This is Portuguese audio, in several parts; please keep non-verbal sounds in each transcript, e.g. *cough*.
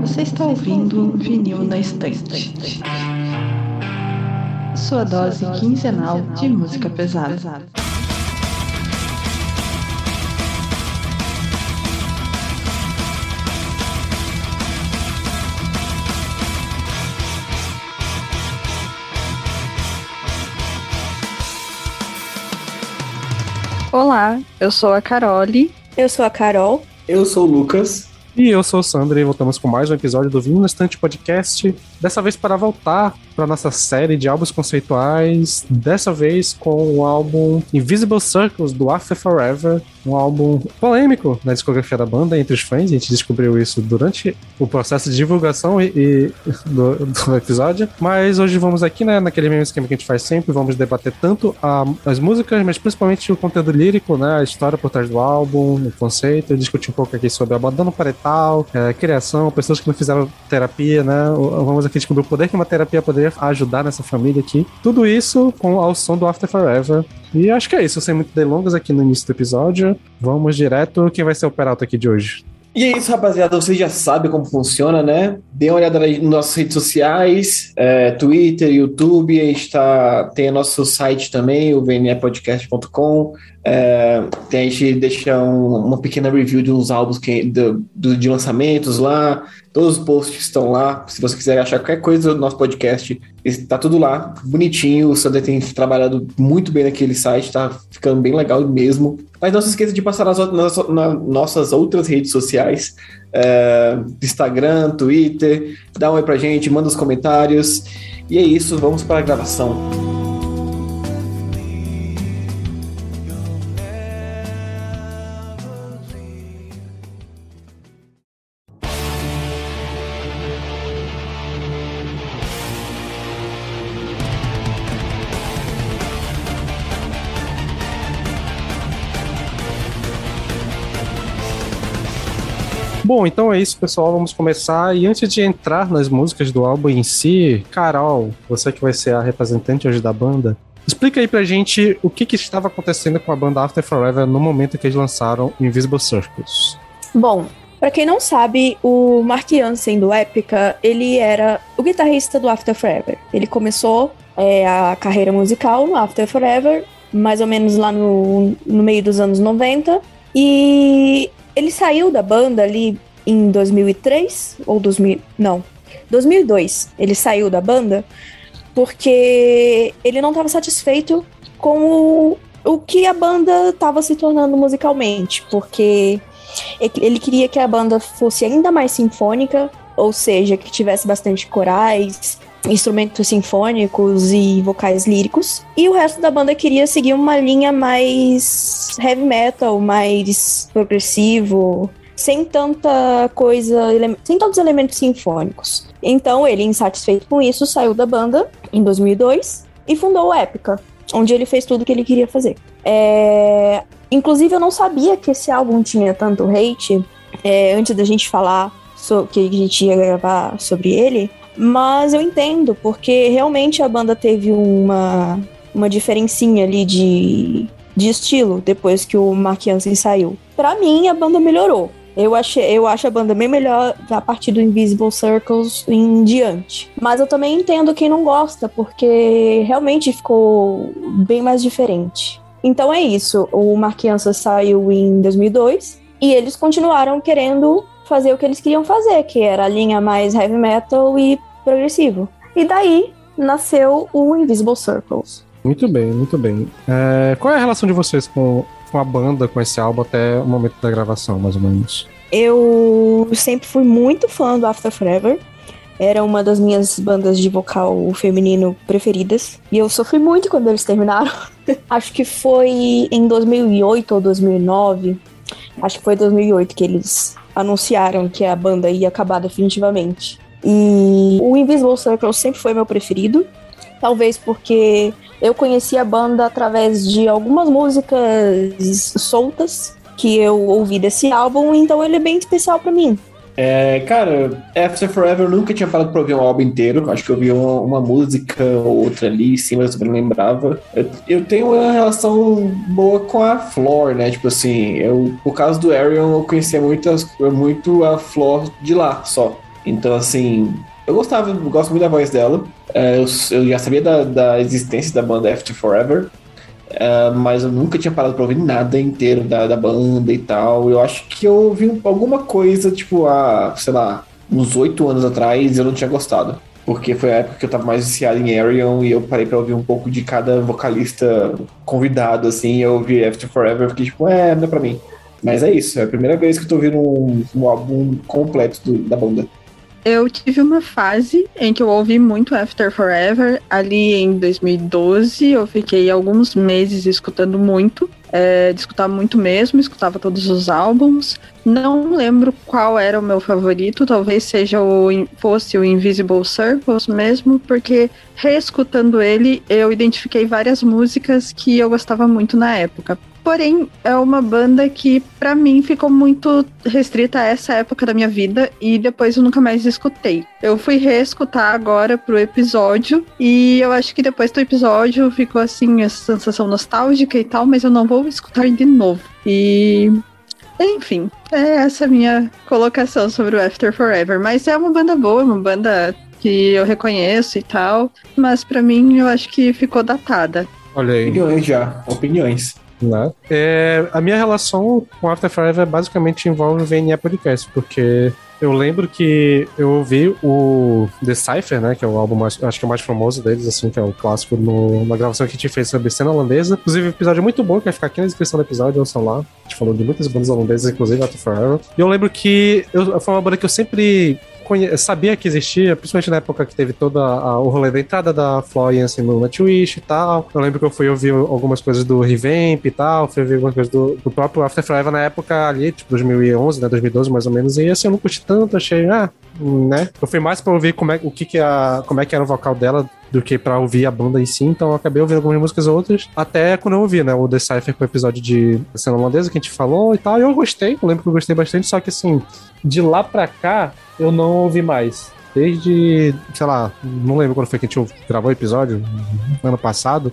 Você está ouvindo Vinil na Estante. Sua dose quinzenal de música pesada. Olá, eu sou a Carole. Eu sou a Carol. Eu sou o Lucas. E eu sou o Sandro e voltamos com mais um episódio do Vinho na Estante Podcast. Dessa vez para voltar para nossa série de álbuns conceituais, dessa vez com o álbum Invisible Circles do After Forever, um álbum polêmico na discografia da banda entre os fãs. A gente descobriu isso durante o processo de divulgação e, e *laughs* do, do, episódio. Mas hoje vamos aqui, né, naquele mesmo esquema que a gente faz sempre, vamos debater tanto a, as músicas, mas principalmente o conteúdo lírico, né, a história por trás do álbum, o conceito, discutir um pouco aqui sobre abandono parental, é, criação, pessoas que não fizeram terapia, né. Vamos aqui descobrir o poder que uma terapia poderia ajudar nessa família aqui. Tudo isso com ao som do After Forever. E acho que é isso, sem muito delongas aqui no início do episódio. Vamos direto. Quem vai ser o Peralta aqui de hoje? E é isso, rapaziada. Vocês já sabem como funciona, né? Dê uma olhada nas nossas redes sociais, é, Twitter, YouTube. A gente tá, tem nosso site também, o vnepodcast.com. É, a gente deixa um, uma pequena review de uns álbuns que, de lançamentos lá. Todos os posts estão lá. Se você quiser achar qualquer coisa do nosso podcast, está tudo lá, bonitinho. O Sander tem trabalhado muito bem naquele site, tá ficando bem legal mesmo. Mas não se esqueça de passar nas, nas, nas nossas outras redes sociais: é, Instagram, Twitter. Dá um oi pra gente, manda os comentários. E é isso, vamos para a gravação. Bom, então é isso, pessoal. Vamos começar. E antes de entrar nas músicas do álbum em si, Carol, você que vai ser a representante hoje da banda, explica aí pra gente o que, que estava acontecendo com a banda After Forever no momento que eles lançaram Invisible Circles. Bom, para quem não sabe, o Mark Jansen do Epica, ele era o guitarrista do After Forever. Ele começou é, a carreira musical no After Forever, mais ou menos lá no, no meio dos anos 90. E ele saiu da banda ali em 2003 ou 2000, não, 2002. Ele saiu da banda porque ele não estava satisfeito com o, o que a banda estava se tornando musicalmente, porque ele queria que a banda fosse ainda mais sinfônica, ou seja, que tivesse bastante corais, instrumentos sinfônicos e vocais líricos. E o resto da banda queria seguir uma linha mais heavy metal, mais progressivo, sem tanta coisa, sem tantos elementos sinfônicos. Então ele, insatisfeito com isso, saiu da banda em 2002 e fundou o Epica, onde ele fez tudo o que ele queria fazer. É... Inclusive, eu não sabia que esse álbum tinha tanto hate. É, antes da gente falar so... que a gente ia gravar sobre ele, mas eu entendo, porque realmente a banda teve uma, uma diferencinha ali de, de estilo depois que o Mark Jansen saiu. Para mim, a banda melhorou. Eu, achei, eu acho a banda bem melhor a partir do Invisible Circles em diante. Mas eu também entendo quem não gosta, porque realmente ficou bem mais diferente. Então é isso. O Jansen saiu em 2002 e eles continuaram querendo fazer o que eles queriam fazer, que era a linha mais heavy metal e progressivo. E daí nasceu o Invisible Circles. Muito bem, muito bem. É, qual é a relação de vocês com, com a banda, com esse álbum até o momento da gravação, mais ou menos? Eu sempre fui muito fã do After Forever. Era uma das minhas bandas de vocal feminino preferidas. E eu sofri muito quando eles terminaram. *laughs* Acho que foi em 2008 ou 2009. Acho que foi 2008 que eles anunciaram que a banda ia acabar definitivamente. E o Invisible Circle sempre foi meu preferido. Talvez porque eu conheci a banda através de algumas músicas soltas que eu ouvi desse álbum, então ele é bem especial para mim. É, cara, After Forever eu nunca tinha parado pra ouvir um álbum inteiro. Acho que eu vi uma, uma música ou outra ali, sim, mas eu não lembrava. Eu, eu, tenho uma relação boa com a Flor, né? Tipo assim, eu, por causa do Arion, eu conhecia muito, muito a Flor de lá só. Então, assim, eu gostava, eu gosto muito da voz dela. É, eu, eu, já sabia da, da, existência da banda After Forever, é, mas eu nunca tinha parado pra ouvir nada inteiro da, da banda e tal. Eu acho que eu ouvi alguma coisa, tipo, há, sei lá, uns oito anos atrás, eu não tinha gostado. Porque foi a época que eu tava mais viciado em Arion e eu parei pra ouvir um pouco de cada vocalista convidado, assim. Eu ouvi After Forever e fiquei tipo, é, não é pra mim. Mas é isso, é a primeira vez que eu tô ouvindo um, um álbum completo do, da banda. Eu tive uma fase em que eu ouvi muito After Forever. Ali em 2012, eu fiquei alguns meses escutando muito. É, escutar muito mesmo, escutava todos os álbuns. Não lembro qual era o meu favorito, talvez seja o fosse o Invisible Circles mesmo, porque reescutando ele, eu identifiquei várias músicas que eu gostava muito na época. Porém, é uma banda que, para mim, ficou muito restrita a essa época da minha vida e depois eu nunca mais escutei. Eu fui reescutar agora pro episódio e eu acho que depois do episódio ficou assim, essa sensação nostálgica e tal, mas eu não vou escutar de novo. E. Enfim, é essa minha colocação sobre o After Forever. Mas é uma banda boa, uma banda que eu reconheço e tal, mas para mim eu acho que ficou datada. Olha aí. Opiniões já, opiniões. Né? É, a minha relação com After Forever basicamente envolve o VNE Podcast, porque eu lembro que eu ouvi o The Cypher, né? Que é o álbum mais, acho que é o mais famoso deles, assim, que é o clássico no, na gravação que a gente fez sobre cena holandesa. Inclusive, o episódio é muito bom, que vai ficar aqui na descrição do episódio, ouçam lá. A gente falou de muitas bandas holandesas, inclusive After Forever. E eu lembro que eu, foi uma banda que eu sempre. Sabia que existia, principalmente na época que teve toda a, o rolê da entrada da Florence no Nightwish e tal. Eu lembro que eu fui ouvir algumas coisas do Revamp e tal, fui ouvir algumas coisas do, do próprio After Forever na época ali, tipo 2011, né, 2012 mais ou menos, e assim, eu não curti tanto, achei, ah, né? Eu fui mais pra ouvir como é, o que que a, como é que era o vocal dela do que pra ouvir a banda em si, então eu acabei ouvindo algumas músicas outras, até quando eu ouvi, né, o The Cypher com o episódio de cena holandesa que a gente falou e tal, e eu gostei, eu lembro que eu gostei bastante, só que assim, de lá pra cá, eu não ouvi mais. Desde, sei lá, não lembro quando foi que a gente gravou o episódio, ano passado.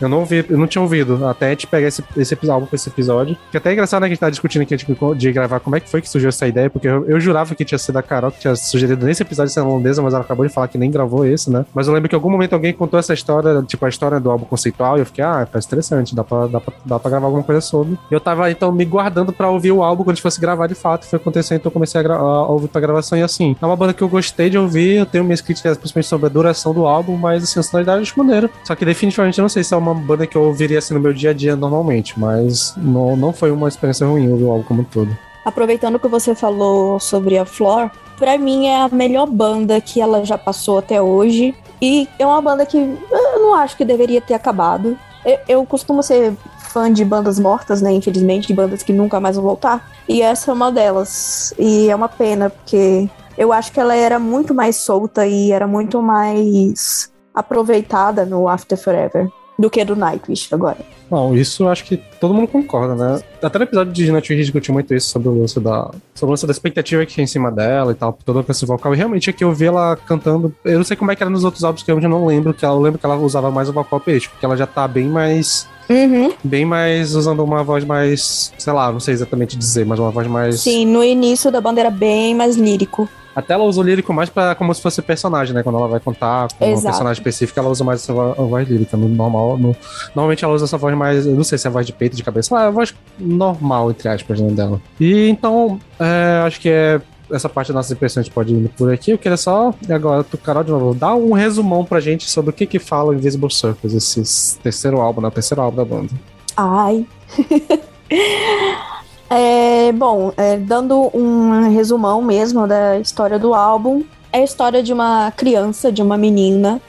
Eu não ouvi, eu não tinha ouvido até a gente pegar esse, esse álbum pra esse episódio. Que até é engraçado, né, que a gente tá discutindo aqui tipo, de gravar como é que foi que surgiu essa ideia, porque eu, eu jurava que tinha sido a Carol que tinha sugerido nesse episódio de holandesa, mas ela acabou de falar que nem gravou esse, né? Mas eu lembro que em algum momento alguém contou essa história, tipo a história do álbum conceitual, e eu fiquei, ah, parece interessante, dá pra, dá pra, dá pra gravar alguma coisa sobre. E eu tava então me guardando pra ouvir o álbum quando a gente fosse gravar de fato. Foi acontecendo, então eu comecei a, a ouvir pra gravação e assim. É uma banda que eu gostei de ouvir, eu tenho minhas críticas principalmente sobre a duração do álbum, mas assim, a sonoridade é de maneira. Só que definitivamente eu não sei se é uma banda que eu ouvi ouviria assim no meu dia a dia normalmente, mas não, não foi uma experiência ruim ouvir o álbum como um todo. Aproveitando que você falou sobre a Flor, para mim é a melhor banda que ela já passou até hoje. E é uma banda que eu não acho que deveria ter acabado. Eu, eu costumo ser fã de bandas mortas, né? Infelizmente, de bandas que nunca mais vão voltar. E essa é uma delas. E é uma pena, porque eu acho que ela era muito mais solta e era muito mais aproveitada no After Forever do que do Nightwish agora. Bom, isso eu acho que todo mundo concorda, né? Até no episódio de Nightwish discutiu muito isso sobre o lance da, sobre o lance da expectativa que tinha em cima dela e tal, todo esse vocal. E realmente aqui eu vi ela cantando. Eu não sei como é que era nos outros álbuns, que eu já não lembro, que ela, eu lembro que ela usava mais o vocal peixe, porque ela já tá bem mais. Uhum. Bem mais usando uma voz mais, sei lá, não sei exatamente dizer, mas uma voz mais. Sim, no início da banda era bem mais lírico. Até ela usa o lírico mais pra, como se fosse personagem, né? Quando ela vai contar com Exato. uma personagem específica, ela usa mais essa voz lírica. No normal, no, normalmente ela usa essa voz mais. Eu não sei se é a voz de peito, de cabeça, ela é a voz normal, entre aspas, né, dela. E então, é, acho que é essa parte das nossas impressões pode ir por aqui. Eu queria só, agora, tu, Carol, de novo, dar um resumão pra gente sobre o que que fala Invisible Circles, esse terceiro álbum, né? O terceiro álbum da banda. Ai. *laughs* É, bom, é, dando um resumão mesmo da história do álbum, é a história de uma criança, de uma menina,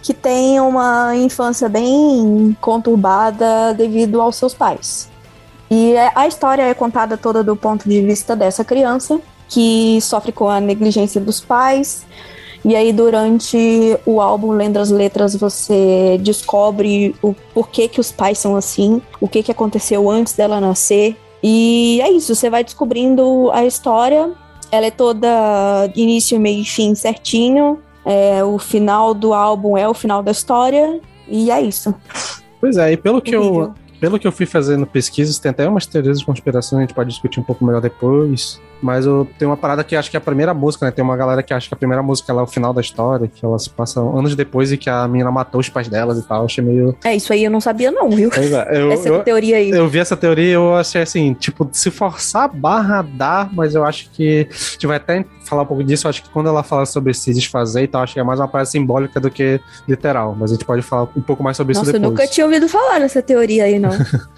que tem uma infância bem conturbada devido aos seus pais. E é, a história é contada toda do ponto de vista dessa criança, que sofre com a negligência dos pais. E aí, durante o álbum Lendo as Letras, você descobre o porquê que os pais são assim, o que, que aconteceu antes dela nascer, e é isso, você vai descobrindo a história Ela é toda início, meio e fim certinho. É, o final do álbum é o final da história. E é isso. Pois é, e pelo que eu, pelo que eu fui fazendo pesquisas, tem até umas teorias de conspiração, a gente pode discutir um pouco melhor depois. Mas eu tenho uma parada que acho que é a primeira música, né? Tem uma galera que acha que a primeira música é o final da história, que ela se passa anos depois e que a menina matou os pais delas e tal. Eu achei meio. É, isso aí eu não sabia, não, viu? É, eu, Essa eu, teoria aí. eu vi essa teoria e eu achei assim, tipo, se forçar a barra dá, mas eu acho que. A gente vai até falar um pouco disso. Eu acho que quando ela fala sobre se desfazer e tal, acho que é mais uma parada simbólica do que literal. Mas a gente pode falar um pouco mais sobre Nossa, isso eu depois. nunca tinha ouvido falar nessa teoria aí, não.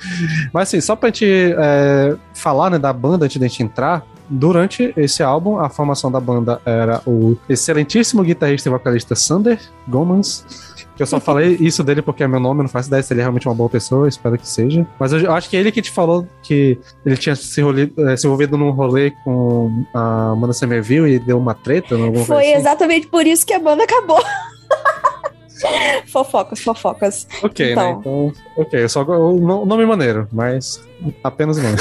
*laughs* Mas assim, só pra gente é, falar né, da banda antes da gente entrar, durante esse álbum, a formação da banda era o excelentíssimo guitarrista e vocalista Sander Gomans. Eu só falei isso dele porque é meu nome, eu não faço ideia se ele é realmente uma boa pessoa, espero que seja. Mas eu, eu acho que é ele que te falou que ele tinha se, rolê, eh, se envolvido num rolê com a Amanda Somerville e deu uma treta. Foi assim. exatamente por isso que a banda acabou. *laughs* fofocas, fofocas. Ok, Então. né? Então, ok, só o no- nome maneiro, mas apenas o nome.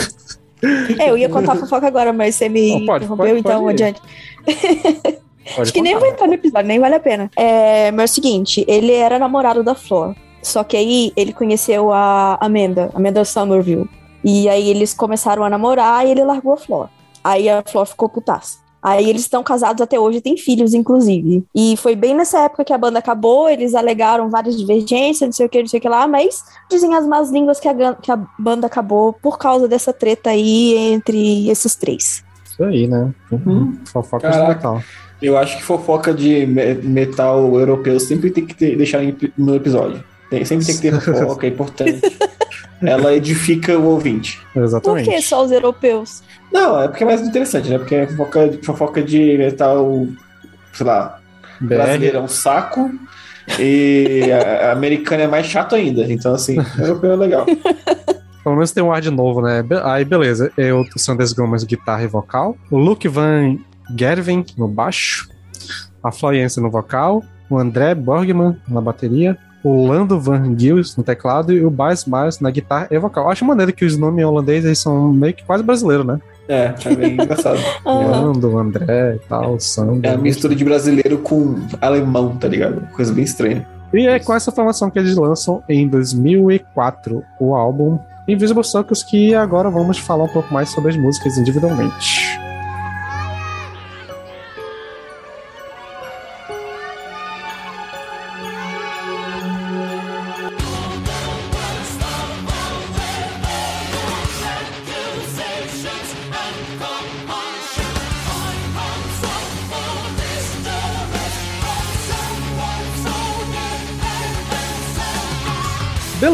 É, eu ia contar a fofoca agora, mas você me Não, pode, interrompeu, pode, então pode adiante. *laughs* Pode Acho que nem contar. vou entrar no episódio, nem vale a pena. É, mas é o seguinte, ele era namorado da Flor. Só que aí ele conheceu a Amanda, Amanda Somerville. E aí eles começaram a namorar e ele largou a Flor. Aí a Flor ficou putaça. Aí eles estão casados até hoje, têm filhos, inclusive. E foi bem nessa época que a banda acabou, eles alegaram várias divergências, não sei o que, não sei o que lá, mas dizem as más línguas que a, que a banda acabou por causa dessa treta aí entre esses três. Isso aí, né? Uhum. Fofoca de Caraca. Natal. Eu acho que fofoca de me- metal europeu sempre tem que ter, deixar no episódio. Tem- sempre tem que ter fofoca, é importante. *laughs* Ela edifica o ouvinte. Por Exatamente. que só os europeus? Não, é porque é mais interessante, né? Porque é fofoca, fofoca de metal, sei lá, BR. brasileiro é um saco e a, a americana é mais chato ainda. Então, assim, europeu é legal. *laughs* Pelo menos tem um ar de novo, né? Aí, beleza. Eu, o Sanders Gomes, guitarra e vocal. O Luke Van Gerven no baixo. A Florence no vocal. O André Borgman na bateria. O Lando Van Gils no teclado. E o Bas Mars na guitarra e vocal. Acho maneiro que os nomes holandeses são meio que quase brasileiros, né? É, é bem engraçado. *laughs* Aham. Lando, André e tal, Sanders. É a mistura de brasileiro com alemão, tá ligado? Coisa bem estranha. E é com essa formação que eles lançam em 2004 o álbum Invisible Circus, que agora vamos falar um pouco mais sobre as músicas individualmente.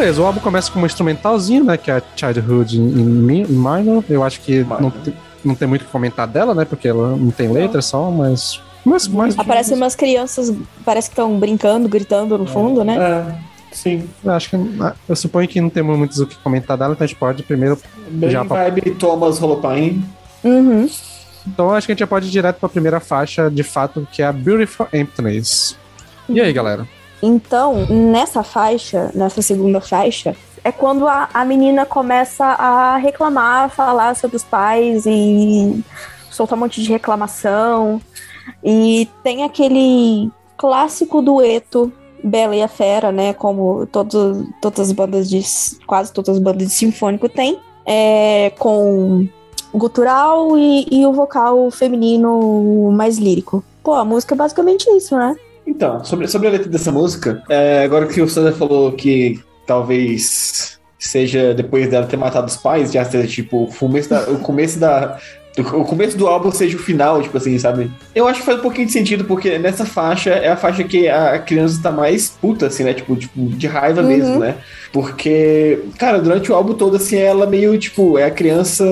Beleza, o álbum começa com uma instrumentalzinha, né? Que é a Childhood in in Minor. Eu acho que não, te- não tem muito o que comentar dela, né? Porque ela não tem letra só, mas. Mas, mas Aparecem umas crianças, parece que estão brincando, gritando no fundo, né? É, sim. eu acho que. Eu suponho que não temos muito o que comentar dela, então a gente pode primeiro. Bem Já pra- vibe Thomas Holopine. Uhum. Então acho que a gente já pode ir direto pra primeira faixa, de fato, que é a Beautiful Emptiness. E aí, galera? Então, nessa faixa, nessa segunda faixa, é quando a, a menina começa a reclamar, falar sobre os pais e soltar um monte de reclamação. E tem aquele clássico dueto Bela e a Fera, né? Como todos, todas as bandas de. quase todas as bandas de sinfônico têm. É, com gutural e, e o vocal feminino mais lírico. Pô, a música é basicamente isso, né? Então, sobre, sobre a letra dessa música, é, agora que o Sandra falou que talvez seja depois dela ter matado os pais, já seja tipo o começo da, o começo da o começo do álbum seja o final, tipo assim, sabe? Eu acho que faz um pouquinho de sentido, porque nessa faixa é a faixa que a criança tá mais puta, assim, né? Tipo, tipo de raiva Uhum. mesmo, né? Porque, cara, durante o álbum todo, assim, ela meio, tipo, é a criança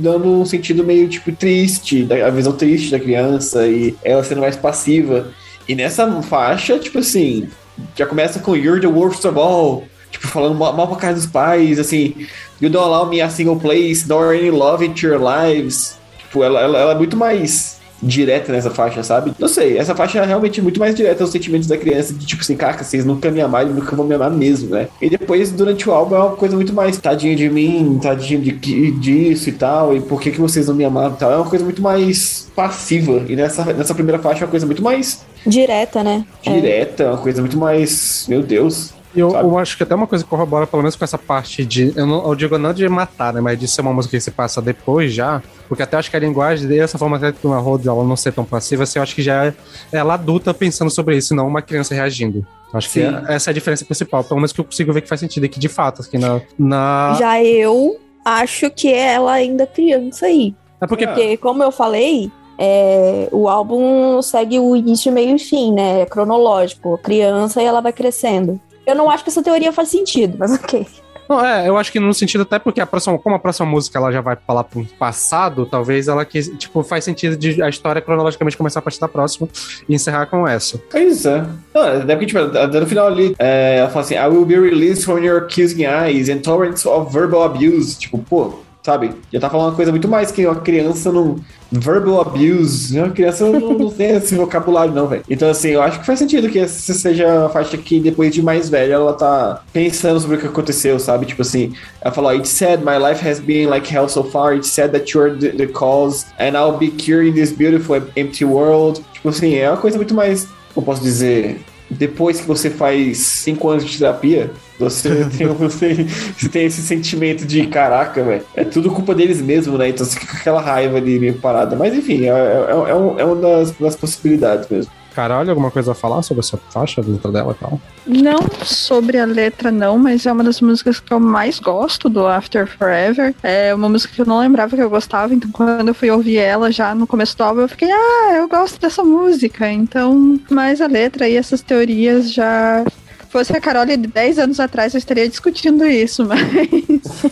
dando um sentido meio, tipo, triste, a visão triste da criança e ela sendo mais passiva. E nessa faixa, tipo assim, já começa com You're the worst of all. Tipo, falando mal, mal pra cara dos pais, assim, You don't allow me a single place, nor any love into your lives. Tipo, ela, ela, ela é muito mais direta nessa faixa, sabe? Não sei, essa faixa é realmente muito mais direta aos sentimentos da criança, de tipo assim, cara, vocês nunca me amaram, nunca vão me amar mesmo, né? E depois, durante o álbum, é uma coisa muito mais tadinho de mim, tadinho de, disso e tal, e por que, que vocês não me amaram e tal. É uma coisa muito mais passiva. E nessa, nessa primeira faixa é uma coisa muito mais. Direta, né? Direta, é. uma coisa muito mais. Meu Deus. Eu, eu, acho que até uma coisa que corrobora, pelo menos com essa parte de. Eu, não, eu digo não de matar, né? Mas de ser uma música que se passa depois já. Porque até acho que a linguagem dessa forma até que uma road ela não ser tão passiva, assim, eu acho que já é ela adulta pensando sobre isso, não uma criança reagindo. Acho Sim. que essa é a diferença principal. Pelo menos que eu consigo ver que faz sentido. Que de fato, aqui na. na... Já eu acho que é ela ainda criança aí. É porque, porque como eu falei, é, o álbum segue o início, meio e fim, né? É cronológico. Criança e ela vai crescendo. Eu não acho que essa teoria faz sentido, mas *laughs* ok. Não, é, eu acho que no sentido até porque a próxima, como a próxima música ela já vai falar pro passado, talvez ela que, tipo, faz sentido de a história cronologicamente começar a partir da próxima e encerrar com essa. Pois é. Não, é porque, tipo, no final ali, é, ela fala assim, I will be released from your accusing eyes and torrents of verbal abuse. Tipo, pô, sabe? Já tá falando uma coisa muito mais que uma criança não. Verbal abuse. Né? Criança não, não tem esse vocabulário, não, velho. Então, assim, eu acho que faz sentido que essa seja a faixa que depois de mais velha ela tá pensando sobre o que aconteceu, sabe? Tipo assim, ela falou: It said, My life has been like hell so far. It said that you're the, the cause, and I'll be curing this beautiful empty world. Tipo assim, é uma coisa muito mais. Como posso dizer? Depois que você faz cinco anos de terapia, você *laughs* tem, você, você tem esse sentimento de caraca, velho. É tudo culpa deles mesmo, né? Então você fica com aquela raiva ali meio parada. Mas enfim, é, é, é, um, é uma das, das possibilidades mesmo. Caralho, alguma coisa a falar sobre essa faixa, a letra dela e tal? Não sobre a letra, não, mas é uma das músicas que eu mais gosto do After Forever. É uma música que eu não lembrava que eu gostava, então quando eu fui ouvir ela já no começo do álbum, eu fiquei, ah, eu gosto dessa música. Então, mais a letra e essas teorias já fosse a Carol de 10 anos atrás, eu estaria discutindo isso, mas. *laughs*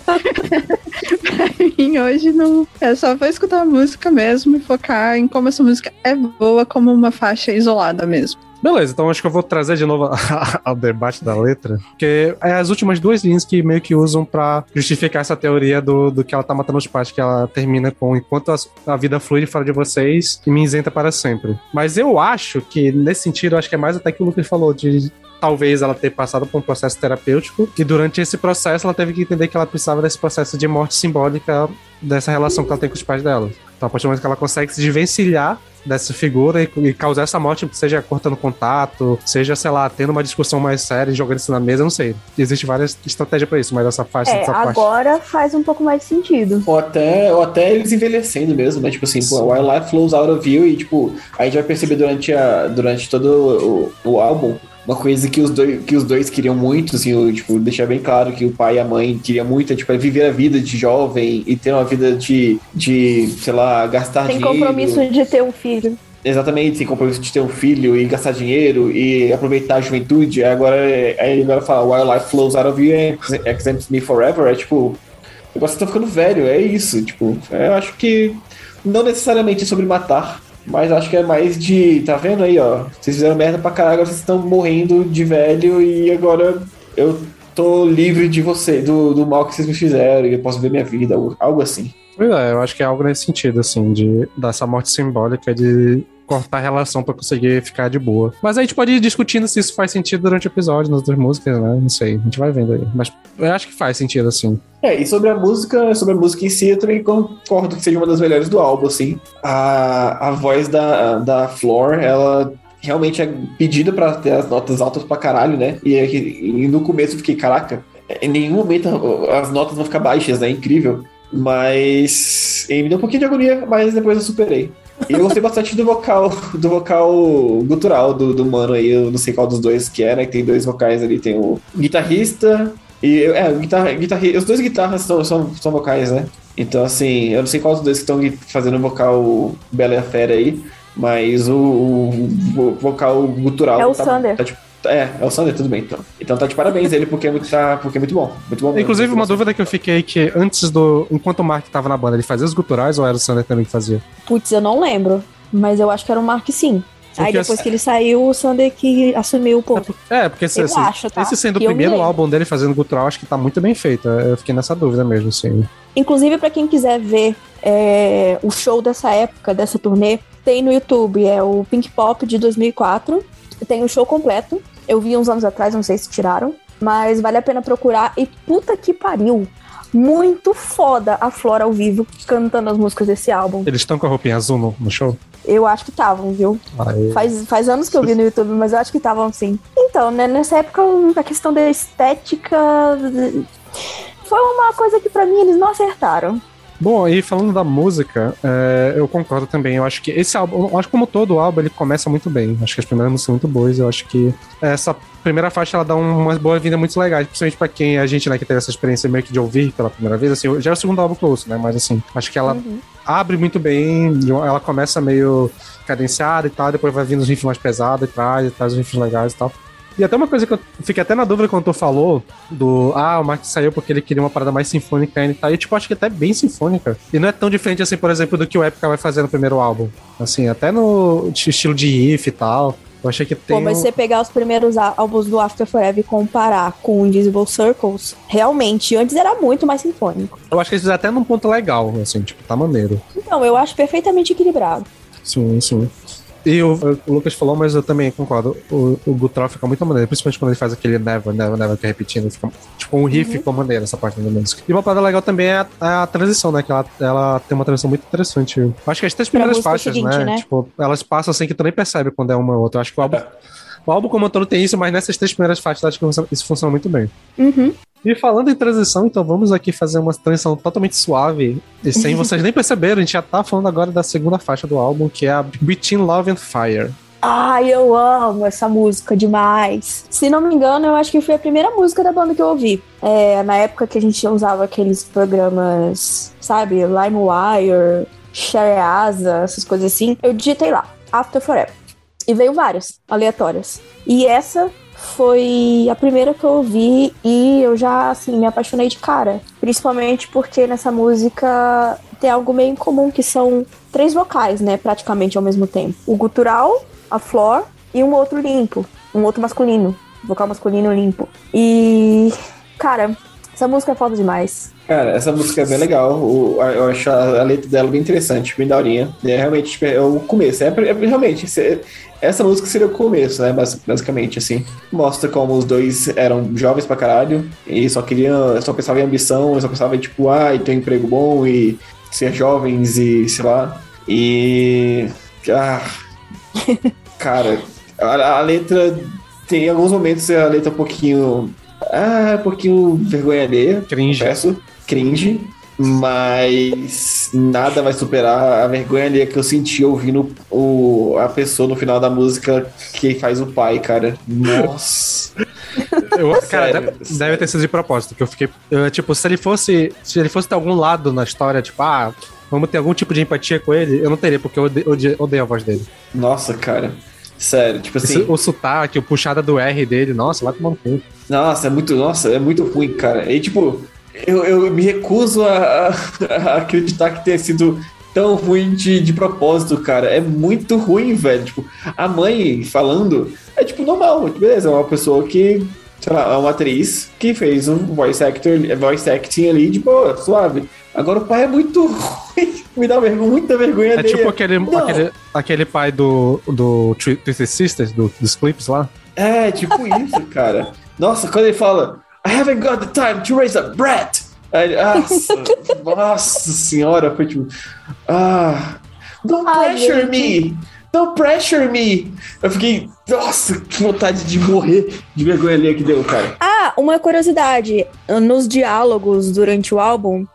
pra mim, hoje não. É só vou escutar a música mesmo e focar em como essa música é boa como uma faixa isolada mesmo. Beleza, então acho que eu vou trazer de novo *laughs* ao debate da letra, porque é as últimas duas linhas que meio que usam para justificar essa teoria do, do que ela tá matando os pais, que ela termina com enquanto a, a vida flui fora de vocês e me isenta para sempre. Mas eu acho que, nesse sentido, acho que é mais até que o Lucas falou, de talvez ela ter passado por um processo terapêutico e durante esse processo ela teve que entender que ela precisava desse processo de morte simbólica dessa relação que ela tem com os pais dela. Então, a partir do momento que ela consegue se desvencilhar dessa figura e, e, causar essa morte, seja cortando contato, seja, sei lá, tendo uma discussão mais séria, jogando isso na mesa, não sei. Existe várias estratégias para isso, mas essa faixa é, essa agora parte... faz um pouco mais de sentido. Ou até, ou até eles envelhecendo mesmo, né? Tipo assim, pô, Wildlife flows out of you e, tipo, a gente vai perceber durante, a, durante todo o, o álbum uma coisa que os dois, que os dois queriam muito, assim, tipo, deixar bem claro que o pai e a mãe queriam muito, é, tipo, é viver a vida de jovem e ter uma vida de, de sei lá, gastar tem dinheiro. Tem compromisso de ter um filho. Exatamente, tem compromisso de ter um filho e gastar dinheiro e aproveitar a juventude. Agora, aí agora fala, wildlife flows out of you and exempts me forever. É tipo, eu gosto de ficando velho, é isso. Tipo, eu acho que não necessariamente sobre matar, mas acho que é mais de. Tá vendo aí, ó? Vocês fizeram merda pra caralho, vocês estão morrendo de velho e agora eu tô livre de você, do, do mal que vocês me fizeram e eu posso ver minha vida, algo assim. Pois é, eu acho que é algo nesse sentido, assim, de dessa morte simbólica de cortar a relação para conseguir ficar de boa. Mas a gente pode ir discutindo se isso faz sentido durante o episódio, nas outras músicas, né? Não sei, a gente vai vendo aí. Mas eu acho que faz sentido, assim. É, e sobre a música, sobre a música em si, eu também concordo que seja uma das melhores do álbum, assim. A, a voz da, da Flor, ela realmente é pedida para ter as notas altas pra caralho, né? E, e no começo eu fiquei, caraca, em nenhum momento as notas vão ficar baixas, né? Incrível. Mas. E me deu um pouquinho de agonia, mas depois eu superei. E eu gostei bastante do vocal, do vocal gutural do, do mano aí, eu não sei qual dos dois que é, né? Que tem dois vocais ali, tem o guitarrista e. É, o guitarra, guitarra, os dois guitarras são, são, são vocais, né? Então, assim, eu não sei qual dos dois que estão fazendo o vocal Bela e a Fera aí, mas o, o, o vocal gutural. É o tá, Sander. Tá, tipo, é, é o Sander, tudo bem, então. Então tá de parabéns ele, porque é muito, tá, porque é muito bom. Muito bom Inclusive, uma dúvida que eu fiquei que antes do. Enquanto o Mark tava na banda, ele fazia os guturais ou era o Sander também que fazia? Putz, eu não lembro. Mas eu acho que era o Mark sim. Porque Aí depois que ele saiu, o Sander que assumiu o ponto. É, porque esse, esse, acho, tá? esse sendo o primeiro álbum dele fazendo gutural, acho que tá muito bem feito. Eu fiquei nessa dúvida mesmo, sim. Inclusive, para quem quiser ver é, o show dessa época, dessa turnê, Tem no YouTube, é o Pink Pop de 2004. Tem o show completo. Eu vi uns anos atrás, não sei se tiraram. Mas vale a pena procurar. E puta que pariu. Muito foda a Flora ao vivo cantando as músicas desse álbum. Eles estão com a roupinha azul no, no show? Eu acho que estavam, viu? Faz, faz anos que eu vi no YouTube, mas eu acho que estavam sim. Então, né, nessa época a questão da estética foi uma coisa que pra mim eles não acertaram. Bom, e falando da música, é, eu concordo também. Eu acho que esse álbum, eu acho que como todo o álbum, ele começa muito bem. Acho que as primeiras músicas são muito boas. Eu acho que essa primeira faixa ela dá uma boa vinda muito legais, principalmente pra quem a gente, né, que teve essa experiência meio que de ouvir pela primeira vez. Assim, já é o segundo álbum que eu ouço, né? Mas assim, acho que ela Uhum. abre muito bem. Ela começa meio cadenciada e tal, depois vai vindo os riffs mais pesados e traz, e traz os riffs legais e tal. E até uma coisa que eu fiquei até na dúvida quando tu falou do ah, o Mark saiu porque ele queria uma parada mais sinfônica ainda e tal. E tipo, acho que até bem sinfônica. E não é tão diferente assim, por exemplo, do que o Epica vai fazer no primeiro álbum. Assim, até no estilo de riff e tal. Eu achei que tem. Pô, mas um- você pegar os primeiros álbuns do After Forever e comparar com o Invisible Circles, realmente, antes era muito mais sinfônico. Eu acho que eles fizeram até num ponto legal, assim, tipo, tá maneiro. Então, eu acho perfeitamente equilibrado. Sim, sim. E o, o Lucas falou, mas eu também concordo. O, o fica muito maneiro, principalmente quando ele faz aquele never, never, never que é repetindo. Fica, tipo, um riff ficou maneiro essa parte da música. E uma parada legal também é a, é a transição, né? Que ela, ela tem uma transição muito interessante. Eu Acho que as três primeiras faixas, seguinte, né? né? Tipo, elas passam assim que tu nem percebe quando é uma ou outra. Eu acho que o álbum, o álbum como um todo tem isso, mas nessas três primeiras faixas acho que isso funciona muito bem. Uhum. E falando em transição, então vamos aqui fazer uma transição totalmente suave. E sem *laughs* vocês nem perceberem, a gente já tá falando agora da segunda faixa do álbum, que é a Between Love and Fire. Ai, eu amo essa música demais. Se não me engano, eu acho que foi a primeira música da banda que eu ouvi. É, na época que a gente usava aqueles programas, sabe, LimeWire, ShareAsa, essas coisas assim, eu digitei lá, After Forever. E veio várias, aleatórias. E essa foi a primeira que eu ouvi e eu já, assim, me apaixonei de cara. Principalmente porque nessa música tem algo meio incomum, que são três vocais, né, praticamente ao mesmo tempo. O gutural, a flor e um outro limpo, um outro masculino, vocal masculino limpo. E, cara, essa música é foda demais. Cara, essa música é bem legal. O- eu acho a, a letra dela bem interessante, bem daorinha. É realmente tipo, é o começo. É, é- realmente, esse- essa música seria o começo, né? bas- Basicamente, assim. Mostra como os dois eram jovens pra caralho e só queriam, só pensavam em ambição, só pensavam em, tipo, ah, e ter um emprego bom e ser jovens e sei lá. E. Ah, *laughs* cara, a, a letra tem alguns momentos a letra é um pouquinho. Ah, um pouquinho vergonha alheia. Cringe. Confesso, cringe, mas nada vai superar a vergonha ali que eu senti ouvindo o, a pessoa no final da música que faz o pai, cara. Nossa. Eu- cara, deve, deve ter sido de propósito, que eu fiquei. eu, tipo, se ele fosse. Se ele fosse ter algum lado na história, tipo, ah, vamos ter algum tipo de empatia com ele, eu não teria, porque eu odeio, odeio- a voz dele. Nossa, cara. Sério, tipo Esse- assim. o sotaque, o puxada do R dele, nossa, vai tomar no cu. Nossa, é muito, nossa, é muito ruim, cara. E tipo, eu, eu me recuso a, a- acreditar que tenha sido tão ruim de, de propósito, cara. É muito ruim, velho. Tipo, a mãe falando é tipo normal, beleza, é uma pessoa que, sei lá, é uma atriz que fez um voice actor, voice acting ali de boa, suave. Agora o pai é muito *laughs* ruim, me dá vergonha, muita vergonha É dele. tipo aquele, Não. aquele, aquele pai do, do Twisted Sisters, do, dos clipes lá. É, tipo isso, cara. Nossa, quando ele fala, I haven't got the time to raise a brat. Aí, nossa, *laughs* nossa senhora, foi tipo, ah, don't pressure me, don't pressure me. Eu fiquei, nossa, que vontade de morrer de vergonha ali que deu, cara. Ah, uma curiosidade: nos diálogos durante o álbum,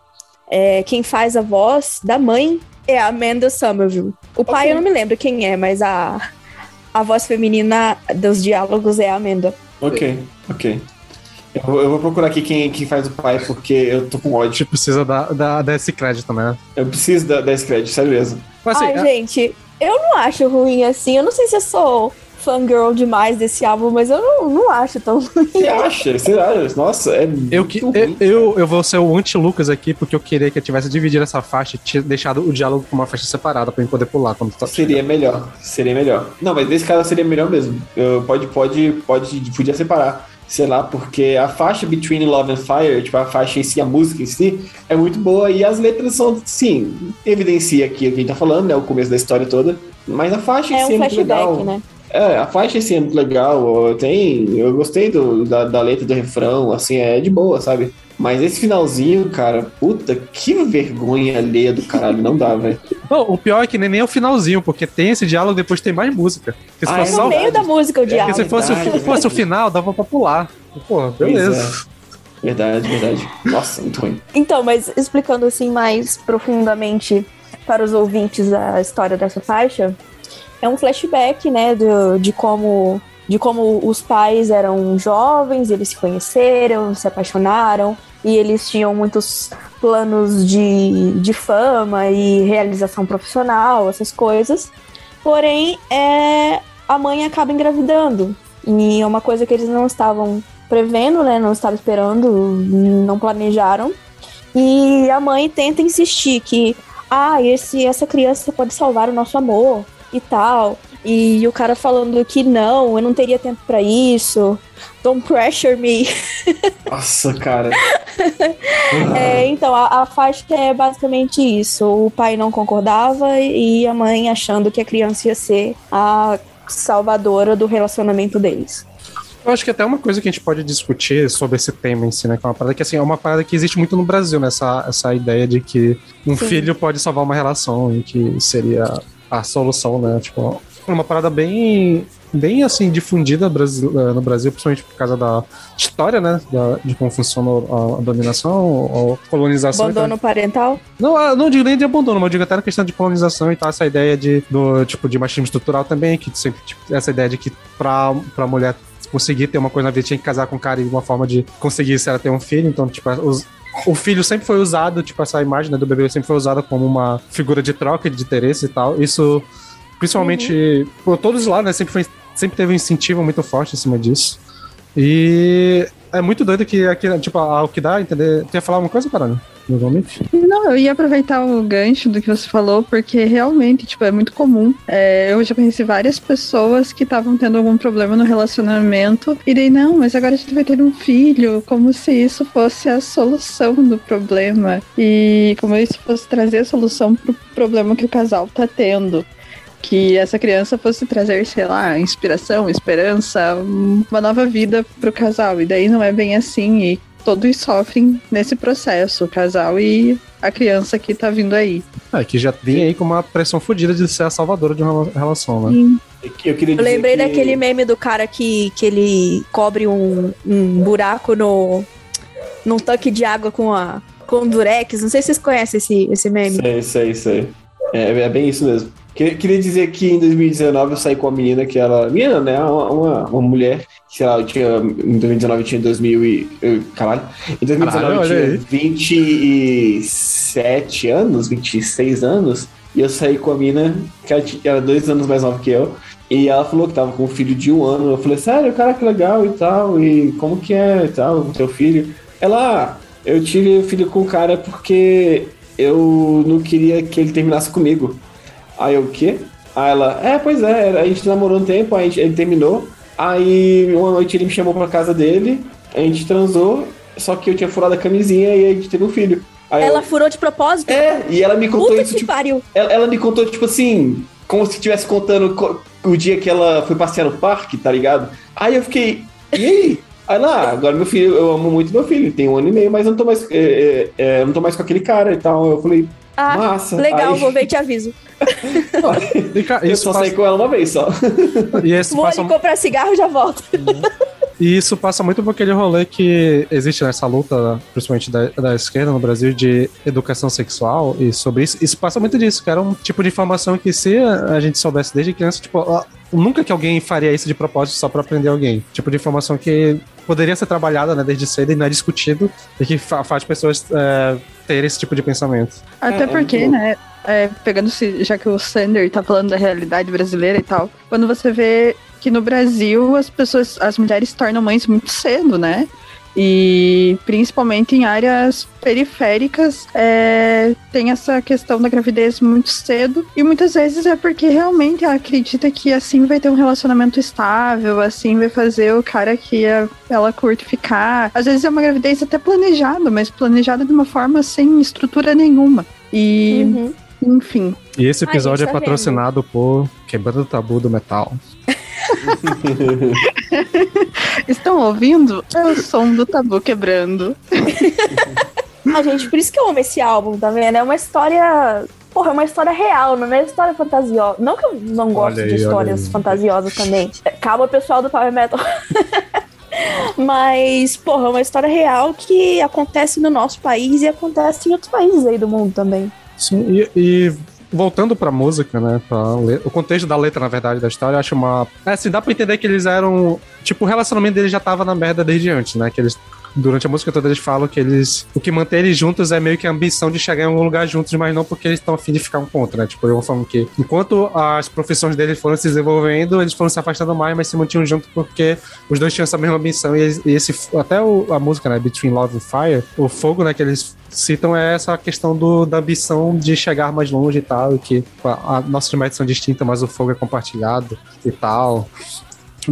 é, quem faz a voz da mãe é a Amanda Somerville. O pai eu não me lembro quem é, mas a, a voz feminina dos diálogos é a Amanda. Ok, ok. Eu, vou- eu vou procurar aqui quem, quem faz o pai, porque eu tô com A ódio. gente precisa dar, dar, dar esse crédito, né? Eu preciso dar, dar esse crédito, sério mesmo. Mas assim, Ai, é- gente, eu não acho ruim assim. Eu não sei se eu sou fangirl demais desse álbum, mas eu não, não acho tão *laughs* ruim. Você acha? Você acha? Nossa, é Eu, que, muito eu, ruim, eu, eu vou ser o anti-Lucas aqui, porque eu queria que eu tivesse dividido essa faixa e deixado o diálogo com uma faixa separada pra eu poder pular quando tá. Seria melhor, seria melhor. Não, mas nesse caso seria melhor mesmo. Eu, pode, pode, pode, podia separar. Sei lá, porque a faixa Between Love and Fire, tipo, a faixa em si, a música em si, é muito boa e as letras são, sim, evidencia aqui o que a gente tá falando, né? O começo da história toda. Mas a faixa em É si é um muito legal. né? É, a faixa em si é muito legal. Tem, eu gostei do, da, da letra do refrão, assim, é de boa, sabe? Mas esse finalzinho, cara, puta, que vergonha alheia do caralho, não dá, velho. O pior é que nem, nem é o finalzinho, porque tem esse diálogo depois tem mais música. Porque se Ah, fosse é só No meio da música o porque diálogo. se fosse, o, verdade, fosse o final, dava pra pular. Pô, beleza. Verdade, verdade. Nossa, muito ruim. Então, mas explicando assim mais profundamente para os ouvintes a história dessa faixa, é um flashback, né, do, de como de como os pais eram jovens, eles se conheceram, se apaixonaram e eles tinham muitos planos de, de fama e realização profissional, essas coisas. Porém, é, a mãe acaba engravidando. E é uma coisa que eles não estavam prevendo, né? Não estavam esperando, não planejaram. E a mãe tenta insistir que, ah, esse, essa criança pode salvar o nosso amor e tal. E o cara falando que não, eu não teria tempo pra isso. Don't pressure me. *laughs* Nossa, cara. É, então, a, a faixa é basicamente isso. O pai não concordava e a mãe achando que a criança ia ser a salvadora do relacionamento deles. Eu acho que até uma coisa que a gente pode discutir sobre esse tema em si, né? Que é uma parada que assim, é uma parada que existe muito no Brasil, né? Essa, essa ideia de que um Sim. filho pode salvar uma relação e que seria a solução, né? Tipo, é uma parada bem, bem assim, difundida eh, no Brasil, principalmente por causa da história, né? Da- de como funciona a, a dominação, a colonização. Abandono parental? Não, ah, não digo nem de abandono, mas digo até na questão de colonização e tal, essa ideia de, do, tipo, de machismo estrutural também, que sempre, tipo, essa ideia de que pra, pra mulher conseguir ter uma coisa na vida tinha que casar com um cara e uma forma de conseguir isso era ter um filho, então, tipo, os- o filho sempre foi usado, tipo, essa imagem né, do bebê sempre foi usada como uma figura de troca de interesse e tal. Isso, principalmente, por todos lá, né, sempre, foi, sempre teve um incentivo muito forte em cima disso. E é muito doido que aqui, tipo, ao que dá, entender. Tu ia falar uma coisa, Carolina? Normalmente? Não, eu ia aproveitar o gancho do que você falou, porque realmente, tipo, é muito comum. É, eu já conheci várias pessoas que estavam tendo algum problema no relacionamento, e daí, não, mas agora a gente vai ter um filho, como se isso fosse a solução do problema. E como isso fosse trazer a solução pro problema que o casal tá tendo. Que essa criança fosse trazer, sei lá, inspiração, esperança, uma nova vida pro casal. E daí não é bem assim. E todos sofrem nesse processo, o casal e a criança que tá vindo aí. É, que já vinha aí com uma pressão fodida de ser a salvadora de uma relação, né? Eu queria Eu dizer lembrei que- daquele meme do cara que, que ele cobre um, um buraco no num tanque de água com a com durex. Não sei se vocês conhecem esse, esse meme. Sei, sei, sei. É, é bem isso mesmo. Queria, dizer que em 2019 eu saí com uma menina que ela. Menina, né? Uma, uma, uma mulher. que, Sei lá, eu tinha. Em 2019 eu tinha 2000 e. eu- Caralho. Em 2019 Caralho, eu tinha aí. 27 anos, 26 anos. E eu saí com a mina, que ela era dois anos mais nova que eu. E ela falou que tava com um filho de um ano. Eu falei, sério, cara, que legal e tal. E como que é e tal, o teu filho? Ela, ah, eu tive o filho com o cara porque eu não queria que ele terminasse comigo. Aí eu, o quê? Aí ela, é, pois é, a gente namorou um tempo, aí a gente- ele terminou. Aí uma noite ele me chamou pra casa dele, a gente transou, só que eu tinha furado a camisinha e a gente teve um filho. Aí Ela eu, furou de propósito? é, e ela me contou Puta isso, que tipo, pariu. ela, ela me contou, tipo assim, como se estivesse contando co- o dia que ela foi passear no parque, tá ligado? Aí eu fiquei, e aí? Aí lá, agora meu filho, eu amo muito meu filho, tem um ano e meio, mas eu não tô mais, é, é, é, eu não tô mais com aquele cara e tal. Eu falei, Ah, massa. legal, Aí, vou ver e te aviso. *laughs* E, cara, Eu isso só passa, saí com ela uma vez só. e esse Vou passa, ali comprar cigarro e já volto. e isso passa muito por aquele rolê que existe nessa luta, principalmente da, da esquerda no Brasil, de educação sexual e sobre isso. Isso passa muito disso, que era um tipo de informação que se a gente soubesse desde criança, tipo, nunca que alguém faria isso de propósito só pra aprender alguém. Tipo de informação que poderia ser trabalhada né, desde cedo e não é discutido e que fa- faz pessoas é, terem esse tipo de pensamento. Até É, é porque, né, é, pegando se já que o Sander tá falando da realidade brasileira e tal, quando você vê que no Brasil as pessoas, as mulheres se tornam mães muito cedo, né? E principalmente em áreas periféricas é, tem essa questão da gravidez muito cedo. E muitas vezes é porque realmente ela acredita que assim vai ter um relacionamento estável, assim vai fazer o cara que ela curte ficar. Às vezes é uma gravidez até planejada, mas planejada de uma forma sem estrutura nenhuma. E. Uhum. Enfim. E esse episódio Ai, tá é patrocinado vendo. por Quebrando o Tabu do Metal. *laughs* Estão ouvindo? É o som do tabu quebrando. *laughs* ah, gente, por isso que eu amo esse álbum, tá vendo? É uma história. Porra, é uma história real, não é história fantasiosa. Não que eu não gosto aí, de histórias fantasiosas também. Calma, pessoal do Power Metal. *laughs* Mas, porra, é uma história real que acontece no nosso país e acontece em outros países aí do mundo também. Sim, e, e voltando pra música, né? Pra o contexto da letra, na verdade, da história, eu acho uma. É, assim, dá pra entender que eles eram. Tipo, o relacionamento deles já tava na merda desde antes, né? Que eles durante a música toda eles falam que eles. O que mantém eles juntos é meio que a ambição de chegar em algum lugar juntos, mas não porque eles estão afim de ficar um ponto, né? Tipo, eu vou falando que enquanto as profissões deles foram se desenvolvendo, eles foram se afastando mais, mas se mantinham juntos porque os dois tinham essa mesma ambição. E, esse. Até o, a música, né? Between Love and Fire, o fogo, né? Que eles citam é essa questão do, da ambição de chegar mais longe e tal, e que a, a nossas metas são distintas, mas o fogo é compartilhado e tal.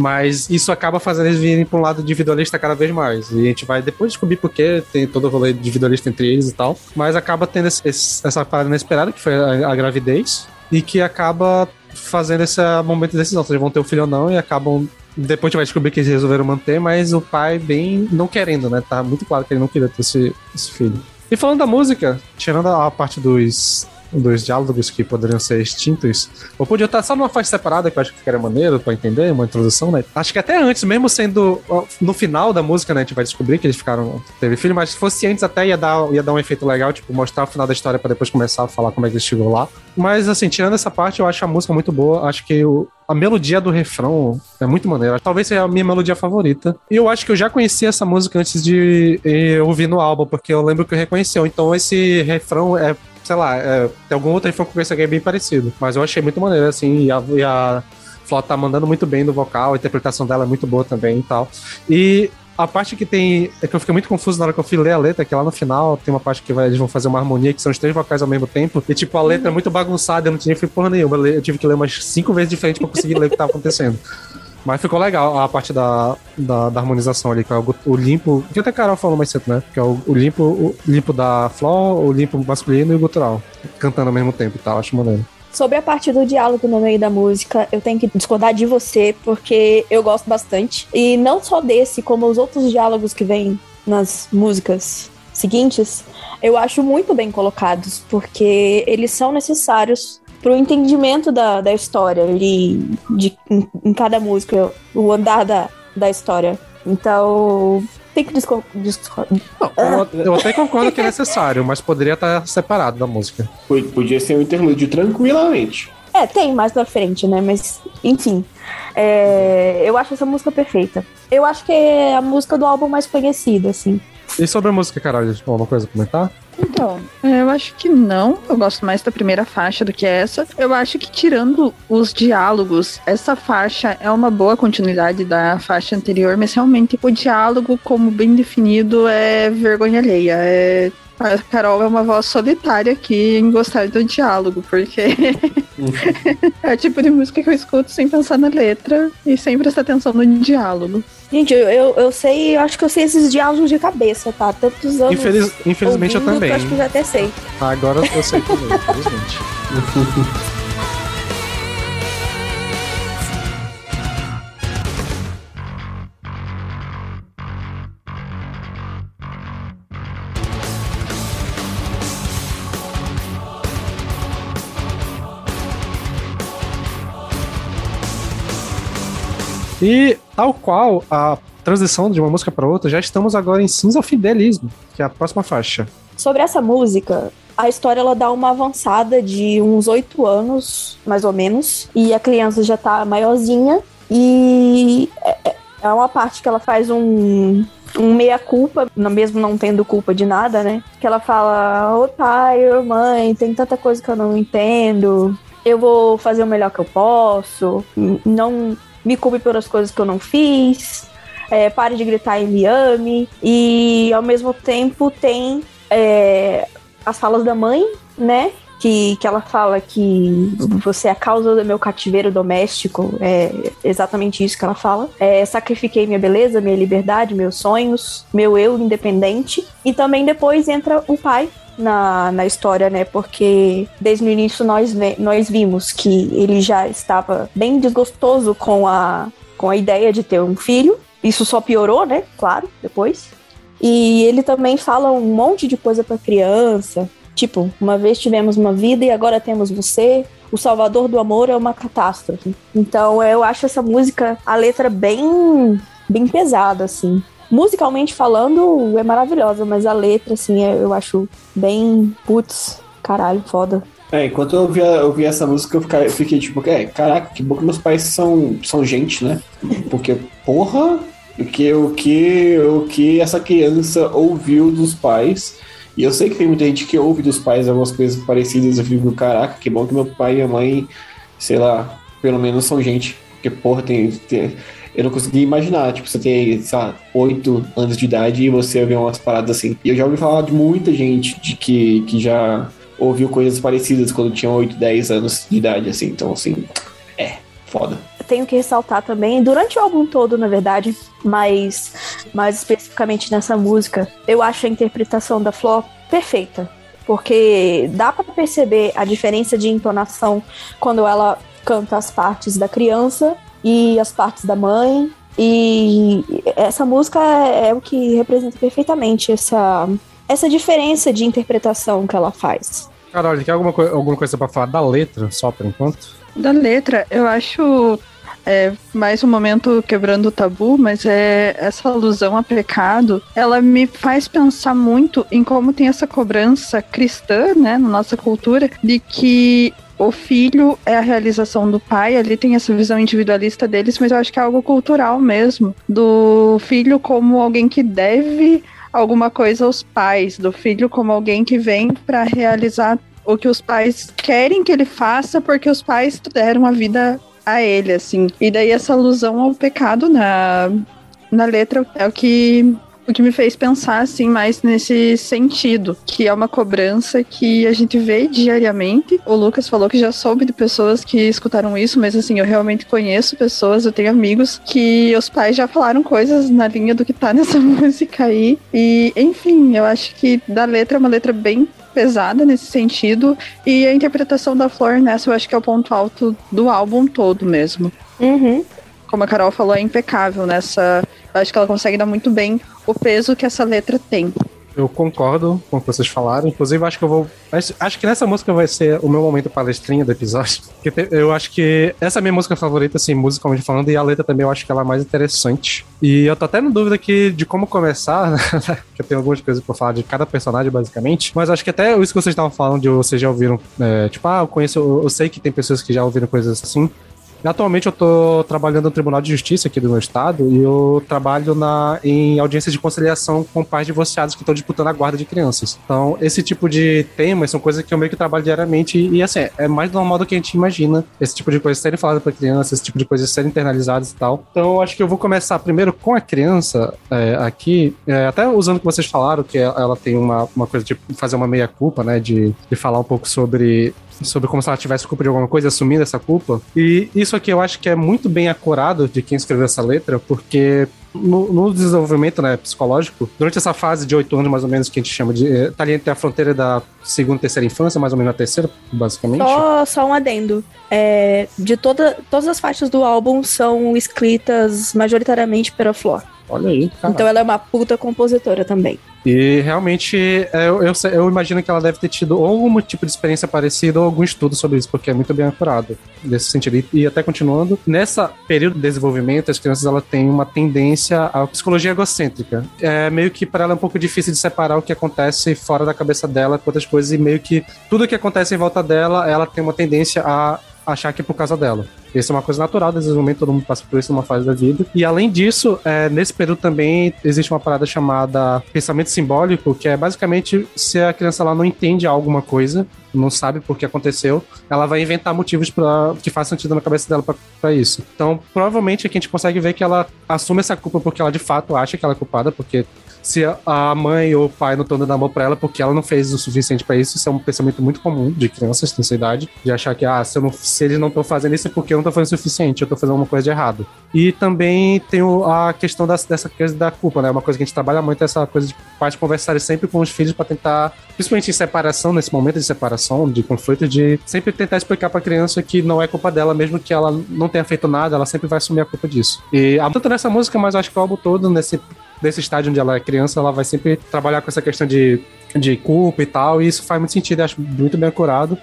Mas isso acaba fazendo eles virem para um lado individualista cada vez mais. E a gente vai depois descobrir porque tem todo o rolê individualista entre eles e tal. Mas acaba tendo esse, essa parada inesperada, que foi a, a, gravidez, e que acaba fazendo esse momento de decisão. Se eles vão ter um filho ou não, e acabam. Depois a gente vai descobrir que eles resolveram manter, mas o pai bem não querendo, né? Tá muito claro que ele não queria ter esse, esse filho. E falando da música, tirando a parte dos dos diálogos que poderiam ser extintos. Ou podia estar só numa faixa separada, que eu acho que ficaria maneiro pra entender, uma introdução, né? Acho que até antes, mesmo sendo no final da música, né? A gente vai descobrir que eles ficaram. Teve filho, mas se fosse antes até ia dar, ia dar um efeito legal, tipo, mostrar o final da história pra depois começar a falar como é que ele chegou lá. Mas assim, tirando essa parte, eu acho a música muito boa. Acho que o, a melodia do refrão é muito maneira. Talvez seja a minha melodia favorita. E eu acho que eu já conhecia essa música antes de ouvir no álbum, porque eu lembro que eu reconheci. Então esse refrão é sei lá, é, tem algum outro refrão esse aqui é bem parecido. Mas eu achei muito maneiro, assim, e a, e a Flota tá mandando muito bem no vocal, a interpretação dela é muito boa também e tal. E a parte que tem. É que eu fiquei muito confuso na hora que eu fui ler a letra, que lá no final tem uma parte que vai, eles vão fazer uma harmonia, que são os três vocais ao mesmo tempo. E, tipo, a letra é muito bagunçada, eu não tinha porra nenhuma. Eu tive que ler umas cinco vezes diferente pra conseguir ler o que tava acontecendo. Mas ficou legal a parte da, da, da harmonização ali, que é o, o, limpo. Que até a Carol falou mais cedo, né? Que é o, o, limpo, o limpo da Flor, o limpo masculino e o gutural. Cantando ao mesmo tempo e tal, acho maneiro. Sobre a parte do diálogo no meio da música, eu tenho que discordar de você, porque eu gosto bastante. E não só desse, como os outros diálogos que vêm nas músicas seguintes, eu acho muito bem colocados, porque eles são necessários pro entendimento da, da história ali, de, em, em cada música, o andar da, da história. Então, tem que discordar. eu, eu, até concordo que é necessário, mas poderia estar separado da música. Podia ser um interlúdio tranquilamente. É, tem mais pra frente, né? Mas, enfim. É, eu acho essa música perfeita. Eu acho que é a música do álbum mais conhecida, assim. E sobre a música, caralho, alguma coisa a comentar? Então, eu acho que não. Eu gosto mais da primeira faixa do que essa. Eu acho que, tirando os diálogos, essa faixa é uma boa continuidade da faixa anterior, mas realmente o diálogo, como bem definido, é vergonha alheia. É a Carol é uma voz solitária aqui em gostar do diálogo, porque *laughs* é o tipo de música que eu escuto sem pensar na letra e sem prestar atenção no diálogo. Gente, eu, eu, eu sei, eu acho que eu sei esses diálogos de cabeça, tá? Tantos anos. Infeliz, infelizmente ouvindo, eu também. Eu acho que eu já até sei. Agora eu sei também, infelizmente. *laughs* E tal qual a transição de uma música para outra, já estamos agora em of Fidelismo, que é a próxima faixa. Sobre essa música, a história ela dá uma avançada de uns oito anos, mais ou menos, e a criança já tá maiorzinha e é, é, é uma parte que ela faz um um meia-culpa, mesmo não tendo culpa de nada, né? Que ela fala: Ô pai, ô mãe, tem tanta coisa que eu não entendo, eu vou fazer o melhor que eu posso, não me culpe pelas coisas que eu não fiz. é, pare de gritar e me ame. E ao mesmo tempo tem é, as falas da mãe, né? Que, que ela fala que você é a causa do meu cativeiro doméstico. É exatamente isso que ela fala. É, sacrifiquei minha beleza, minha liberdade, meus sonhos, meu eu independente. E também depois entra o pai, na, na história, né? Porque desde o início nós, nós vimos que ele já estava bem desgostoso com a, com a ideia de ter um filho. Isso só piorou, né? Claro, depois. E ele também fala um monte de coisa para criança. Tipo, uma vez tivemos uma vida e agora temos você. O Salvador do Amor é uma catástrofe. Então eu acho essa música, a letra bem, bem pesada, assim musicalmente falando, é maravilhosa, mas a letra, assim, é, eu acho bem. Putz, caralho, foda. É, enquanto eu ouvia, eu essa música, eu, fiquei, eu fiquei tipo, é, caraca, que bom que meus pais são, são gente, né? Porque, porra, o que, o, que, o que essa criança ouviu dos pais. E eu sei que tem muita gente que ouve dos pais algumas coisas parecidas. Eu fico, caraca, que bom que meu pai e minha mãe, sei lá, pelo menos são gente. Porque, porra, tem, tem eu não conseguia imaginar. Tipo, você tem, sei lá, 8 anos de idade e você vê umas paradas assim. E eu já ouvi falar de muita gente de que, que já ouviu coisas parecidas quando tinha 8, 10 anos de idade, assim. Então, assim, é, foda. Tenho que ressaltar também, durante o álbum todo, na verdade, mas mais especificamente nessa música, eu acho a interpretação da Flor perfeita. Porque dá para perceber a diferença de entonação quando ela canta as partes da criança e as partes da mãe. E essa música é, é o que representa perfeitamente essa, essa diferença de interpretação que ela faz. Carol, quer alguma, alguma coisa para falar da letra, só por enquanto? Da letra, eu acho é, mais um momento quebrando o tabu, mas é essa alusão a pecado, ela me faz pensar muito em como tem essa cobrança cristã, né, na nossa cultura, de que o filho é a realização do pai, ali tem essa visão individualista deles, mas eu acho que é algo cultural mesmo, do filho como alguém que deve alguma coisa aos pais, do filho como alguém que vem para realizar o que os pais querem que ele faça, porque os pais deram a vida a ele, assim. E daí essa alusão ao pecado na, na letra é o que o que me fez pensar assim mais nesse sentido, que é uma cobrança que a gente vê diariamente. O Lucas falou que já soube de pessoas que escutaram isso, mas assim, eu realmente conheço pessoas, eu tenho amigos que os pais já falaram coisas na linha do que tá *laughs* nessa música aí. E, enfim, eu acho que da letra é uma letra bem pesada nesse sentido. E a interpretação da Flor nessa eu acho que é o ponto alto do álbum todo mesmo. Uhum. Como a Carol falou, é impecável nessa. Eu acho que ela consegue dar muito bem o peso que essa letra tem. Eu concordo com o que vocês falaram. Inclusive, acho que eu vou. Acho que nessa música vai ser o meu momento palestrinha do episódio. *laughs* Porque eu acho que essa é a minha música favorita, assim, musicalmente falando, e a letra também eu acho que ela é mais interessante. E eu tô até na dúvida aqui de como começar, *laughs* né? que eu tenho algumas coisas pra falar de cada personagem, basicamente. Mas acho que até isso que vocês estavam falando, de vocês já ouviram, é, tipo, ah, eu conheço, eu sei que tem pessoas que já ouviram coisas assim. Atualmente eu estou trabalhando no Tribunal de Justiça aqui do meu estado e eu trabalho na, em audiência de conciliação com pais divorciados que estão disputando a guarda de crianças. Então, esse tipo de temas são coisas que eu meio que trabalho diariamente e, assim, é mais normal do que a gente imagina esse tipo de coisa serem faladas para crianças, esse tipo de coisas serem internalizadas e tal. Então, eu acho que eu vou começar primeiro com a criança é, aqui, é, até usando o que vocês falaram, que ela tem uma, uma coisa de fazer uma meia-culpa, né, de, de falar um pouco sobre sobre como se ela tivesse culpa de alguma coisa, assumindo essa culpa. E isso aqui eu acho que é muito bem acurado de quem escreveu essa letra, porque no, no, desenvolvimento né, psicológico, durante essa fase de oito anos, mais ou menos, que a gente chama de. Eh, tá ali entre a fronteira da segunda e terceira infância, mais ou menos a terceira, basicamente. Só, só um adendo. É, de toda, todas as faixas do álbum são escritas majoritariamente pela Flor. Olha aí. Então ela é uma puta compositora também. E realmente é, eu, eu, eu, imagino que ela deve ter tido ou algum tipo de experiência parecida ou algum estudo sobre isso, porque é muito bem apurado nesse sentido. E, e até continuando, nessa período de desenvolvimento, as crianças ela têm uma tendência à psicologia egocêntrica. É meio que para ela é um pouco difícil de separar o que acontece fora da cabeça dela com outras coisas, e meio que tudo que acontece em volta dela, ela tem uma tendência a achar que é por causa dela. Isso é uma coisa natural, desenvolvimento, todo mundo passa por isso numa fase da vida. E além disso, é, nesse período também existe uma parada chamada pensamento simbólico, que é basicamente se a criança lá não entende alguma coisa, não sabe por que aconteceu, ela vai inventar motivos para que façam sentido na cabeça dela para isso. Então, provavelmente aqui a gente consegue ver que ela assume essa culpa porque ela de fato acha que ela é culpada, porque se a mãe ou o pai não estão dando amor pra ela porque ela não fez o suficiente para isso. Isso é um pensamento muito comum de crianças nessa idade, de achar que, ah, se, não, se eles não estão fazendo isso é porque eu não tô fazendo o suficiente, eu tô fazendo alguma coisa de errado. E também tem a questão dessa coisa da culpa, né? Uma coisa que a gente trabalha muito é essa coisa de pais conversarem sempre com os filhos para tentar, principalmente em separação, nesse momento de separação, de conflito, de sempre tentar explicar pra criança que não é culpa dela, mesmo que ela não tenha feito nada, ela sempre vai assumir a culpa disso. E tanto nessa música, mas acho que o álbum todo, nesse desse estágio onde ela é criança, ela vai sempre trabalhar com essa questão de, de culpa e tal, e isso faz muito sentido, acho muito bem curado.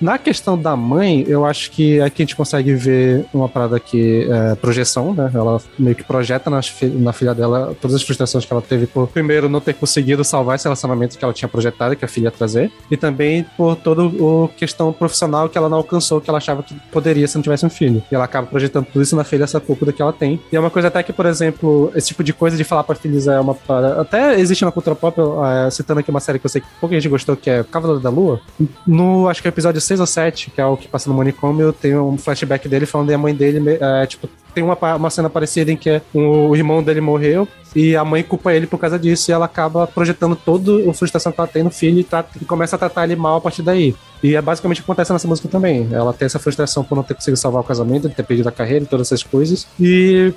Na questão da mãe, eu acho que aqui a gente consegue ver uma parada que é projeção, né? Ela meio que projeta na, na filha dela todas as frustrações que ela teve por, primeiro, não ter conseguido salvar esse relacionamento que ela tinha projetado, que a filha ia trazer, e também por toda a questão profissional que ela não alcançou, que ela achava que poderia se não tivesse um filho. E ela acaba projetando tudo isso na filha, essa culpa que ela tem. E é uma coisa até que, por exemplo, esse tipo de coisa de falar para filhos é uma parada. Até existe na cultura pop, é, citando aqui uma série que eu sei que pouca gente gostou, que é Cavaleiro da Lua. No, acho que é o episódio 6 ou 7, que é o que passa no manicômio, tem um flashback dele falando que a mãe dele, é, tipo, tem uma, uma cena parecida em que o, irmão dele morreu e a mãe culpa ele por causa disso e ela acaba projetando toda a frustração que ela tem no filho e, trata, e começa a tratar ele mal a partir daí. E é basicamente o que acontece nessa música também. Ela tem essa frustração por não ter conseguido salvar o casamento, de ter perdido a carreira e todas essas coisas. E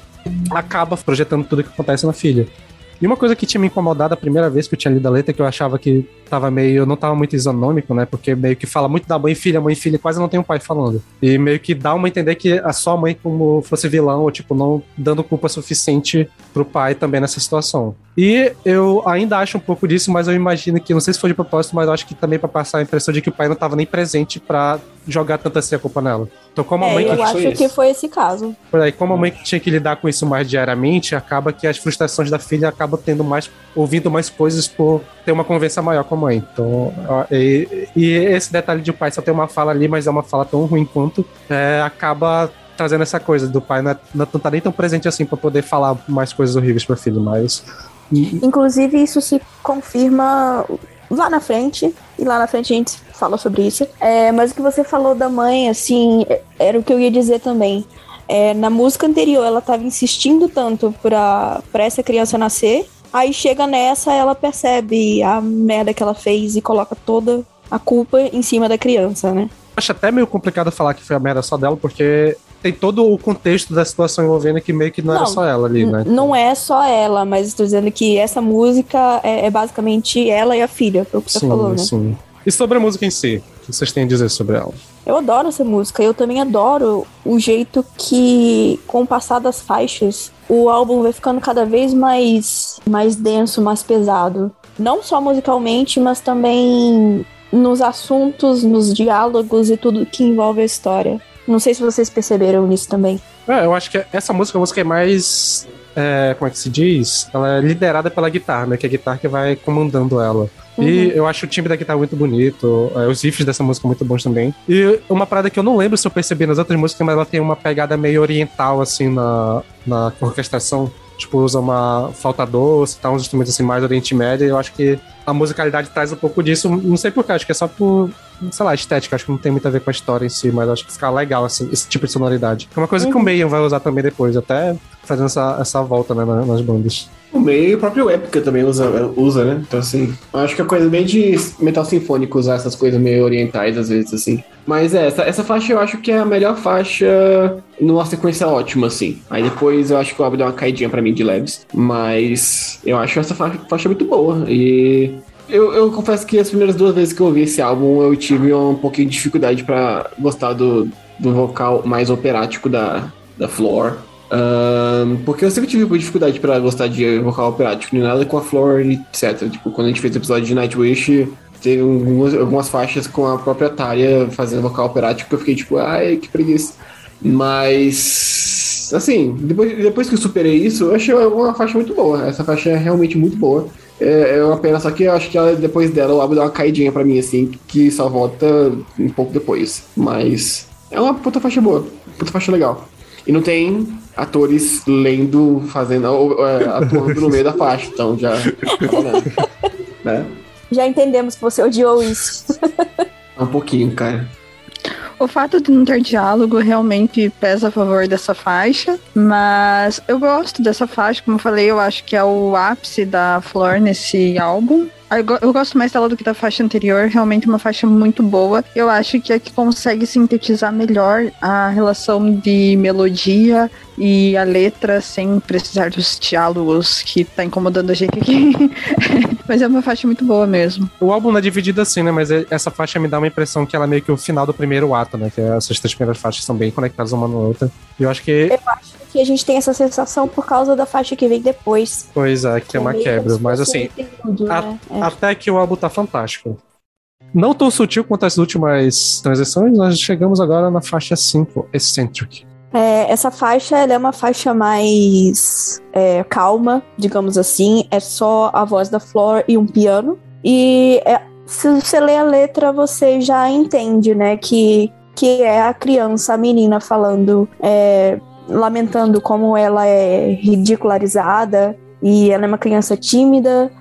acaba projetando tudo o que acontece na filha. E uma coisa que tinha me incomodado a primeira vez que eu tinha lido a letra, que eu achava que tava meio. não tava muito isonômico, né? Porque meio que fala muito da mãe e filha, mãe e filha, quase não tem um pai falando. E meio que dá uma entender que a sua mãe como fosse vilão, ou tipo, não dando culpa suficiente pro pai também nessa situação. E eu ainda acho um pouco disso, mas eu imagino que, não sei se foi de propósito, mas eu acho que também para passar a impressão de que o pai não tava nem presente para jogar tanta assim a culpa nela. Então, como a é, mãe eu que acho que foi esse caso. Por aí, como a mãe que tinha que lidar com isso mais diariamente, acaba que as frustrações da filha acabam tendo mais, ouvindo mais coisas por ter uma conversa maior com a mãe. Então, e, e esse detalhe de o pai só ter uma fala ali, mas é uma fala tão ruim quanto, é, acaba trazendo essa coisa do pai não, é, não tá nem tão presente assim para poder falar mais coisas horríveis para filho, mas Inclusive, isso se confirma lá na frente, e lá na frente a gente fala sobre isso. É, mas o que você falou da mãe, assim, era o que eu ia dizer também. É, na música anterior, ela estava insistindo tanto para essa criança nascer, aí chega nessa, ela percebe a merda que ela fez e coloca toda a culpa em cima da criança, né? Acho até meio complicado falar que foi a merda só dela, porque tem todo o contexto da situação envolvendo que meio que não, não era só ela ali, né? Não é só ela, mas estou dizendo que essa música é, é basicamente ela e a filha, foi o que sim, você falou, né? Sim. E sobre a música em si, o que vocês têm a dizer sobre ela? Eu adoro essa música, eu também adoro o jeito que, com o passar das faixas, o álbum vai ficando cada vez mais, mais denso, mais pesado. Não só musicalmente, mas também nos assuntos, nos diálogos e tudo que envolve a história. Não sei se vocês perceberam isso também. É, eu acho que essa música, a música é mais. É, como é que se diz? Ela é liderada pela guitarra, né? Que é a guitarra que vai comandando ela. Uhum. E eu acho o timbre da guitarra muito bonito, é, os riffs dessa música muito bons também. E uma parada que eu não lembro se eu percebi nas outras músicas, mas ela tem uma pegada meio oriental, assim, na, na orquestração tipo, usa uma falta doce, tá, uns instrumentos assim mais Oriente Médio, e eu acho que a musicalidade traz um pouco disso, não sei porquê, acho que é só por, sei lá, estética, acho que não tem muito a ver com a história em si, mas acho que fica legal assim, esse tipo de sonoridade. É uma coisa uhum. que o Mayan vai usar também depois, até fazendo essa, essa volta né, nas bandas. O meio e o próprio Epica também usa, usa, né? Então, assim, acho que é coisa bem de metal sinfônico usar essas coisas meio orientais, às vezes, assim. Mas é, essa, essa faixa eu acho que é a melhor faixa numa sequência ótima, assim. Aí depois eu acho que o álbum deu uma caidinha pra mim de leves. Mas eu acho essa faixa, faixa muito boa. E eu, eu, confesso que as primeiras duas vezes que eu ouvi esse álbum, eu tive um pouquinho de dificuldade para gostar do, do vocal mais operático da, da Floor. Um, porque eu sempre tive dificuldade para gostar de vocal operático, nem nada com a Floor, etc. Tipo, quando a gente fez o episódio de Nightwish, teve algumas, algumas faixas com a própria Tária fazendo vocal operático que eu fiquei tipo, ai, que preguiça. Mas, assim, depois, depois que eu superei isso, eu achei uma faixa muito boa. Essa faixa é realmente muito boa. É, é uma pena, só que eu acho que ela, depois dela o álbum deu uma caidinha pra mim, assim, que só volta um pouco depois. Mas É uma puta faixa boa, puta faixa legal. E não tem atores lendo, fazendo, ou, é, atuando no meio da faixa, então já né? Já entendemos que você odiou isso. Um pouquinho, cara. O fato de não ter diálogo realmente pesa a favor dessa faixa, mas eu gosto dessa faixa, como eu falei, eu acho que é o ápice da Flor nesse álbum. Eu go- Eu gosto mais dela do que da faixa anterior, realmente uma faixa muito boa. Eu acho que é que consegue sintetizar melhor a relação de melodia e a letra sem precisar dos diálogos que tá incomodando a gente aqui. *laughs* Mas é uma faixa muito boa mesmo. O álbum não é dividido assim, né? Mas é- essa faixa me dá uma impressão que ela é meio que o final do primeiro ato, né? Que essas três primeiras faixas são bem conectadas uma na outra. E eu acho que, que a gente tem essa sensação por causa da faixa que vem depois. pois é, que é uma meio quebra. se Mas assim, interlúdio, a- né? É. até que o álbum tá fantástico. Não tão sutil quanto as últimas transições, nós chegamos agora na faixa 5, Eccentric. É, essa faixa é uma faixa mais é, calma, digamos assim. É só a voz da Flor e um piano. E é, se você lê a letra, você já entende, né? Que, que é a criança, a menina falando, é, lamentando como ela é ridicularizada. E ela é uma criança tímida.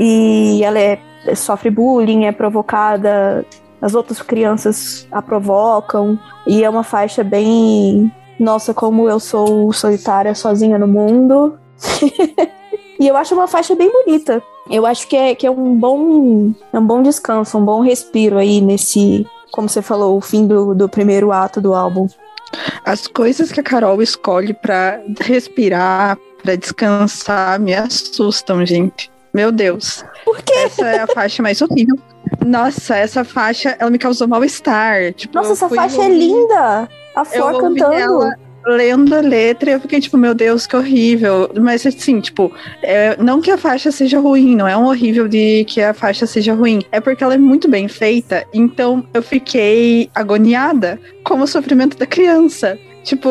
E ela é, sofre bullying, é provocada. As outras crianças a provocam. E é uma faixa bem nossa, como eu sou solitária sozinha no mundo. *laughs* e eu acho uma faixa bem bonita. Eu acho que é, que é um bom é um bom descanso, um bom respiro aí nesse, como você falou, o fim do, do primeiro ato do álbum. As coisas que a Carol escolhe pra respirar, pra descansar, me assustam, gente. Meu Deus. Por quê? Essa é a faixa mais horrível. *laughs* Nossa, essa faixa, ela me causou mal-estar. Tipo, Nossa, essa faixa é ouvir- linda! A Flor cantando. lendo a letra eu fiquei tipo, meu Deus, que horrível. Mas assim, tipo, é, não que a faixa seja ruim, não é um horrível de que a faixa seja ruim. É porque ela é muito bem feita. Então eu fiquei agoniada com o sofrimento da criança. Tipo,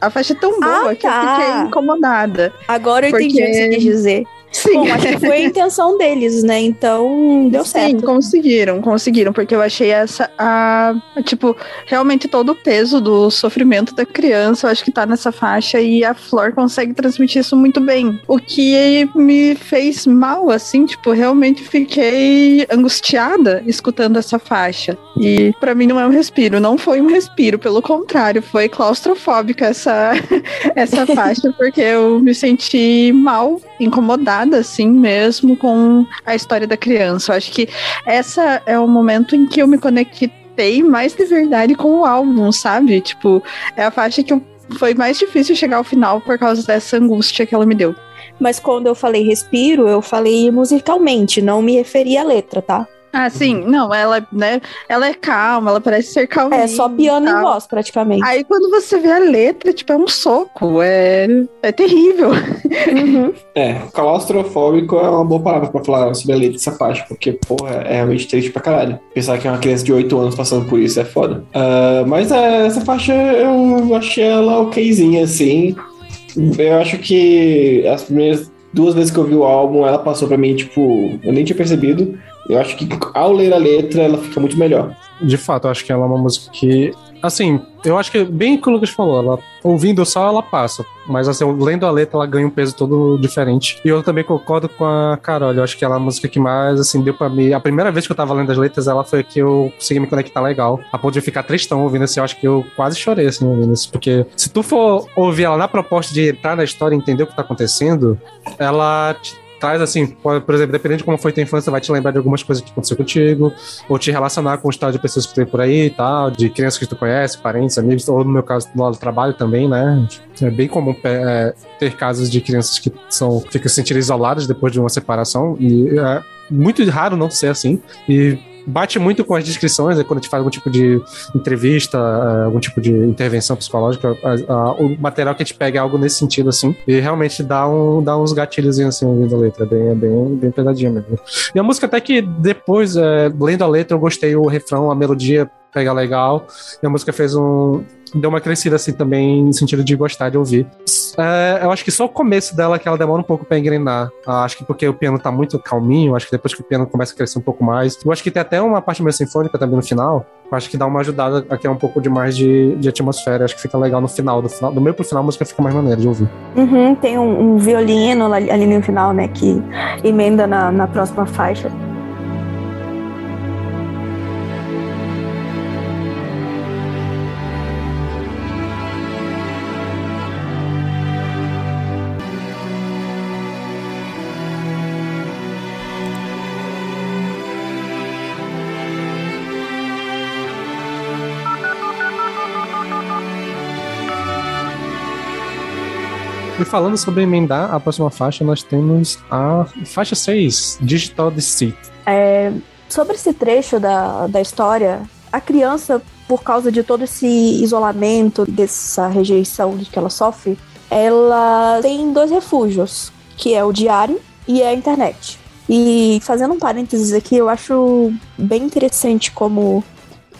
a faixa é tão boa Ah, que eu tá. fiquei incomodada. Agora eu entendi Porque- o que você quis dizer. Sim. Bom, acho que foi a intenção deles, né? Então deu Sim, certo. conseguiram, conseguiram, porque eu achei essa a, tipo, realmente todo o peso do sofrimento da criança, eu acho que tá nessa faixa e a Flor consegue transmitir isso muito bem. O que me fez mal, assim, tipo, realmente fiquei angustiada escutando essa faixa. E pra mim não é um respiro, não foi um respiro, pelo contrário, foi claustrofóbica essa *laughs* essa faixa, porque eu me senti mal, incomodada, assim mesmo, com a história da criança. Eu acho que essa é o momento em que eu me conectei mais de verdade com o álbum, sabe? Tipo, é a faixa que eu- foi mais difícil chegar ao final por causa dessa angústia que ela me deu. Mas quando eu falei respiro, eu falei musicalmente, não me referi à letra, tá? Ah, sim, não, ela, né, ela é calma, ela parece ser calma. É só piano e voz, praticamente. Aí quando você vê a letra, tipo, é um soco, é, é terrível. Uhum. É, claustrofóbico é uma boa palavra pra falar sobre a letra dessa faixa, porque, porra, é realmente triste pra caralho. Pensar que é uma criança de 8 anos passando por isso é foda. Ah, mas é, essa faixa eu achei ela okzinha, assim. Eu acho que as primeiras duas vezes que eu vi o álbum, ela passou pra mim, tipo, eu nem tinha percebido. Eu acho que ao ler a letra, ela fica muito melhor. De fato, eu acho que ela é uma música que. Assim, eu acho que bem que o Lucas falou, ela, ouvindo só ela passa. Mas assim, lendo a letra, ela ganha um peso todo diferente. E eu também concordo com a Carol. Eu acho que ela é a música que mais, assim, deu pra mim. A primeira vez que eu tava lendo as letras, ela foi que eu consegui me conectar legal. A ponto de eu ficar tristão ouvindo assim. Eu acho que eu quase chorei, assim, ouvindo isso. Porque se tu for ouvir ela na proposta de entrar na história e entender o que tá acontecendo, ela traz assim, por exemplo, dependendo de como foi tua infância, vai te lembrar de algumas coisas que aconteceu contigo, ou te relacionar com o estado de pessoas que tem por aí e tal, de crianças que tu conhece, parentes, amigos, ou no meu caso, no trabalho também, né? É bem comum é, ter casos de crianças que são, ficam se sentindo isoladas depois de uma separação, e é muito raro não ser assim, e bate muito com as descrições, né, quando a gente faz algum tipo de entrevista, eh, algum tipo de intervenção psicológica, a- a- o material que a gente pega é algo nesse sentido, assim, e realmente dá, um, dá uns gatilhos assim, ouvindo a letra, é bem, é bem, bem pesadinha mesmo. E a música até que depois, eh, lendo a letra, eu gostei o refrão, a melodia pegar legal. E a música fez um. Deu uma crescida assim também, no sentido de gostar de ouvir. É, eu acho que só o começo dela que ela demora um pouco pra engrenar. Ah, acho que porque o piano tá muito calminho, acho que depois que o piano começa a crescer um pouco mais. Eu acho que tem até uma parte meio sinfônica também no final. Acho que dá uma ajudada a um pouco de mais de, de atmosfera. Acho que fica legal no final. Do, final, do meio pro final a música fica mais maneira de ouvir. Uhum, tem um, um violino ali no final, né? Que emenda na, na próxima faixa. Falando sobre emendar a próxima faixa, nós temos a faixa 6, Digital Deceit. É, sobre esse trecho da, da história, a criança, por causa de todo esse isolamento, dessa rejeição que ela sofre, ela tem dois refúgios, que é o diário e a internet. E fazendo um parênteses aqui, eu acho bem interessante como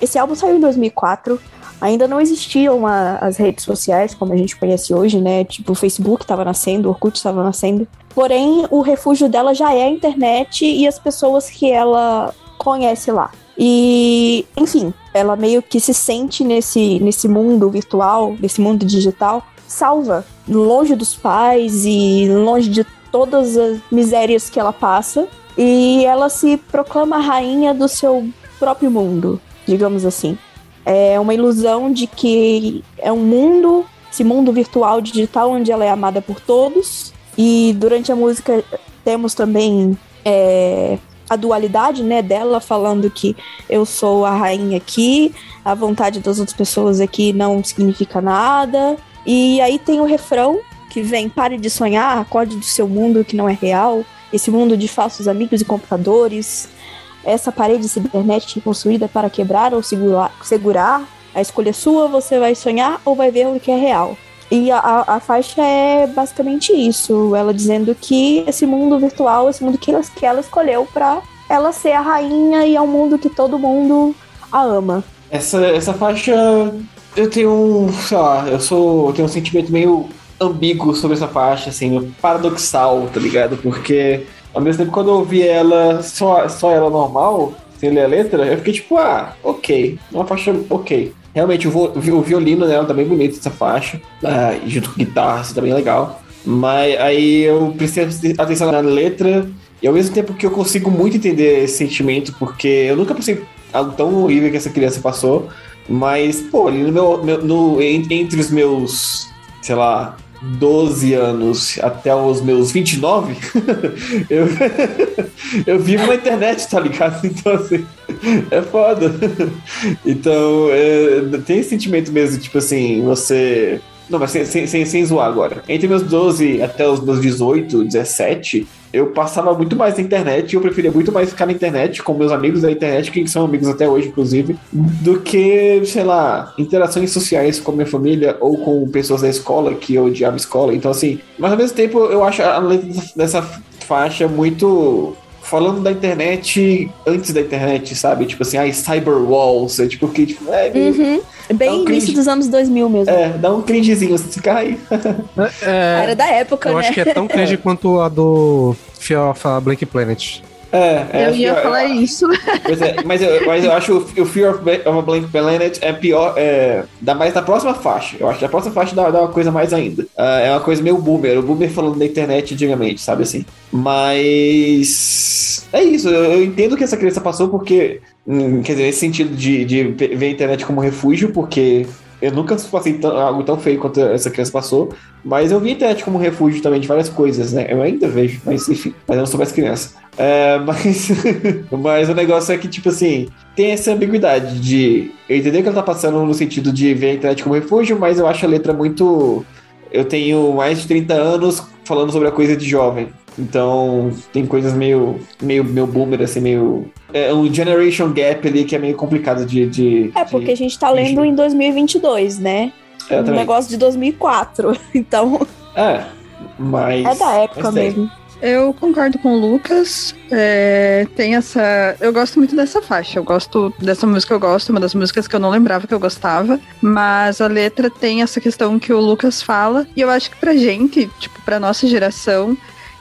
esse álbum saiu em 2004, ainda não existiam a, as redes sociais como a gente conhece hoje, né? Tipo, o Facebook estava nascendo, o Orkut estava nascendo. Porém, o refúgio dela já é a internet e as pessoas que ela conhece lá. E, enfim, ela meio que se sente nesse, nesse mundo virtual, nesse mundo digital, salva, longe dos pais e longe de todas as misérias que ela passa. E ela se proclama rainha do seu próprio mundo, digamos assim. É uma ilusão de que é um mundo, esse mundo virtual digital, onde ela é amada por todos. E durante a música temos também é, a dualidade né, dela falando que eu sou a rainha aqui, a vontade das outras pessoas aqui não significa nada. E aí tem o refrão que vem: pare de sonhar, acorde do seu mundo que não é real, esse mundo de falsos amigos e computadores, essa parede cibernética construída para quebrar ou segurar, segurar. A escolha é sua, você vai sonhar ou vai ver o que é real. E a, a, faixa é basicamente isso, ela dizendo que esse mundo virtual, esse mundo que ela, que ela escolheu para ela ser a rainha e é um mundo que todo mundo a ama. Essa, essa faixa, eu tenho sei lá, eu sou, eu tenho um sentimento meio ambíguo sobre essa faixa, assim, paradoxal, tá ligado? Porque ao mesmo tempo, quando eu ouvi ela, só, só ela normal, sem ler a letra, eu fiquei tipo, ah, ok. Uma faixa ok. Realmente, o, o violino dela tá bem bonito, essa faixa. Ah, junto com guitarra, assim, tá bem legal. Mas aí eu prestei atenção na letra, e ao mesmo tempo que eu consigo muito entender esse sentimento, porque eu nunca passei algo tão horrível que essa criança passou. Mas, pô, ali no meu, meu no, entre os meus, sei lá, 12 anos até os meus 29, *laughs* eu, *laughs* eu vivo na internet, tá ligado? *laughs* Então, assim, é foda. Então, é, tem esse sentimento mesmo, tipo assim, você não, mas sem, sem, sem, sem zoar agora. Entre meus 12 até os meus 18, 17, eu passava muito mais na internet eu preferia muito mais ficar na internet com meus amigos da internet, que são amigos até hoje, inclusive, do que, sei lá, interações sociais com minha família ou com pessoas da escola que eu odiava escola. Então, assim, mas ao mesmo tempo eu acho a letra dessa faixa muito falando da internet antes da internet, sabe? Tipo assim, ai, cyberwalls, é tipo que, tipo, é, uhum. Bem um início dos anos 2000 mesmo. É, dá um cringezinho, você fica aí. É, Era da época, eu né? Eu acho que é tão cringe *laughs* é. quanto a do Fear of a Blank Planet. É, é, eu ia falar eu, isso. É, mas, eu, mas eu acho o Fear of, a Blank Planet é pior, é, dá mais na próxima faixa. Eu acho que a próxima faixa dá, dá uma coisa mais ainda. Uh, é uma coisa meio boomer, o boomer falando da internet antigamente, sabe assim? Mas é isso, eu, eu entendo que essa criança passou porque, hum, quer dizer, nesse sentido de, de ver a internet como refúgio, porque eu nunca passei algo tão feio quanto essa criança passou, mas eu vi a internet como refúgio também de várias coisas, né? Eu ainda vejo, mas enfim, mas eu não sou mais criança. É, *laughs* mas, mas o negócio é que, tipo assim, tem essa ambiguidade de. Eu entender que ela tá passando no sentido de ver a internet como refúgio, mas eu acho a letra muito. Eu tenho mais de 30 anos falando sobre a coisa de jovem. Então, tem coisas meio, meio, meio boomer, assim, meio. É um generation gap ali que é meio complicado de. de é, porque de, a gente tá lendo de... em 2022, né? É, um negócio de 2004. *laughs* Então. É, mas. É da época mesmo. Eu concordo com o Lucas. É, tem essa. Eu gosto muito dessa faixa. Eu gosto dessa música, eu gosto, uma das músicas que eu não lembrava que eu gostava. Mas a letra tem essa questão que o Lucas fala. E eu acho que pra gente, tipo, pra nossa geração,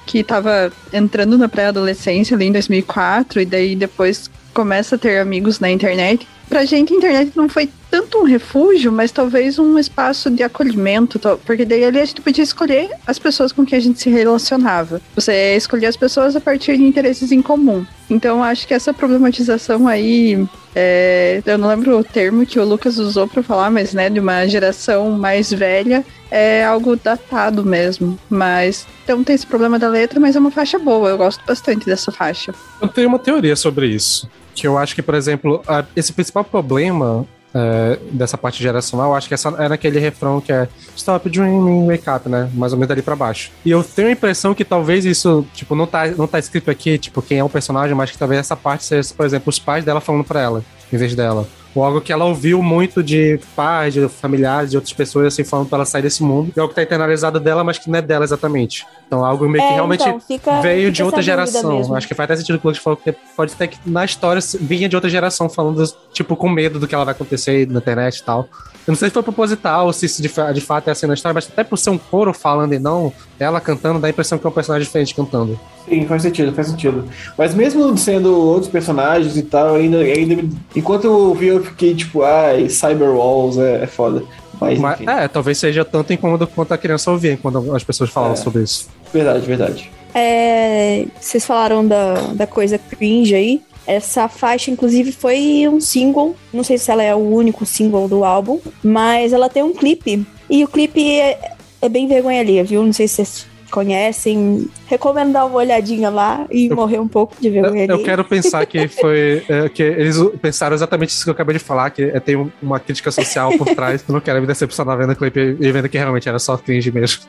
que tava entrando na pré-adolescência ali em 2004, e daí depois começa a ter amigos na internet. Pra gente, a internet não foi tanto um refúgio, mas talvez um espaço de acolhimento, porque daí ali a gente podia escolher as pessoas com quem a gente se relacionava. Você escolher as pessoas a partir de interesses em comum. Então, acho que essa problematização aí, é, eu não lembro o termo que o Lucas usou para falar, mas né, de uma geração mais velha, é algo datado mesmo. Mas então tem esse problema da letra, mas é uma faixa boa. Eu gosto bastante dessa faixa. Eu tenho uma teoria sobre isso. Que eu acho que, por exemplo, a, esse principal problema é, dessa parte geracional, eu acho que essa é naquele refrão que é Stop Dreaming, Wake Up, né? Mais ou menos ali pra baixo. E eu tenho a impressão que talvez isso, tipo, não tá, não tá escrito aqui, tipo, quem é o personagem, mas que talvez essa parte seja, por exemplo, os pais dela falando pra ela, em vez dela ou algo que ela ouviu muito de pais, de familiares, de outras pessoas, assim, falando pra ela sair desse mundo, e algo que tá internalizado dela, mas que não é dela exatamente. Então, algo meio que É, realmente então, fica- veio fica de outra geração. mesmo. Acho que faz até sentido o que o falou, porque pode ser que na história vinha de outra geração, falando, tipo, com medo do que ela vai acontecer na internet e tal. Eu não sei se foi proposital ou se isso de, de fato é assim na história, mas até por ser um coro falando e não ela cantando, dá a impressão que é um personagem diferente cantando. Sim, faz sentido, faz sentido. Mas mesmo sendo outros personagens e tal, ainda, ainda enquanto eu eu fiquei tipo, ai, Cyberwalls é, é foda. Mas, Mas, enfim, é, talvez seja tanto incômodo quanto a criança ouvir quando as pessoas falavam É. sobre isso. verdade, verdade. É, vocês falaram da, da coisa cringe aí. Essa faixa, inclusive, foi um single. Não sei se ela é o único single do álbum, mas ela tem um clipe. E o clipe é, é bem vergonha alheia, viu? Não sei se vocês conhecem. Recomendo dar uma olhadinha lá e Eu- morrer um pouco de Eu, vergonha eu alheia. quero pensar que *laughs* foi. é, que eles pensaram exatamente isso que eu acabei de falar, que é, tem um- uma crítica social por *laughs* trás. Eu não quero me decepcionar vendo o clipe e vendo que realmente era só cringe mesmo.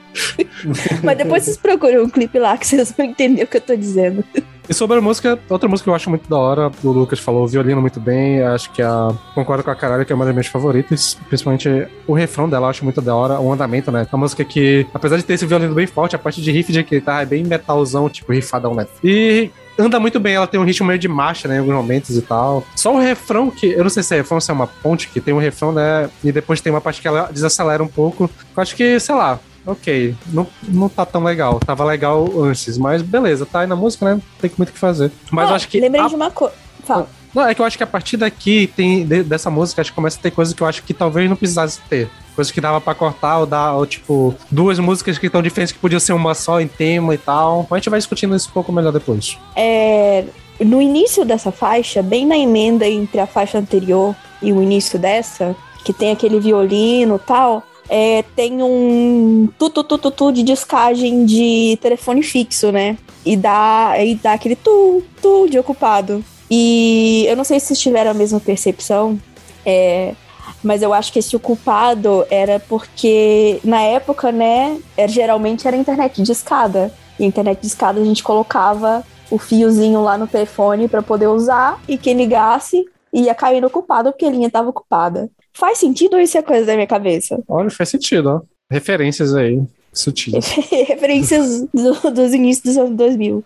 Mas depois vocês procuram um clipe lá que vocês vão entender o que eu tô dizendo. *laughs* E sobre a música, outra música que eu acho muito da hora, o Lucas falou violino muito bem, acho que a. Concordo com a caralho, que é uma das minhas favoritas. Principalmente o refrão dela, eu acho muito da hora, o andamento, né? A música que, apesar de ter esse violino bem forte, a parte de riff de guitarra é bem metalzão, tipo riffadão, né? E anda muito bem, ela tem um ritmo meio de marcha, né, em alguns momentos e tal. Só o refrão que, eu não sei se é refrão, se é uma ponte, que tem um refrão, né, e depois tem uma parte que ela desacelera um pouco. Eu acho que, sei lá, ok, não, não tá tão legal. Tava legal antes, mas beleza, tá aí na música, né, tem muito o que fazer. Mas Ah, eu acho que... Lembrei a- de uma coisa. Fala. Não, é que eu acho que a partir daqui, tem de- dessa música, acho que começa a ter coisas que eu acho que talvez não precisasse ter. Coisas que dava pra cortar ou dar, ou tipo, duas músicas que estão diferentes que podiam ser uma só em tema e tal. A gente vai discutindo isso um pouco melhor depois. É, no início dessa faixa, bem na emenda entre a faixa anterior e o início dessa, que tem aquele violino e tal, é, tem um tu, tu, tu, tu, tu de discagem de telefone fixo, né? E dá, e dá aquele tu, tu de ocupado. E eu não sei se vocês tiveram a mesma percepção, é, mas eu acho que esse ocupado era porque na época, né, era, geralmente era internet de escada. E internet de escada a gente colocava o fiozinho lá no telefone para poder usar e quem ligasse ia cair no ocupado porque a linha estava ocupada. Faz sentido ou isso é coisa da minha cabeça? Olha, faz sentido, ó. Referências aí, sutis. *laughs* Referências do- dos inícios dos anos 2000.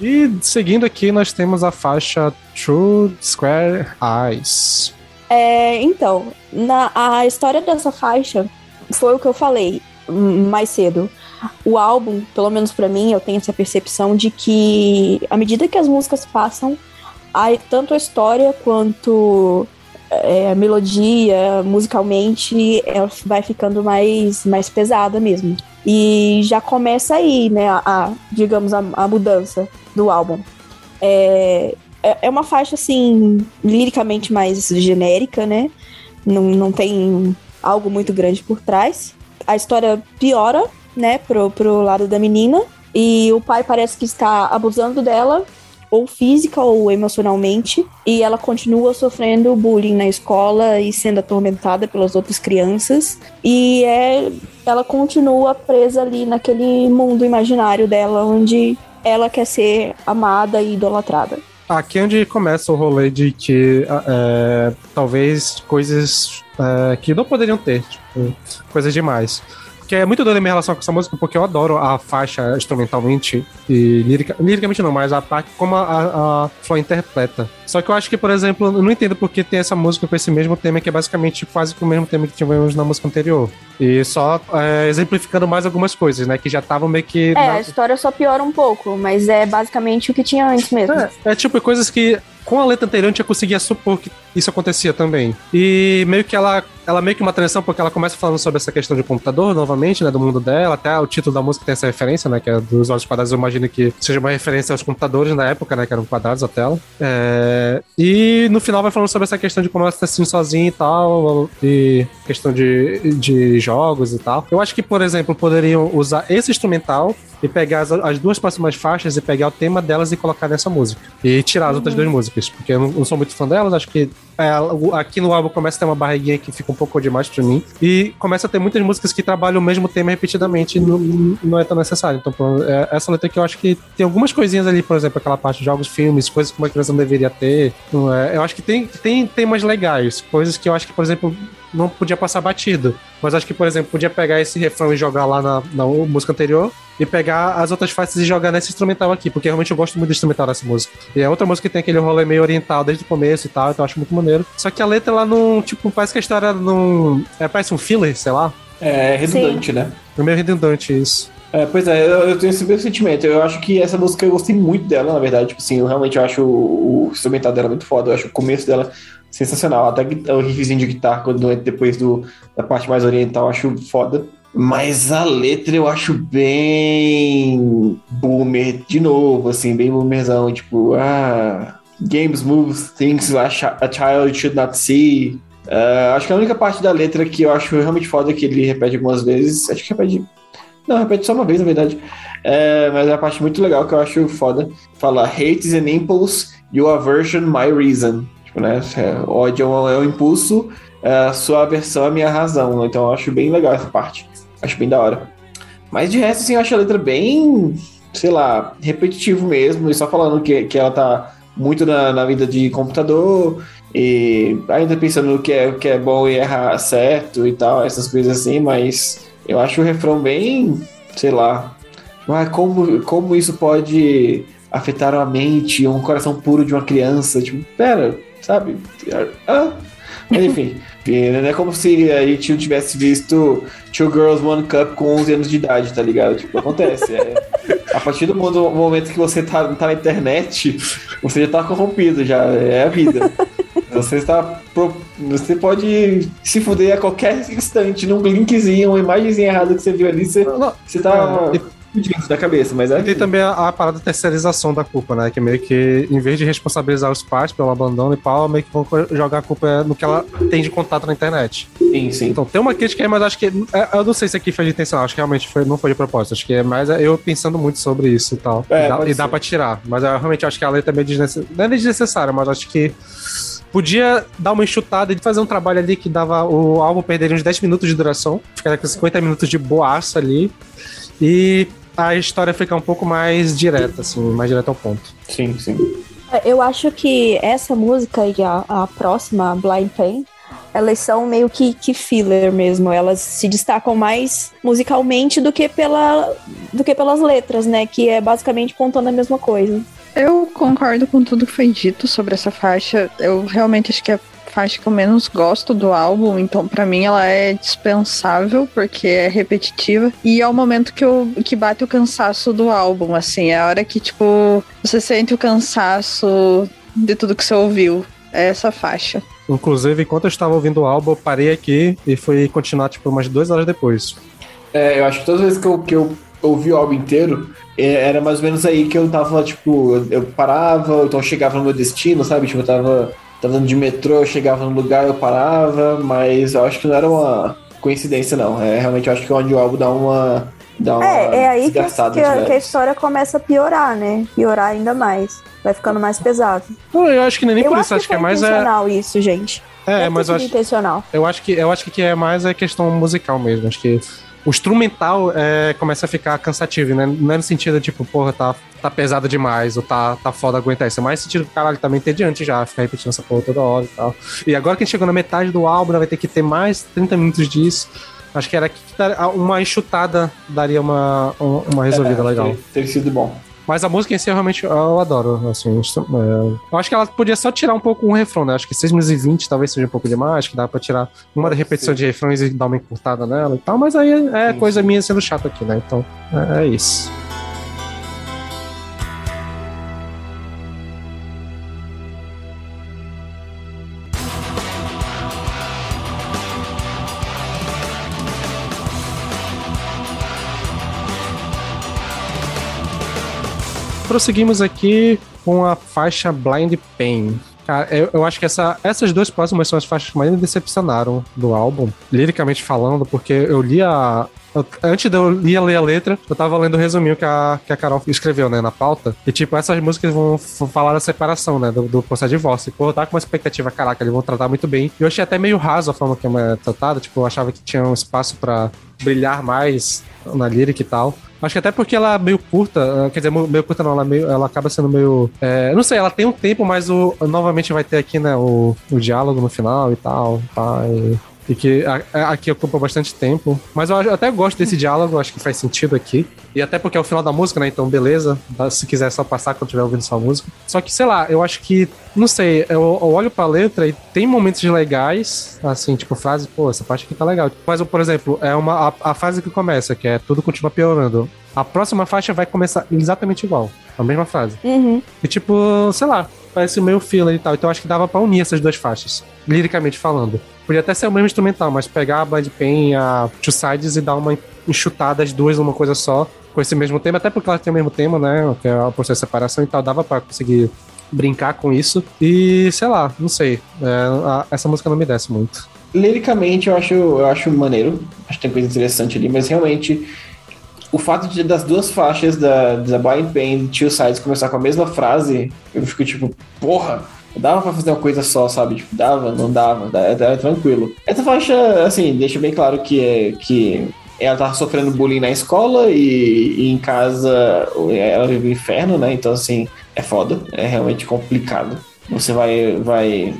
E seguindo aqui, nós temos a faixa True Square Eyes. É, então, na, a história dessa faixa foi o que eu falei mais cedo. O álbum, pelo menos pra mim, eu tenho essa percepção de que à medida que as músicas passam, aí tanto a história quanto é, a melodia, musicalmente, ela vai ficando mais, mais pesada mesmo. E já começa aí, né, a, a, digamos, a, a mudança do álbum. É, é é uma faixa, assim, liricamente mais genérica, né? Não, não tem algo muito grande por trás. A história piora, né, pro, pro lado da menina. E o pai parece que está abusando dela, ou física ou emocionalmente. E ela continua sofrendo bullying na escola e sendo atormentada pelas outras crianças. E é, ela continua presa ali naquele mundo imaginário dela, onde ela quer ser amada e idolatrada. Aqui é onde começa o rolê de que é, talvez coisas é, que não poderiam ter, tipo, coisas demais. Que é muito doida a minha relação com essa música, porque eu adoro a faixa instrumentalmente e lirica, liricamente não, mas a parte como a, a, a Flo interpreta. Só que eu acho que, por exemplo, eu não entendo porque tem essa música com esse mesmo tema, que é basicamente quase que o mesmo tema que tivemos na música anterior. E só é, exemplificando mais algumas coisas, né? Que já estavam meio que. É, na- a história só piora um pouco, mas é basicamente o que tinha antes mesmo. É, é tipo coisas que com a letra anterior a gente já conseguia supor que isso acontecia também. E meio que ela, ela meio que uma transição, porque ela começa falando sobre essa questão de computador novamente, né, do mundo dela, até o título da música tem essa referência, né, que é dos olhos quadrados, eu imagino que seja uma referência aos computadores na época, né, que eram quadrados a tela. É, e no final vai falando sobre essa questão de como ela está sentindo sozinha e tal, e questão de, de jogos e tal. Eu acho que, por exemplo, poderiam usar esse instrumental e pegar as, as duas próximas faixas e pegar o tema delas e colocar nessa música. E tirar as outras duas músicas, porque eu não, não sou muito fã delas, acho que é, aqui no álbum começa a ter uma barriguinha que fica um pouco demais pra mim. E começa a ter muitas músicas que trabalham o mesmo tema repetidamente e não, não é tão necessário. Então, é essa letra que eu acho que tem algumas coisinhas ali, por exemplo, aquela parte de jogos, filmes, coisas que uma criança não deveria ter. É? Eu acho que tem, tem temas legais, coisas que eu acho que, por exemplo, não podia passar batido. Mas acho que, por exemplo, podia pegar esse refrão e jogar lá na, na música anterior e pegar as outras faixas e jogar nesse instrumental aqui, porque realmente eu gosto muito do instrumental dessa música. E é outra música que tem aquele rolê meio oriental desde o começo e tal, então eu acho muito maneiro. Só que a letra, ela não, tipo, parece que a história não. É, parece um filler, sei lá. É redundante, né? É meio redundante isso. É, pois é, eu, eu tenho esse mesmo sentimento. Eu acho que essa música eu gostei muito dela, na verdade. Tipo assim, eu realmente acho o, o instrumental dela muito foda. Eu acho o começo dela sensacional. Até o riffzinho de guitarra, quando entra depois do, da parte mais oriental, acho foda. Mas a letra eu acho bem boomer, de novo, assim, bem boomerzão. Tipo, ah, games move things a chi- a child should not see. Ah, acho que a única parte da letra que eu acho realmente foda que ele repete algumas vezes. Acho que repete não, repete só uma vez, na verdade. É, mas é a parte muito legal que eu acho foda. Fala, hate is an impulse, your aversion, my reason. Tipo, né? é, ódio é é um impulso, é, sua aversão é a minha razão. Então eu acho bem legal essa parte. Acho bem da hora. Mas de resto, assim, eu acho a letra bem, sei lá, repetitivo mesmo. E só falando que, que ela tá muito na, na vida de computador. E ainda pensando que é, que é bom e errar certo e tal, essas coisas assim, mas eu acho o refrão bem, sei lá. Ah, como, como isso pode afetar a mente, um coração puro de uma criança? Tipo, pera, sabe? Ah, mas enfim, não é como se a gente não tivesse visto Two Girls One Cup com 11 anos de idade, tá ligado? Tipo, acontece. É, a partir do momento que você tá, tá na internet, você já tá corrompido, já é a vida. Você está. Você pode se fuder a qualquer instante num linkzinho, uma imagenzinha errada que você viu ali, você, você tá É, fudido da cabeça, mas é. E tem também a, a parada da terceirização da culpa, né? Que meio que, em vez de responsabilizar os pais pelo abandono e pau, meio que vão jogar a culpa no que ela tem de contato na internet. Sim, sim. Então, tem uma crítica aí, mas acho que. é, Eu não sei se aqui foi de intencional, acho que realmente foi, não foi de propósito. Acho que é mais eu pensando muito sobre isso e tal. É, e dá, e dá pra tirar. Mas eu realmente acho que a letra é meio desnecessária. Não é desnecessária, mas acho que. Podia dar uma enxutada e fazer um trabalho ali que dava o álbum perderia uns 10 minutos de duração, ficaria com 50 minutos de boaça ali. E a história ficar um pouco mais direta, assim, mais direta ao ponto. Sim, sim. Eu acho que essa música e a, a próxima, Blind Pain, elas são meio que, que filler mesmo. Elas se destacam mais musicalmente do que, pela, do que pelas letras, né? Que é basicamente contando a mesma coisa. Eu concordo com tudo que foi dito sobre essa faixa. Eu realmente acho que é a faixa que eu menos gosto do álbum, então pra mim ela é dispensável porque é repetitiva e é o momento que eu que bate o cansaço do álbum, assim, é a hora que tipo você sente o cansaço de tudo que você ouviu. É essa faixa. Inclusive, enquanto eu estava ouvindo o álbum, eu parei aqui e fui continuar, tipo, umas duas horas depois. É, eu acho que todas as vezes que eu, que eu ouvi o álbum inteiro, é, era mais ou menos aí que eu tava, tipo, eu- eu parava, então eu chegava no meu destino, sabe? Tipo, eu tava, tava andando de metrô, eu chegava no lugar, eu parava, mas eu acho que não era uma coincidência, não. É, realmente eu acho que onde o álbum dá uma. Dá uma É, é aí que, que a, que a história começa a piorar, né? Piorar ainda mais. Vai ficando mais pesado. Não, eu acho que nem eu por acho isso, que acho que é mais. É, intencional isso, gente. é, Deve mas eu acho, intencional. eu acho que eu acho que é mais a questão musical mesmo. Acho que o instrumental é, começa a ficar cansativo, né? Não é no sentido tipo, porra, tá, tá pesado demais, ou tá, tá foda aguentar isso. É mais sentido, caralho, também entediante já, ficar repetindo essa porra toda hora e tal. E agora que a gente chegou na metade do álbum, né, vai ter que ter mais 30 minutos disso. Acho que era aqui que uma enxutada daria uma, um- uma resolvida É, legal. ter- Ter sido bom. Mas a música em si, eu realmente eu adoro. Assim, isso, é, eu acho que ela podia só tirar um pouco um refrão, né? Acho que 6 minutos e 20 talvez seja um pouco demais. Que dá pra tirar uma da repetição de refrões e dar uma encurtada nela e tal. Mas aí é, Sim, coisa sim. minha sendo chato aqui, né? Então é, é isso. Prosseguimos aqui com a faixa Blind Pain. Cara, eu, eu acho que essa- essas duas próximas são as faixas que mais me decepcionaram do álbum, liricamente falando, porque eu li a. antes de eu li a ler a letra, eu tava lendo o resuminho que a, que a Carol escreveu, né, na pauta. E, tipo, essas músicas vão falar da separação, né, do, do processo de divórcio. E, pô, eu tava com uma expectativa, caraca, eles vão tratar muito bem. E eu achei até meio raso a forma que é tratada, tipo, eu achava que tinha um espaço pra brilhar mais na lírica e tal. Acho que até porque ela é meio curta, eh, quer dizer, meio curta não, ela, é meio, ela acaba sendo meio. eh, não sei, ela tem um tempo, mas o, novamente vai ter aqui, né, o, o diálogo no final e tal. Tá, e, e que a- a- aqui ocupa bastante tempo. Mas eu, até gosto desse diálogo, acho que faz sentido aqui. E até porque é o final da música, né? Então, beleza. Se quiser só passar quando estiver ouvindo sua música. Só que, sei lá, eu acho que. Não sei, eu, eu olho pra letra e tem momentos legais, assim, tipo, frase, pô, essa parte aqui tá legal. Mas, por exemplo, é uma, a, a fase que começa, que é tudo continua piorando. A próxima faixa vai começar exatamente igual. A mesma frase. Uhum. E tipo, sei lá, parece meio filler e tal. Então acho que dava pra unir essas duas faixas, liricamente falando. Podia até ser o mesmo instrumental, mas pegar a Blind Pain a Two Sides e dar uma enxutada as duas numa coisa só, com esse mesmo tema, até porque elas têm o mesmo tema, né? Que é o processo de separação e tal, dava pra conseguir brincar com isso. E sei lá, não sei. É, a- essa música não me desce muito. Liricamente, eu acho, eu acho maneiro. Acho que tem coisa interessante ali, mas realmente. O fato de das duas faixas da, da Blind Pain e Two Sides começar com a mesma frase, eu fico tipo, porra, dava pra fazer uma coisa só, sabe? Tipo, dava, não dava, dava, dava tranquilo. Essa faixa, assim, deixa bem claro que, é, que ela tava sofrendo bullying na escola e, e em casa ela vive o inferno, né? Então, assim, é foda, é realmente complicado. Você vai, vai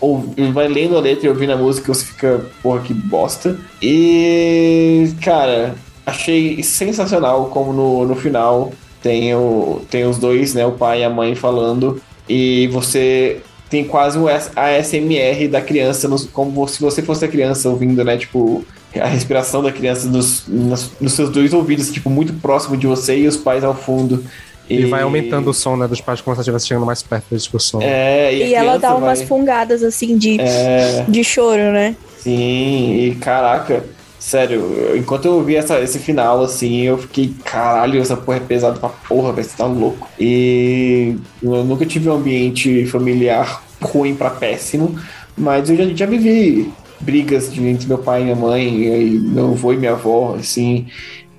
ou vai lendo a letra e ouvindo a música, você fica, porra, que bosta. E, cara, achei sensacional como no, no final tem, o, tem os dois, né, o pai e a mãe falando, e você tem quase um ASMR da criança, nos- como se você fosse a criança ouvindo, né, tipo, a respiração da criança nos, nos, nos seus dois ouvidos, tipo, muito próximo de você e os pais ao fundo. E, vai aumentando o som, né, dos pais como se ela estivesse chegando mais perto da discussão. É, e, E ela dá umas vai- fungadas assim de, É, de choro, né? Sim, e caraca, sério, enquanto eu ouvi essa, esse final, assim, eu fiquei, caralho, essa porra é pesada pra porra, velho, você tá louco. E eu nunca tive um ambiente familiar ruim pra péssimo, mas eu já, já vivi brigas de, entre meu pai e minha mãe, e meu avô e minha avó, assim.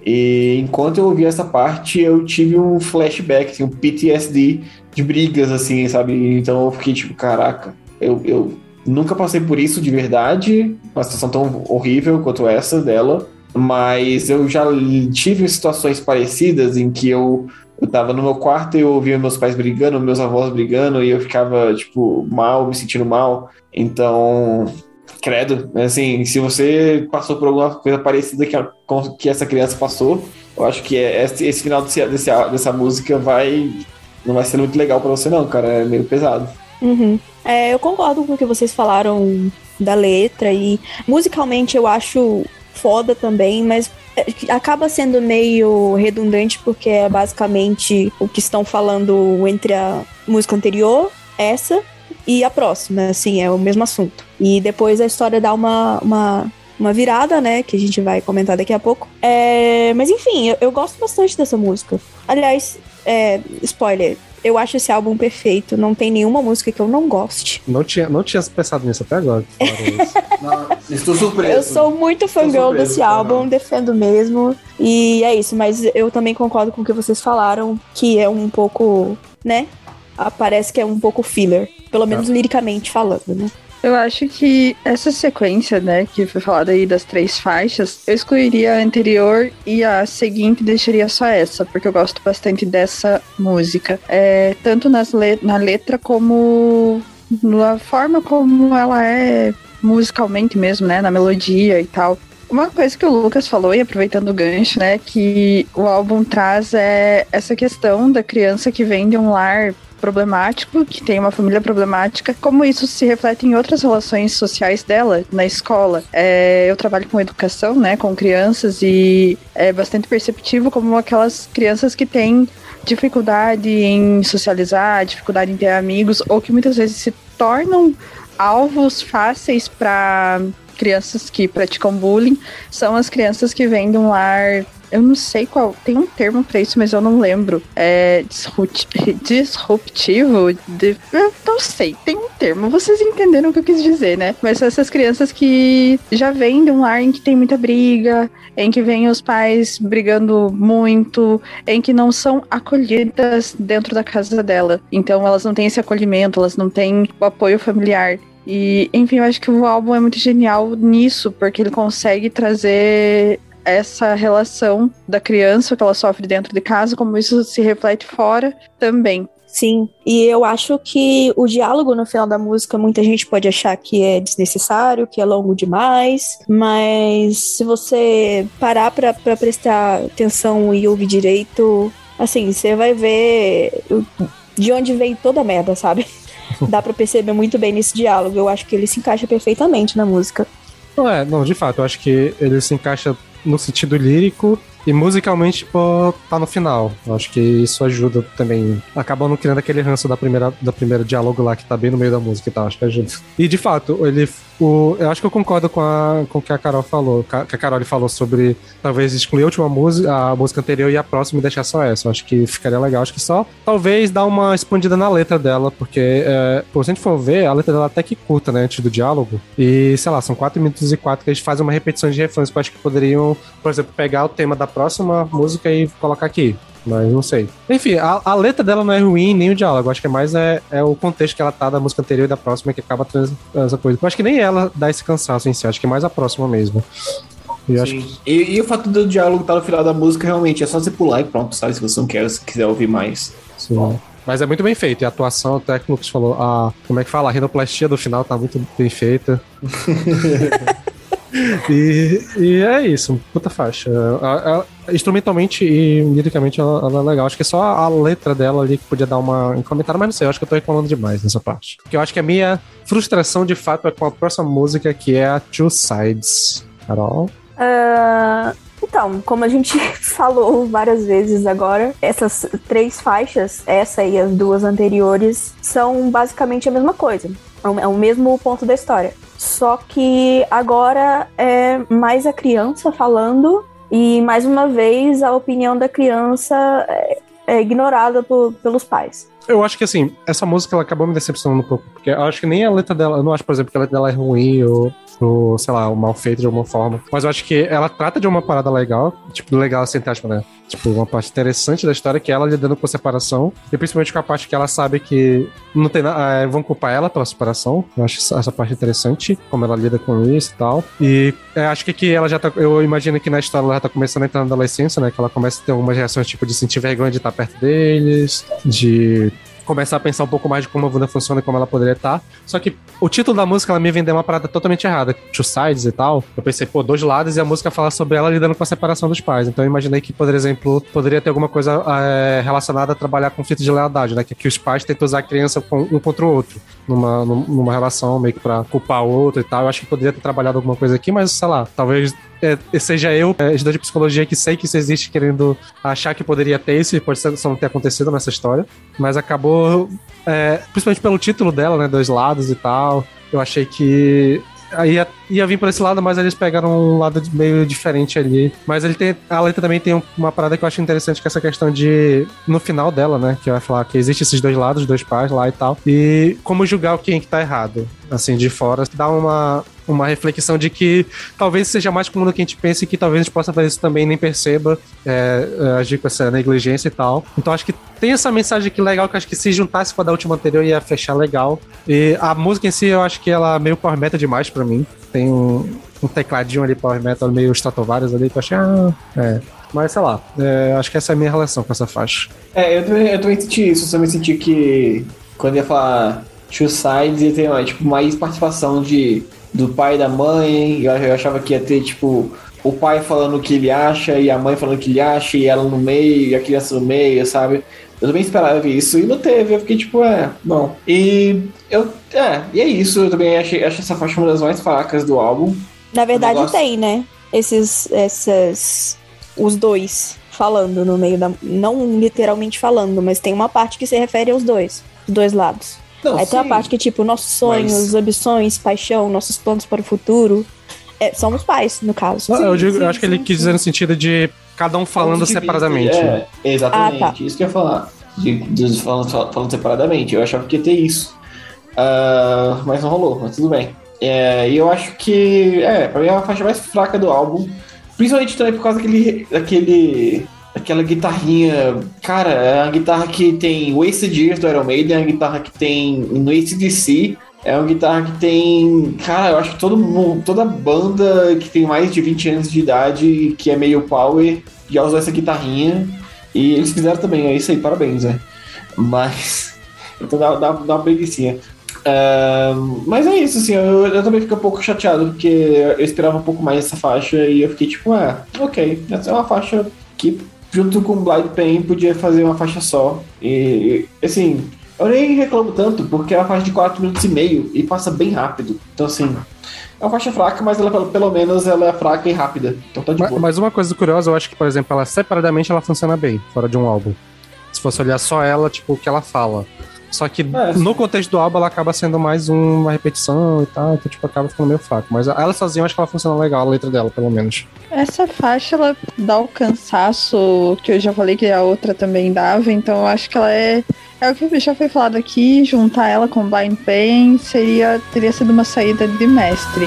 E enquanto eu ouvi essa parte, eu tive um flashback, assim, um PTSD de brigas, assim, sabe? Então eu fiquei tipo, caraca, eu, eu nunca passei por isso de verdade, uma situação tão horrível quanto essa dela, mas eu já tive situações parecidas em que eu, eu tava no meu quarto e eu ouvia meus pais brigando, meus avós brigando, e eu ficava, tipo, mal, me sentindo mal. Então, credo, assim, se você passou por alguma coisa parecida que, a- que essa criança passou, eu acho que é- esse, esse final desse, desse- dessa música vai. Não vai ser muito legal pra você, não, cara. É meio pesado. Uhum. É, eu concordo com o que vocês falaram da letra e musicalmente eu acho foda também, mas é, acaba sendo meio redundante porque é basicamente o que estão falando entre a música anterior, essa, e a próxima, assim, é o mesmo assunto. E depois a história dá uma, uma, uma virada, né, que a gente vai comentar daqui a pouco. É, mas enfim, eu, eu gosto bastante dessa música. Aliás, é, spoiler, eu acho esse álbum perfeito, não tem nenhuma música que eu não goste. Não tinha, não tinha pensado nisso até agora. isso. *laughs* Estou surpreso. Eu sou muito fangirl desse álbum, defendo mesmo. E é isso, mas eu também concordo com o que vocês falaram, que é um pouco, né? Parece que é um pouco filler. Pelo menos liricamente falando, né? Eu acho que essa sequência, né, que foi falada aí das três faixas, eu excluiria a anterior e a seguinte deixaria só essa, porque eu gosto bastante dessa música. É, tanto nas le na letra como na forma como ela é musicalmente mesmo, né, na melodia e tal. Uma coisa que o Lucas falou, e aproveitando o gancho, né, que o álbum traz é essa questão da criança que vem de um lar problemático, que tem uma família problemática, como isso se reflete em outras relações sociais dela na escola. É, eu trabalho com educação, né, com crianças, e é bastante perceptivo como aquelas crianças que têm dificuldade em socializar, dificuldade em ter amigos, ou que muitas vezes se tornam alvos fáceis para crianças que praticam bullying, são as crianças que vêm de um lar eu não sei qual. Tem um termo pra isso, mas eu não lembro. É disruptivo? De, eu não sei. Tem um termo. Vocês entenderam o que eu quis dizer, né? Mas são essas crianças que já vêm de um lar em que tem muita briga, em que vêm os pais brigando muito, em que não são acolhidas dentro da casa dela. Então elas não têm esse acolhimento, elas não têm o apoio familiar. E, enfim, eu acho que o álbum é muito genial nisso, porque ele consegue trazer essa relação da criança que ela sofre dentro de casa, como isso se reflete fora também. Sim, e eu acho que o diálogo no final da música, muita gente pode achar que é desnecessário, que é longo demais, mas se você parar pra, pra prestar atenção e ouvir direito, assim, você vai ver de onde veio toda a merda, sabe? *laughs* Dá pra perceber muito bem nesse diálogo. Eu acho que ele se encaixa perfeitamente na música. Não é, não, de fato, eu acho que ele se encaixa no sentido lírico e musicalmente, tipo, tá no final. Eu acho que isso ajuda também. Acabando criando aquele ranço da primeira, da primeira diálogo lá que tá bem no meio da música e tal. Acho que ajuda. E de fato, ele. O, eu acho que eu concordo com, a, com o que a Carol falou. Que a Carol falou sobre talvez excluir a última música, a música anterior e a próxima e deixar só essa. Eu acho que ficaria legal. Acho que só talvez dar uma expandida na letra dela, porque, é, pô, se a gente for ver, a letra dela até que curta, né, antes do diálogo. E, sei lá, são 4 minutos e 4 que a gente faz uma repetição de refrões que eu acho que poderiam, por exemplo, pegar o tema da próxima música e colocar aqui. Mas não sei. Enfim, a, a, letra dela não é ruim, nem o diálogo. Acho que é mais é, é o contexto que ela tá da música anterior e da próxima que acaba trazendo essa coisa. Eu acho que nem ela dá esse cansaço em si, acho que é mais a próxima mesmo. E, que... e, e, o fato do diálogo estar tá no final da música, realmente, é só você pular e pronto, sabe? Se você não quer, se quiser ouvir mais. Sim. Mas é muito bem feito. E a atuação, até que o Lucas falou, a, como é que fala? A rinoplastia do final tá muito bem feita. *laughs* e, e, é isso, puta faixa. Ela, instrumentalmente e liricamente ela, ela, é legal. Acho que é só a letra dela ali que podia dar uma um comentário, mas não sei, eu acho que eu tô reclamando demais nessa parte. Porque eu acho que a minha frustração de fato é com a próxima música, que é a Two Sides. Carol? Uh, então, como a gente *laughs* falou várias vezes agora, essas três faixas, essa e as duas anteriores, são basicamente a mesma coisa. É o mesmo ponto da história. Só que agora é mais a criança falando e mais uma vez a opinião da criança é, é ignorada por, pelos pais. Eu acho que assim, essa música ela acabou me decepcionando um pouco, porque eu acho que nem a letra dela, eu não acho, por exemplo, que a letra dela é ruim ou ou, sei lá, mal feito de alguma forma. Mas eu acho que ela trata de uma parada legal, tipo, legal assim, aspas, né? Tipo, uma parte interessante da história que é ela lidando com a separação. E principalmente com a parte que ela sabe que não tem nada. É, vão culpar ela pela separação. Eu acho essa parte interessante, como ela lida com isso e tal. E é, acho que aqui ela já tá. Eu imagino que na história ela já tá começando a entrar na adolescência, né? Que ela começa a ter algumas reações, tipo, de sentir vergonha de estar perto deles, de começar a pensar um pouco mais de como a Wanda funciona e como ela poderia estar. Só que o título da música ela me vendeu uma parada totalmente errada, two sides e tal. Eu pensei, pô, dois lados e a música fala sobre ela lidando com a separação dos pais. Então eu imaginei que, por exemplo, poderia ter alguma coisa é, relacionada a trabalhar conflito de lealdade, né? Que, que os pais tentam usar a criança um contra o outro, numa, numa relação meio que pra culpar o outro e tal. Eu acho que poderia ter trabalhado alguma coisa aqui, mas sei lá, talvez é, seja eu, é, estudante de psicologia, que sei que isso existe, querendo achar que poderia ter isso, e pode ser, só não ter acontecido nessa história. Mas acabou, é, principalmente pelo título dela, né? Dois lados e tal. Eu achei que ia, ia vir por esse lado, mas eles pegaram um lado meio diferente ali. Mas ele tem. A letra também tem uma parada que eu acho interessante, que é essa questão de. No final dela, né? Que vai falar que existe esses dois lados, dois pais lá e tal. E como julgar quem que tá errado. Assim, de fora. Dá uma, uma reflexão de que talvez seja mais comum do que a gente pense e que talvez a gente possa fazer isso também nem perceba, é, é, agir com essa negligência e tal. Então acho que tem essa mensagem aqui legal que acho que se juntasse com a da última anterior ia fechar legal. E a música em si eu acho que ela é meio power metal demais para mim. Tem um, um, tecladinho ali power metal meio Stratovarius ali que eu achei, ah, é. Mas sei lá, é, acho que essa é a minha relação com essa faixa. É, eu também, eu também senti isso. Eu também senti que quando ia falar Two Sides ia ter tipo, mais participação de do pai e da mãe. Eu, eu achava que ia ter, tipo, o pai falando o que ele acha e a mãe falando o que ele acha e ela no meio e a criança no meio, sabe? Eu também esperava isso e não teve. Eu fiquei tipo, é, bom. E eu, é, e é isso. Eu também achei, acho essa faixa uma das mais fracas do álbum. Na verdade, negócio- tem, né? Esses, essas, os dois falando no meio da, não literalmente falando, mas tem uma parte que se refere aos dois, os dois lados. Não, Aí tem a sim. parte que tipo nossos sonhos, Mas- ambições, paixão, nossos planos para o futuro. É, são os pais, no caso. Não, eu, Sim, digo, sim, eu acho que ele sim, quis sim. dizer no sentido de cada um falando separadamente. É, exatamente. Ah, tá. Isso que eu ia falar. De, de- falando, falando separadamente. Eu achava que ia ter isso. Ah, mas não rolou, mas tudo bem. É, e eu acho que, é, pra mim é a faixa mais fraca do álbum. Principalmente também por causa daquele. daquele aquela guitarrinha. Cara, é uma guitarra que tem Wasted Years do Iron Maiden, é uma guitarra que tem no ACDC. É uma guitarra que tem. Cara, eu acho que todo mundo, toda banda que tem mais de 20 anos de idade, que é meio power, já usou essa guitarrinha. E eles fizeram também, é isso aí, parabéns, né? Mas. *laughs* Então dá, dá, dá uma preguiçinha. Ahn, mas é isso, assim, eu, eu também fico um pouco chateado, porque eu esperava um pouco mais dessa faixa e eu fiquei tipo, ah, ok, essa é uma faixa que, junto com Blind Pain, podia fazer uma faixa só. E, assim, eu nem reclamo tanto, porque é uma faixa de 4 minutos e meio e passa bem rápido. Então, assim, é uma faixa fraca, mas ela, pelo- menos ela é fraca e rápida. Então tá de Ma- boa. Mas uma coisa curiosa, eu acho que, por exemplo, ela separadamente ela funciona bem, fora de um álbum. Se fosse olhar só ela, tipo, o que ela fala. Só que É, no contexto do álbum ela acaba sendo mais uma repetição e tal, então tipo, acaba ficando meio fraco. Mas ela sozinha eu acho que ela funciona legal, a letra dela, pelo menos. Essa faixa, ela dá o cansaço que eu já falei que a outra também dava, então eu acho que ela é. É o que já foi falado aqui, juntar ela com Blind Pain seria, teria sido uma saída de mestre.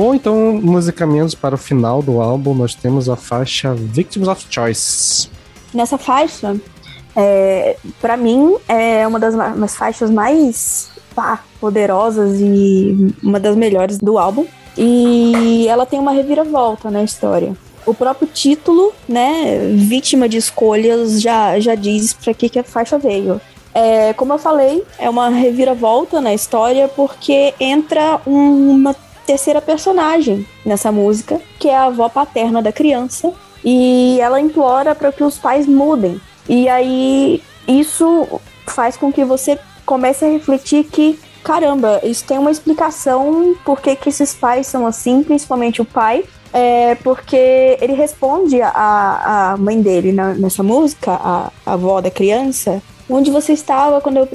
Bom, então, musicamentos para o final do álbum, nós temos a faixa Victims of Choice. Nessa faixa, é, para mim, é uma das ma- umas faixas mais pá, poderosas e uma das melhores do álbum. E ela tem uma reviravolta na história. O próprio título, né, vítima de escolhas, já, já diz pra que, que a faixa veio. É, como eu falei, é uma reviravolta na história porque entra um- uma terceira personagem nessa música, que é a avó paterna da criança, e ela implora para que os pais mudem. E aí isso faz com que você comece a refletir que caramba, isso tem uma explicação por que, que esses pais são assim, principalmente o pai. É porque ele responde a, a mãe dele na- nessa música, a, a avó da criança, onde você estava quando eu,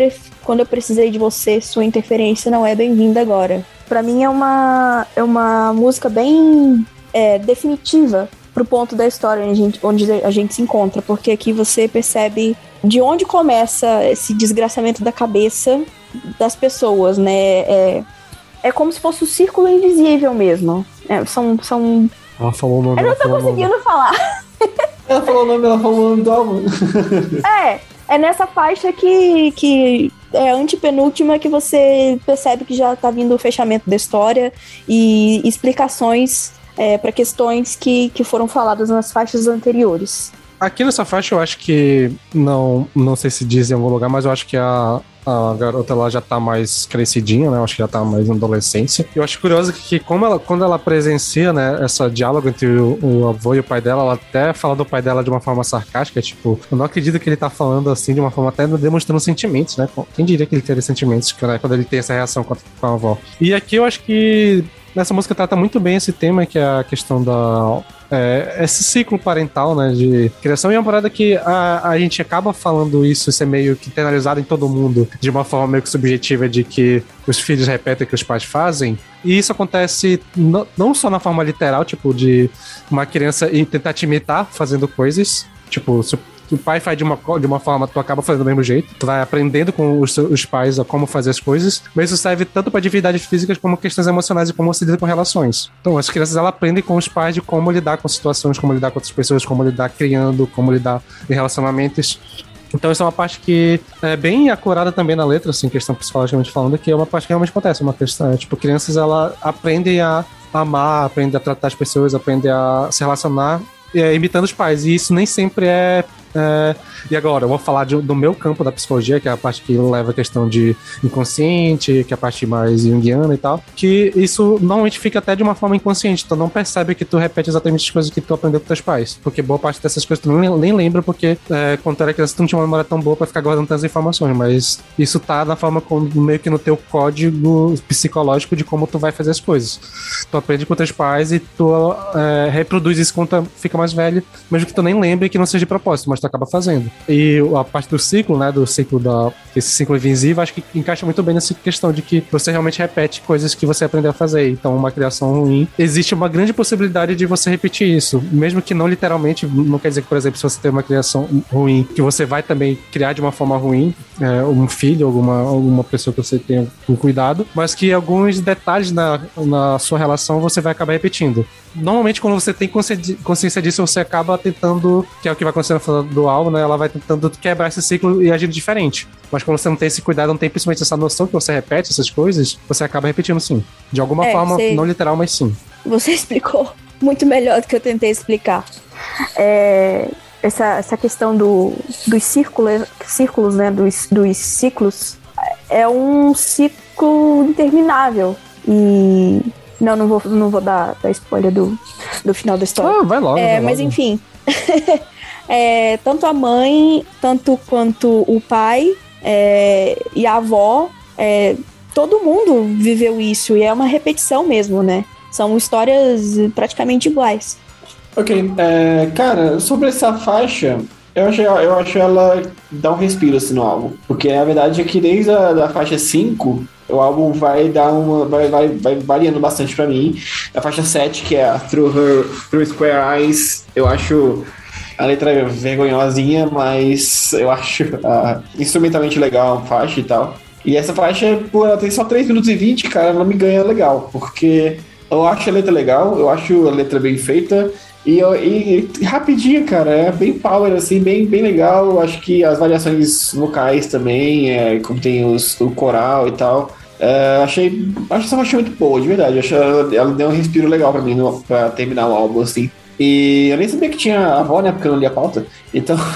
quando eu precisei de você, sua interferência não é bem-vinda agora. Pra mim é uma, é uma música bem é, definitiva pro ponto da história onde a, gente, onde a gente se encontra, porque aqui você percebe de onde começa esse desgraçamento da cabeça das pessoas, né? É, é como se fosse o círculo invisível mesmo. É, são, são. Ela falou o nome. Eu não tô conseguindo falar. Ela falou o nome, ela falou o nome do álbum. É, é nessa faixa que, que é antepenúltima que você percebe que já tá vindo o fechamento da história e explicações é, para questões que, que foram faladas nas faixas anteriores. Aqui nessa faixa eu acho que não, não sei se diz em algum lugar, mas eu acho que a, a garota ela já tá mais crescidinha, né? Acho que já tá mais na adolescência. E eu acho curioso que como ela, quando ela presencia, né, essa diálogo entre o, o avô e o pai dela, ela até fala do pai dela de uma forma sarcástica, tipo, eu não acredito que ele tá falando assim de uma forma até demonstrando sentimentos, né? Quem diria que ele teria sentimentos né, quando ele tem essa reação com a, com a avó? E aqui eu acho que nessa música trata muito bem esse tema, que é a questão da é, esse ciclo parental, né, de criação, e é uma parada que a, a gente acaba falando isso, isso é meio que internalizado em todo mundo, de uma forma meio que subjetiva, de que os filhos repetem o que os pais fazem, e isso acontece no- não só na forma literal, tipo, de uma criança tentar te imitar fazendo coisas, tipo, o pai faz de uma, de uma forma, tu acaba fazendo do mesmo jeito. Tu vai aprendendo com os, os pais a como fazer as coisas. Mas isso serve tanto para atividades físicas como questões emocionais e como se lida com relações. Então, as crianças elas aprendem com os pais de como lidar com situações, como lidar com outras pessoas, como lidar criando, como lidar em relacionamentos. Então, isso é uma parte que é bem acurada também na letra, assim, questão psicologicamente falando, que é uma parte que realmente acontece. Uma questão, é, tipo, crianças, ela aprendem a amar, aprendem a tratar as pessoas, aprendem a se relacionar é, imitando os pais. E isso nem sempre é é, e agora, eu vou falar de, do meu campo da psicologia, que é a parte que leva a questão de inconsciente, que é a parte mais junguiana e tal, que isso normalmente fica até de uma forma inconsciente. Tu não percebe que tu repete exatamente as coisas que tu aprendeu com teus pais. Porque boa parte dessas coisas tu nem, nem lembra, porque é, quando tu era criança tu não tinha uma memória tão boa pra ficar guardando tantas informações. Mas isso tá na forma como, meio que no teu código psicológico de como tu vai fazer as coisas. Tu aprende com teus pais e tu é, reproduz isso quando tu fica mais velho, mesmo que tu nem lembre que não seja de propósito, mas tu acaba fazendo. E a parte do ciclo, né, do ciclo da esse ciclo invisível, acho que encaixa muito bem nessa questão de que você realmente repete coisas que você aprendeu a fazer. Então, uma criação ruim, existe uma grande possibilidade de você repetir isso, mesmo que não literalmente, não quer dizer que, por exemplo, se você tem uma criação ruim, que você vai também criar de uma forma ruim é, um filho, alguma, alguma pessoa que você tenha com cuidado, mas que alguns detalhes na, na sua relação você vai acabar repetindo. Normalmente, quando você tem consciência disso, você acaba tentando, que é o que vai acontecer no do álbum, né? Ela vai tentando quebrar esse ciclo e agir diferente. Mas quando você não tem esse cuidado, não tem principalmente essa noção que você repete essas coisas, você acaba repetindo sim. De alguma É, forma, sei. não literal, mas sim. Você *laughs* explicou muito melhor do que eu tentei explicar. É, essa, essa questão do, dos círculos, círculos, né? Dos, dos ciclos é um ciclo interminável. E. Não, não vou, não vou dar, dar spoiler do, do final da história. Ah, vai logo. É, vai mas logo. enfim. *laughs* É, tanto a mãe, tanto quanto o pai é, e a avó, é, todo mundo viveu isso e é uma repetição mesmo, né? São histórias praticamente iguais. Ok, é, cara, sobre essa faixa, eu acho, eu acho ela dá um respiro assim no álbum. Porque a verdade é que desde a da faixa 5, o álbum vai dar uma. vai, vai, vai variando bastante pra mim. A faixa 7, que é a Through Her Through Square Eyes, eu acho a letra é vergonhosinha, mas eu acho ah, instrumentalmente legal a faixa e tal. E essa faixa, ela tem só 3 minutos e 20, cara, ela me ganha legal, porque eu acho a letra legal, eu acho a letra bem feita. E, e- e rapidinha, cara, é bem power, assim, bem, bem legal. Eu Acho que as variações vocais também, é, como tem os, o coral e tal. é, achei, acho essa faixa muito boa, de verdade. Acho ela, ela deu um respiro legal pra mim no, pra terminar o álbum, assim. E eu nem sabia que tinha avó, né? Porque eu não li a pauta. Então. *laughs*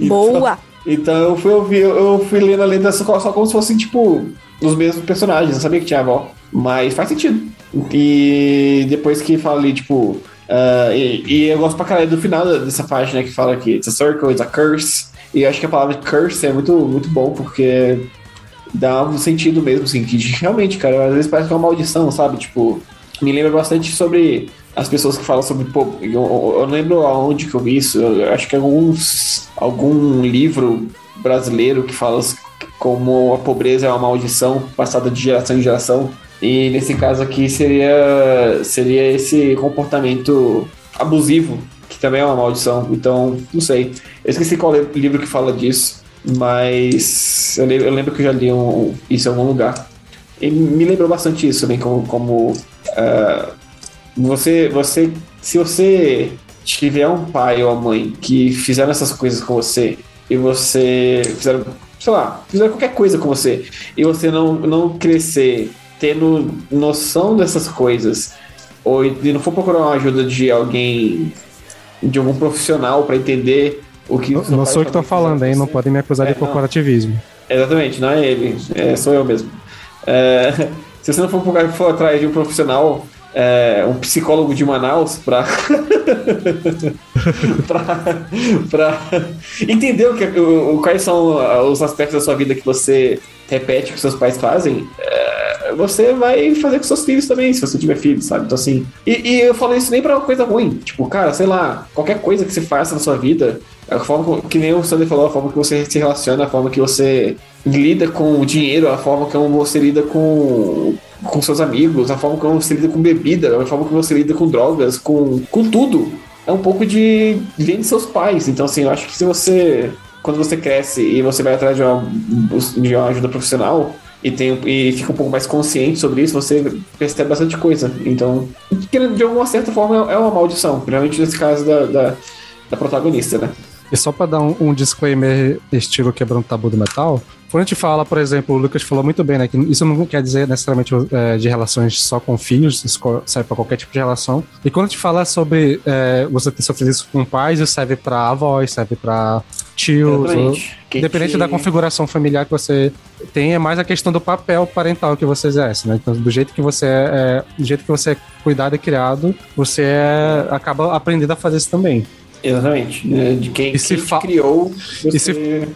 Então- Boa! então eu fui ouvir, eu fui lendo a lenda só, só como se fossem, tipo, os mesmos personagens. Eu sabia que tinha avó. Mas faz sentido. E depois que fala ali, tipo. ah, e, e eu gosto pra caralho do final dessa né? Que fala que it's a circle, it's a curse. E eu acho que a palavra curse é muito, muito bom, porque dá um sentido mesmo, assim, que realmente, cara, às vezes parece que é uma maldição, sabe? Tipo, me lembra bastante sobre as pessoas que falam sobre. Pô, eu, eu lembro aonde que eu vi isso. Eu acho que alguns, algum livro brasileiro que fala como a pobreza é uma maldição passada de geração em geração. E nesse caso aqui seria, seria esse comportamento abusivo, que também é uma maldição. Então, não sei. Eu esqueci qual livro que fala disso, mas eu lembro, eu lembro que eu já li um- isso em algum lugar. E me lembrou bastante isso também, como, como ah, você, você, se você tiver um pai ou uma mãe que fizeram essas coisas com você e você fizeram, sei lá, fizeram qualquer coisa com você e você não, não crescer tendo noção dessas coisas ou e não for procurar uma ajuda de alguém, de algum profissional para entender o que Não pai sou eu que tô também fizeram falando, hein? Não podem me acusar É, de não. corporativismo. Exatamente, não é ele, é, sou eu mesmo. É, *laughs* se você não for, procurar- for atrás de um profissional, é, um psicólogo de Manaus, pra, *laughs* pra entender o que, o, quais são os aspectos da sua vida que você repete que seus pais fazem, é, você vai fazer com seus filhos também, se você tiver filhos, sabe? Então, assim. E, e eu falo isso nem pra coisa ruim. Tipo, cara, sei lá, qualquer coisa que você faça na sua vida, a forma como- que nem o Sander falou, a forma que você se relaciona, a forma que você lida com o dinheiro, a forma como você lida com, com seus amigos, a forma como você lida com bebida, a forma como você lida com drogas, com, com tudo. é um pouco de vem de seus pais. Então, assim, eu acho que se você, quando você cresce e você vai atrás de uma, de uma ajuda profissional e, tem, e fica um pouco mais consciente sobre isso, você percebe bastante coisa. Então, de alguma certa forma, é uma maldição, principalmente nesse caso da, da, da protagonista, né? E só para dar um, um, disclaimer estilo quebrando tabu do metal, quando a gente fala, por exemplo, o Lucas falou muito bem, né? Que isso não quer dizer necessariamente é, de relações só com filhos, isso serve para qualquer tipo de relação. E quando a gente fala sobre é, você ter sofrido isso com pais, isso serve para avós, serve para tios. Independente da configuração familiar que você tem, é mais a questão do papel parental que você exerce, né? Então, do jeito que você é, é do jeito que você é cuidado e criado, você é, acaba aprendendo a fazer isso também. Exatamente. De quem, quem te criou, você... E se,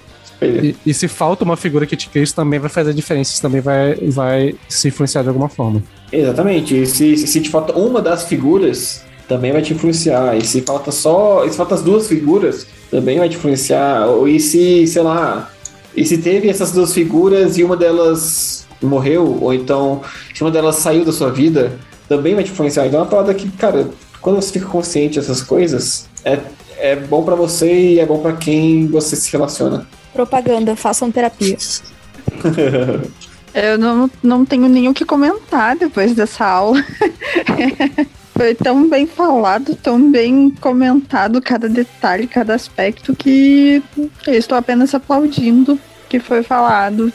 e, e, se falta uma figura que te cria, isso também vai fazer diferença, isso também vai, vai se influenciar de alguma forma. Exatamente. E se, se te falta uma das figuras, também vai te influenciar. E se falta só. E se falta as duas figuras, também vai te influenciar. E se, sei lá. E se teve essas duas figuras e uma delas morreu, ou então se uma delas saiu da sua vida, também vai te influenciar. Então é uma parada que, cara, quando você fica consciente dessas coisas, é, é bom para você e é bom para quem você se relaciona. Propaganda, façam terapia. *laughs* Eu não, não tenho nenhum que comentar depois dessa aula. *laughs* Foi tão bem falado, tão bem comentado cada detalhe, cada aspecto, que eu estou apenas aplaudindo o que foi falado.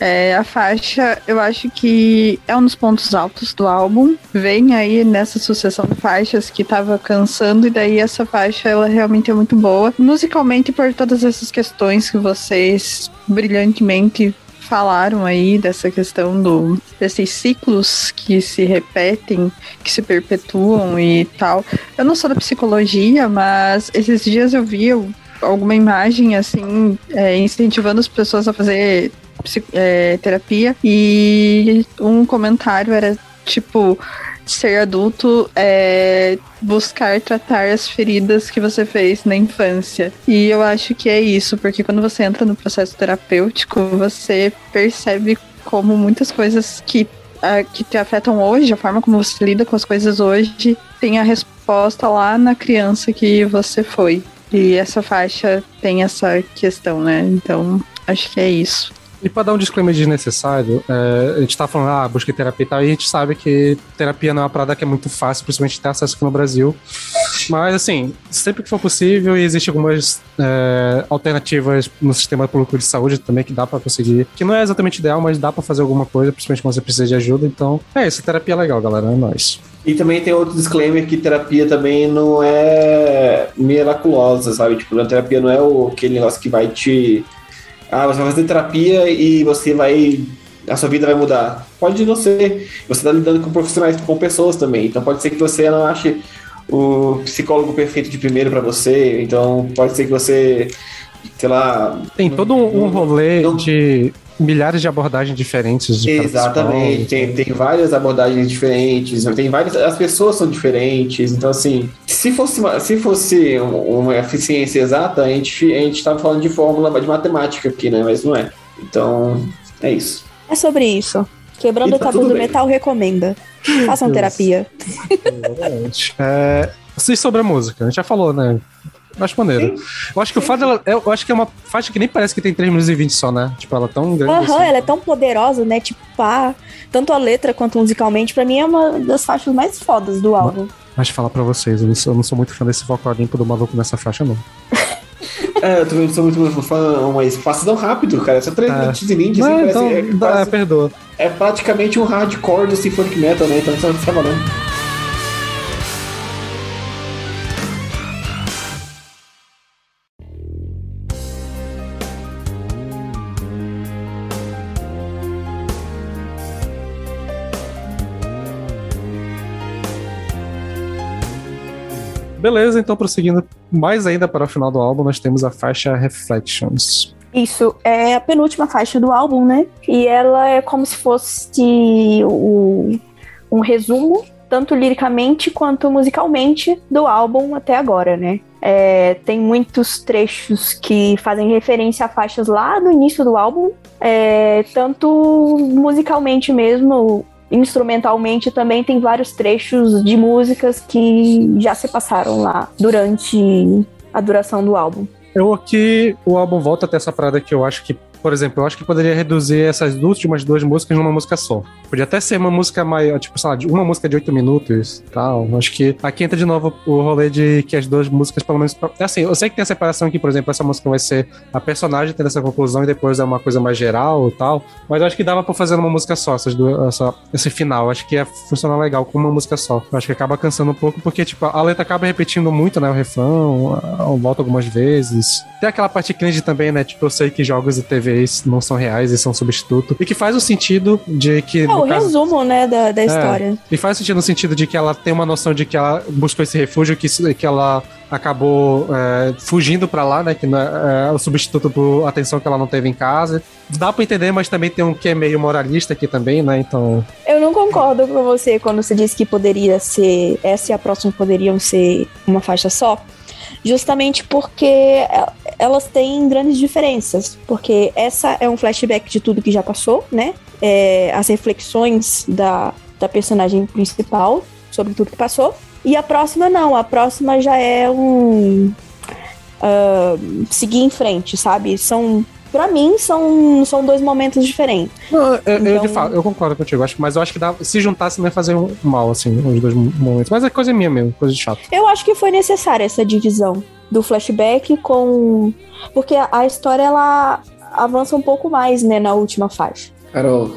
É, a faixa, eu acho que é um dos pontos altos do álbum. Vem aí nessa sucessão de faixas que tava cansando, e daí essa faixa ela realmente é muito boa. Musicalmente, por todas essas questões que vocês brilhantemente falaram aí dessa questão do, desses ciclos que se repetem, que se perpetuam e tal. Eu não sou da psicologia, mas esses dias eu vi alguma imagem assim, é, incentivando as pessoas a fazer é, terapia e um comentário era tipo ser adulto é buscar tratar as feridas que você fez na infância. E eu acho que é isso, porque quando você entra no processo terapêutico, você percebe como muitas coisas que, que te afetam hoje, a forma como você lida com as coisas hoje, tem a resposta lá na criança que você foi. E essa faixa tem essa questão, né? Então, acho que é isso. E para dar um disclaimer desnecessário, é, a gente tá falando, ah, busca terapia e tal, e a gente sabe que terapia não é uma parada que é muito fácil, principalmente ter acesso aqui no Brasil. Mas, assim, sempre que for possível, e existem algumas é, alternativas no sistema público de saúde também que dá para conseguir, que não é exatamente ideal, mas dá para fazer alguma coisa, principalmente quando você precisa de ajuda. Então, é isso, terapia é legal, galera, é nóis. E também tem outro disclaimer que terapia também não é miraculosa, sabe? Tipo, a terapia não é o, aquele negócio que vai te ah, você vai fazer terapia e você vai. A sua vida vai mudar. Pode não ser. Você está lidando com profissionais, com pessoas também. Então pode ser que você não ache o psicólogo perfeito de primeiro para você. Então pode ser que você, sei lá. Tem todo um, um rolê não, de milhares de abordagens diferentes. De Exatamente, tem, tem várias abordagens diferentes, tem várias, as pessoas são diferentes, então assim, se fosse, se fosse uma eficiência exata, a gente, a gente tava falando de fórmula de matemática aqui, né, mas não é. Então, é isso. É sobre isso. Quebrando tá o tabu do bem. metal recomenda. Façam terapia. Exatamente. *laughs* é, sobre a música, a gente já falou, né? Eu acho maneiro. Sim. Eu acho que o fato dela. Eu acho que é uma faixa que nem parece que tem 3 minutos e 20 só, né? Tipo, ela é tão grande. Aham, assim. ela é tão poderosa, né? Tipo, pá. Tanto a letra quanto musicalmente, pra mim é uma das faixas mais fodas do álbum. Mas falar pra vocês, eu não sou, eu não sou muito fã desse vocal limpo do maluco nessa faixa, não. *laughs* É, eu também não sou muito fã, mas passa tão rápido, cara. Só 3 é. minutos e 20, assim, então, é, dá, perdoa. É praticamente um hardcore do symphonic metal, né? Então você *laughs* tá falando. Beleza, então prosseguindo mais ainda para o final do álbum, nós temos a faixa Reflections. Isso, é a penúltima faixa do álbum, né? E ela é como se fosse o, um resumo, tanto liricamente quanto musicalmente, do álbum até agora, né? É, tem muitos trechos que fazem referência a faixas lá do início do álbum, é, tanto musicalmente mesmo, instrumentalmente também tem vários trechos de músicas que já se passaram lá durante a duração do álbum. Eu aqui, o álbum volta até essa parada que eu acho que por exemplo, eu acho que poderia reduzir essas últimas duas músicas numa música só. Podia até ser uma música maior, tipo, sei lá, uma música de oito minutos tal. Acho que aqui entra de novo o rolê de que as duas músicas, pelo menos. É assim, eu sei que tem a separação aqui, por exemplo, essa música vai ser a personagem tendo essa conclusão e depois é uma coisa mais geral tal. Mas eu acho que dava pra fazer uma música só, essas duas, essa, esse final. Acho que ia funcionar legal com uma música só. Eu acho que acaba cansando um pouco, porque, tipo, a letra acaba repetindo muito, né? O refrão, volta algumas vezes. Tem aquela parte cringe também, né? Tipo, eu sei que jogos e TVs não são reais e são substituto. E que faz o sentido de que. É o caso... resumo, né, da, da é, história. E faz sentido no sentido de que ela tem uma noção de que ela buscou esse refúgio, que, que ela acabou é, fugindo para lá, né? Que é, é, o substituto por atenção que ela não teve em casa. Dá para entender, mas também tem um que é meio moralista aqui também, né? Então. Eu não concordo com você quando você disse que poderia ser. Essa e a próxima poderiam ser uma faixa só justamente porque elas têm grandes diferenças, porque essa é um flashback de tudo que já passou, né? É, as reflexões da, da personagem principal sobre tudo que passou. E a próxima não, a próxima já é um. Uh, seguir em frente, sabe? São Pra mim, são, são dois momentos diferentes. Não, eu, então... eu, de fato, eu concordo contigo, acho, mas eu acho que dá, se juntasse não ia fazer um mal, assim, os dois momentos. Mas é coisa minha mesmo, coisa de chato. Eu acho que foi necessária essa divisão do flashback com. Porque a, a história ela avança um pouco mais, né, na última faixa. Carol,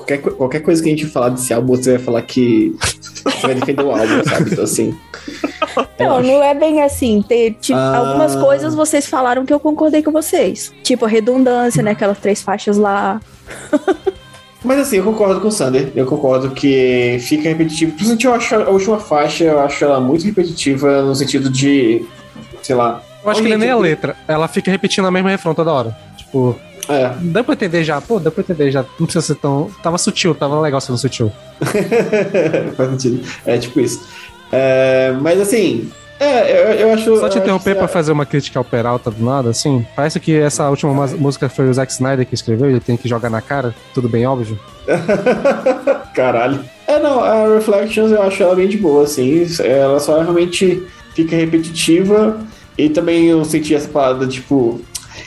qualquer, qualquer coisa que a gente falar desse álbum, você vai falar que você vai defender o álbum, sabe? Então, assim. Não, não é bem assim. Tem, tipo, ah. Algumas coisas vocês falaram que eu concordei com vocês. Tipo, a redundância, né? Aquelas três faixas lá. *laughs* Mas assim, eu concordo com o Sander. Eu concordo que fica repetitivo. Principalmente eu acho a última faixa, eu acho ela muito repetitiva no sentido de. Sei lá. Eu acho que nem a letra. Ela fica repetindo a mesma refrão toda hora. Tipo. É. Dá pra entender já, pô, dá pra entender já. Não precisa ser tão. Tava sutil, tava legal sendo sutil. *laughs* Faz sentido. É tipo isso. É, mas assim, é, eu, eu acho. Só te interromper acho... pra fazer uma crítica ao Peralta do nada, assim. Parece que essa última música foi o Zack Snyder que escreveu, ele tem que jogar na cara, tudo bem óbvio. *laughs* Caralho. É, não, a Reflections eu acho ela bem de boa, assim. Ela só realmente fica repetitiva. E também eu senti essa parada, tipo,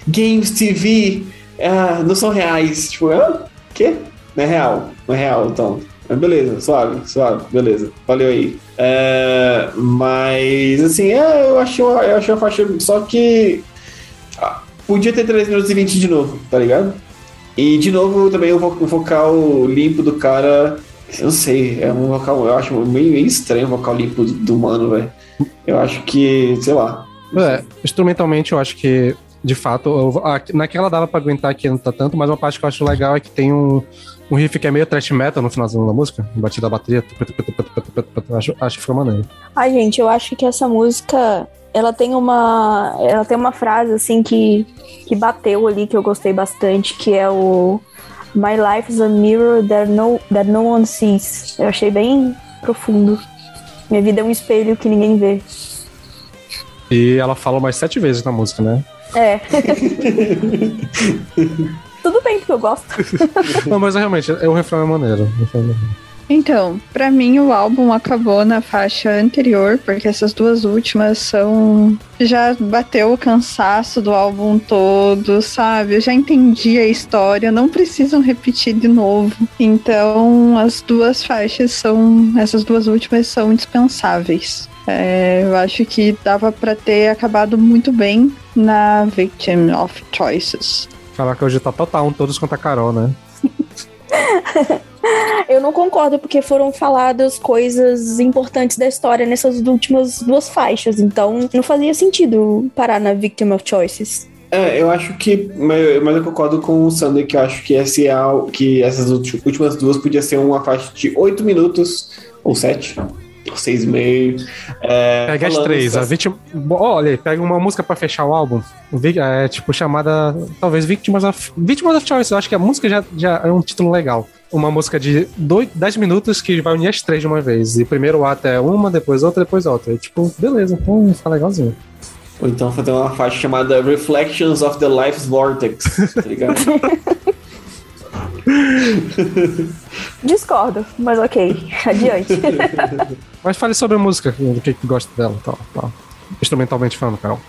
Games TV ah, não são reais. Tipo, ah, quê? Não é real. Não é real, então. Mas beleza, suave, suave, beleza. Valeu aí. É, mas, assim, é, eu achei, eu achei uma faixa. Só que. Ah, podia ter 3 minutos e 20 de novo, tá ligado? E, de novo, também o vocal limpo do cara. Eu não sei, é um vocal. Eu acho meio, meio estranho o vocal limpo do, do mano, velho. Eu acho que, sei lá. É, instrumentalmente eu acho que de fato, eu, naquela dava pra aguentar aqui, não tá tanto, mas uma parte que eu acho legal é que tem um, um riff que é meio thrash metal no finalzinho da música, batida da bateria, acho, acho que ficou maneiro. Ai, gente, eu acho que essa música, ela tem uma, ela tem uma frase, assim, que, que bateu ali, que eu gostei bastante, que é o My life is a mirror that no, that no one sees. Eu achei bem profundo. Minha vida é um espelho que ninguém vê. E ela fala mais sete vezes na música, né? É. *laughs* Tudo bem, porque eu gosto. *laughs* Não, mas realmente, é um refrão é maneiro. Então, para mim o álbum acabou na faixa anterior, porque essas duas últimas são. Já bateu o cansaço do álbum todo, sabe? Eu já entendi a história, não precisam repetir de novo. Então, as duas faixas são. Essas duas últimas são dispensáveis. É, eu acho que dava para ter acabado muito bem na Victim of Choices. Caraca, hoje tá total, um todos contra a Carol, né? eu não concordo, porque foram faladas coisas importantes da história nessas últimas duas faixas, então não fazia sentido parar na Victim of Choices. É, eu acho que. Mas eu concordo com o Sander que eu acho que, esse, é que essas últimas duas podia ser uma faixa de 8 minutos ou 7 seis e meio. É, pega as três. A vítima, olha, pega uma música pra fechar o álbum. É tipo chamada. Talvez Victims of. Victims of Choice. Eu acho que a música já, já é um título legal. Uma música de dois, 10 minutos que vai unir as três de uma vez. E primeiro o ato é uma, depois outra, depois outra. E, tipo, beleza, então fica legalzinho. Ou então fazer uma faixa chamada Reflections of the Life's Vortex, tá ligado? *laughs* Discordo, mas ok. Adiante. *laughs* Mas fale sobre a música, do que, que gosta dela tal, tal. Instrumentalmente falando, Carol.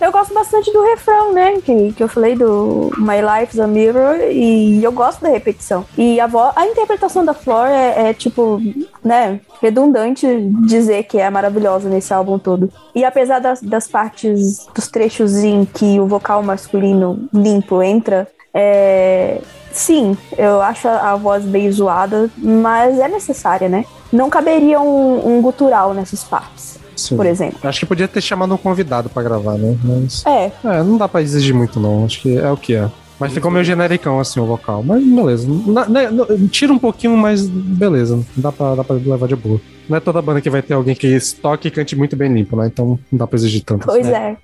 Eu gosto bastante do refrão, né? Que, que eu falei do My Life's a Mirror. E eu gosto da repetição. E a, vo a interpretação da Flor é, é, tipo, né? Redundante dizer que é maravilhosa nesse álbum todo. E apesar das, das partes, dos trechos em que o vocal masculino limpo entra, é, sim, eu acho a voz bem zoada, mas é necessária, né? Não caberia um, um gutural nessas partes. Sim. Por exemplo. Acho que podia ter chamado um convidado pra gravar, né? Mas. É, É, não dá pra exigir muito, não. Acho que é o que é. Mas ficou meio genericão, assim, o vocal. Mas beleza. Na- né, no- tira um pouquinho, mas beleza. Dá pra, dá pra levar de boa. Não é toda banda que vai ter alguém que toque e cante muito bem limpo, né? Então não dá pra exigir tanto. pois assim. é.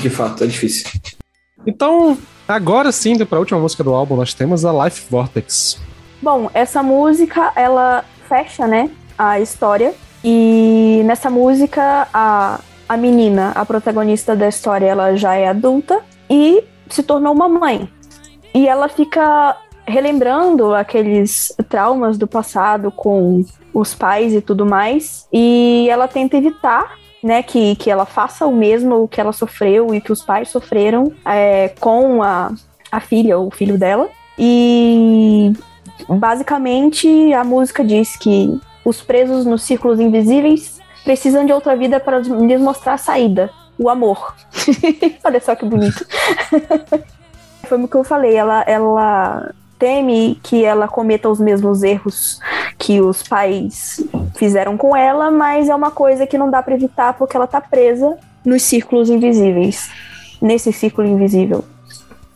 De fato, é difícil. Então, agora sim, indo pra última música do álbum, nós temos a Life Vortex. Bom, essa música, ela fecha, né, a história. E nessa música, a, a menina, a protagonista da história, ela já é adulta e se tornou uma mãe. E ela fica relembrando aqueles traumas do passado com os pais e tudo mais. E ela tenta evitar né, que, que ela faça o mesmo que ela sofreu e que os pais sofreram é, com a, a filha ou o filho dela. E basicamente a música diz que os presos nos círculos invisíveis precisam de outra vida para lhes mostrar a saída, o amor. *laughs* Olha só que bonito. *laughs* Foi o que eu falei, ela, ela teme que ela cometa os mesmos erros que os pais fizeram com ela, mas é uma coisa que não dá para evitar porque ela tá presa nos círculos invisíveis. Nesse círculo invisível.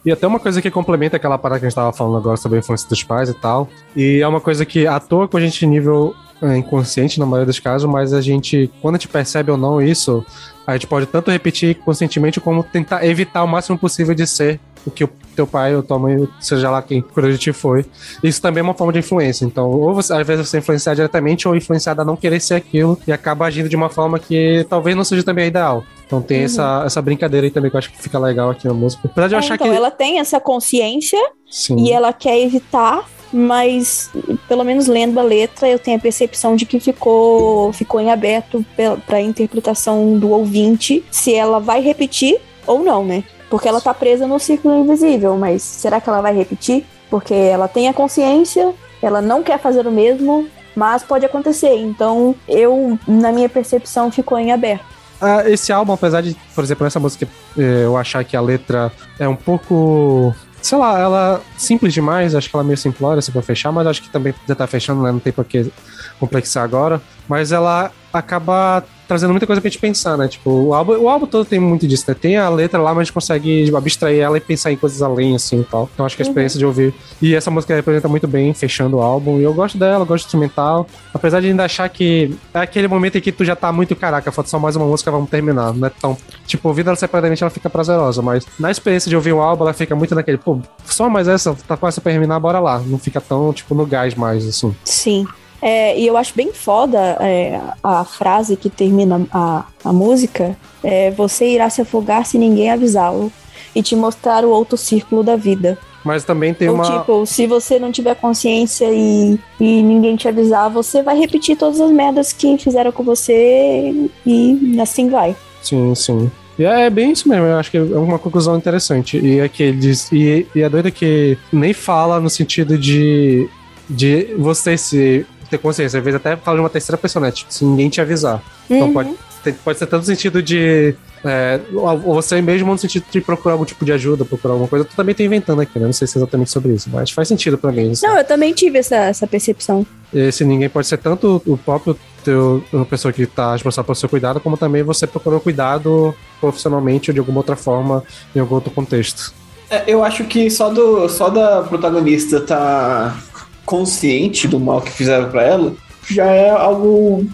E até uma coisa que complementa aquela parada que a gente tava falando agora sobre a influência dos pais e tal. E é uma coisa que atua com a gente nível é, inconsciente na maioria dos casos, mas a gente, quando a gente percebe ou não isso, a gente pode tanto repetir conscientemente como tentar evitar o máximo possível de ser o que o teu pai ou tua mãe, seja lá quem por a ti foi. Isso também é uma forma de influência. Então, ou você, às vezes você é influenciar diretamente ou influenciado a não querer ser aquilo e acaba agindo de uma forma que talvez não seja também a ideal. Então tem essa, essa brincadeira aí também que eu acho que fica legal aqui na música. Apesar de eu É, achar então, que. ela tem essa consciência Sim. e ela quer evitar, mas pelo menos lendo a letra, eu tenho a percepção de que ficou, ficou em aberto para a interpretação do ouvinte se ela vai repetir ou não, né? Porque ela tá presa no círculo invisível, mas será que ela vai repetir? Porque ela tem a consciência, ela não quer fazer o mesmo, mas pode acontecer. Então, eu, na minha percepção, ficou em aberto. Ah, esse álbum, apesar de, por exemplo, nessa música eh, eu achar que a letra é um pouco. Sei lá, ela simples demais, acho que ela é meio simplória assim pra fechar, mas acho que também já tá fechando, né? Não tem por que complexar agora. Mas ela acaba trazendo muita coisa pra gente pensar, né? Tipo, o álbum, o álbum todo tem muito disso, né? Tem a letra lá, mas a gente consegue tipo, abstrair ela e pensar em coisas além, assim e tal. Então acho que a experiência de ouvir. E essa música representa muito bem, fechando o álbum. E eu gosto dela, eu gosto do instrumental. Apesar de ainda achar que é aquele momento em que tu já tá muito caraca, falta só mais uma música, vamos terminar. Não é tão. Tipo, ouvida ela separadamente, ela fica prazerosa. Mas na experiência de ouvir o álbum, ela fica muito naquele, pô, só mais essa, tá quase pra terminar, bora lá. Não fica tão, tipo, no gás mais, assim. Sim. É, e eu acho bem foda é, a frase que termina a, a música. É, Você irá se afogar se ninguém avisá-lo e te mostrar o outro círculo da vida. Mas também tem Ou uma. tipo, se você não tiver consciência e, e ninguém te avisar, você vai repetir todas as merdas que fizeram com você e assim vai. Sim, sim. E é bem isso mesmo, eu acho que é uma conclusão interessante. E é que ele diz. E, e é doido que nem fala no sentido de. de você se ter consciência. Às vezes até fala de uma terceira pessoa, né? Tipo, se ninguém te avisar. Então Uhum. pode, tem- pode ser tanto no sentido de. É, ou você mesmo no sentido de procurar algum tipo de ajuda, procurar alguma coisa. Eu também tô inventando aqui, né? Não sei se é exatamente sobre isso, mas faz sentido pra mim. assim. Não, eu também tive essa, essa percepção. Esse ninguém pode ser tanto o próprio teu, uma pessoa que está responsável pelo seu cuidado, como também você procurou cuidado profissionalmente ou de alguma outra forma em algum outro contexto. É, eu acho que só, do, só da protagonista tá consciente do mal que fizeram pra ela já é algo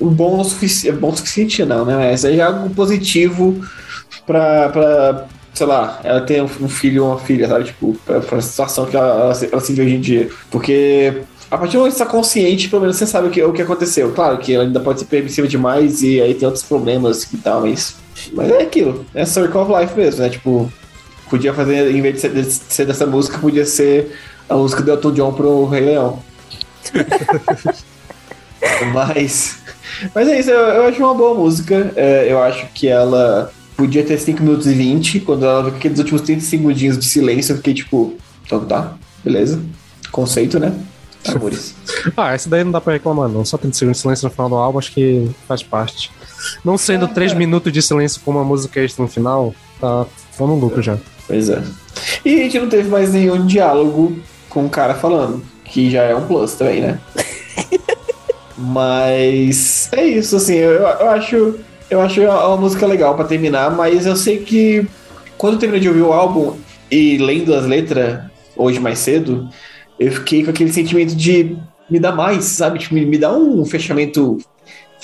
bom o sufici bom o suficiente, não, né? Mas é já algo positivo pra, pra sei lá, ela ter um filho ou uma filha, sabe? Tipo, pra, pra situação que ela, ela, se- vê hoje em dia. Porque a partir do momento que você tá consciente, pelo menos você sabe o que, o que aconteceu. Claro que ela ainda pode ser permissiva demais e aí tem outros problemas e tal, mas. Mas é aquilo. É Circle of Life mesmo, né? Tipo, podia fazer, em vez de ser, de ser dessa música, podia ser a música do Elton John pro Rei Leão. *laughs* mas, mas é isso, eu, eu acho uma boa música. É, eu acho que ela podia ter 5 minutos e 20. Quando ela viu aqueles últimos 30 segundinhos de silêncio, eu fiquei tipo, então tá, beleza. Conceito, né? Amores. *laughs* ah, essa daí não dá pra reclamar, não. Só 30 segundos de silêncio no final do álbum, acho que faz parte. Não sendo 3 é, minutos de silêncio com uma música extra no final, tá, tá no lucro já. Pois é. E a gente não teve mais nenhum diálogo com o cara falando, que já é um plus também, né? *laughs* mas é isso, assim, eu, eu acho. Eu acho uma música legal para terminar, mas eu sei que quando eu terminei de ouvir o álbum e lendo as letras hoje mais cedo, eu fiquei com aquele sentimento de me dar mais, sabe? Tipo, me, me dá um fechamento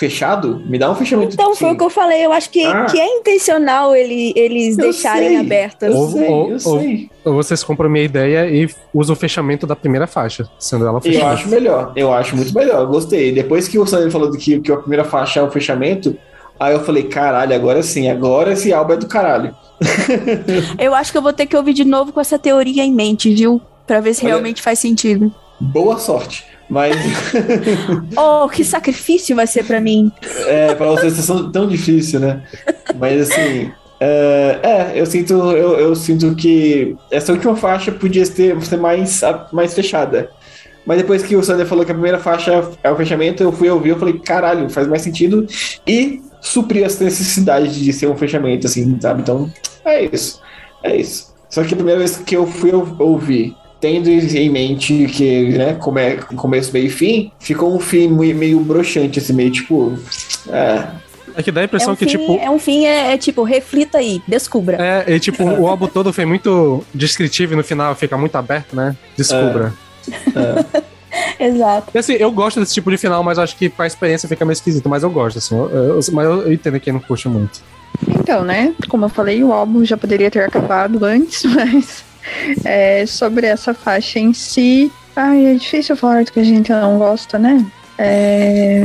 fechado, me dá um fechamento. Então, foi o que eu falei, eu acho que, ah. que é intencional ele, eles eu deixarem sei, abertas. Eu ou, sei, ou, eu sei. Ou, vocês compram a minha ideia e usam o fechamento da primeira faixa, sendo ela fechada. Eu acho melhor, eu acho muito melhor, eu gostei. Depois que o Sandro falou que, que a primeira faixa é o fechamento, aí eu falei, caralho, agora sim, agora esse álbum é do caralho. *laughs* eu acho que eu vou ter que ouvir de novo com essa teoria em mente, viu? Pra ver se Olha, realmente faz sentido. Boa sorte. Mas. *laughs* oh, que sacrifício vai ser para mim. É, pra você ser tão difícil, né? Mas assim. É, é, eu sinto, eu, eu, sinto que essa última faixa podia ter, ser mais, mais fechada. Mas depois que o Sander falou que a primeira faixa é o fechamento, eu fui ouvir, eu falei, caralho, faz mais sentido. E suprir as necessidades de ser um fechamento, assim, sabe? Então, é isso. É isso. Só que a primeira vez que eu fui ouvir tendo em mente que, né, como é começo, meio e fim, ficou um fim meio, meio broxante, assim, meio tipo. É. É que dá a impressão é um que, fim, tipo. É um fim, é, é, tipo, reflita aí, descubra. É, e tipo, o álbum todo foi muito descritivo e no final fica muito aberto, né? Descubra. É. é. *laughs* Exato. E assim, eu gosto desse tipo de final, mas acho que pra experiência fica meio esquisito, mas eu gosto, assim. Eu, eu, mas eu entendo que não curte muito. Então, né? Como eu falei, o álbum já poderia ter acabado antes, *laughs* mas é, sobre essa faixa em si. Ai, é difícil falar do que a gente não gosta, né? É,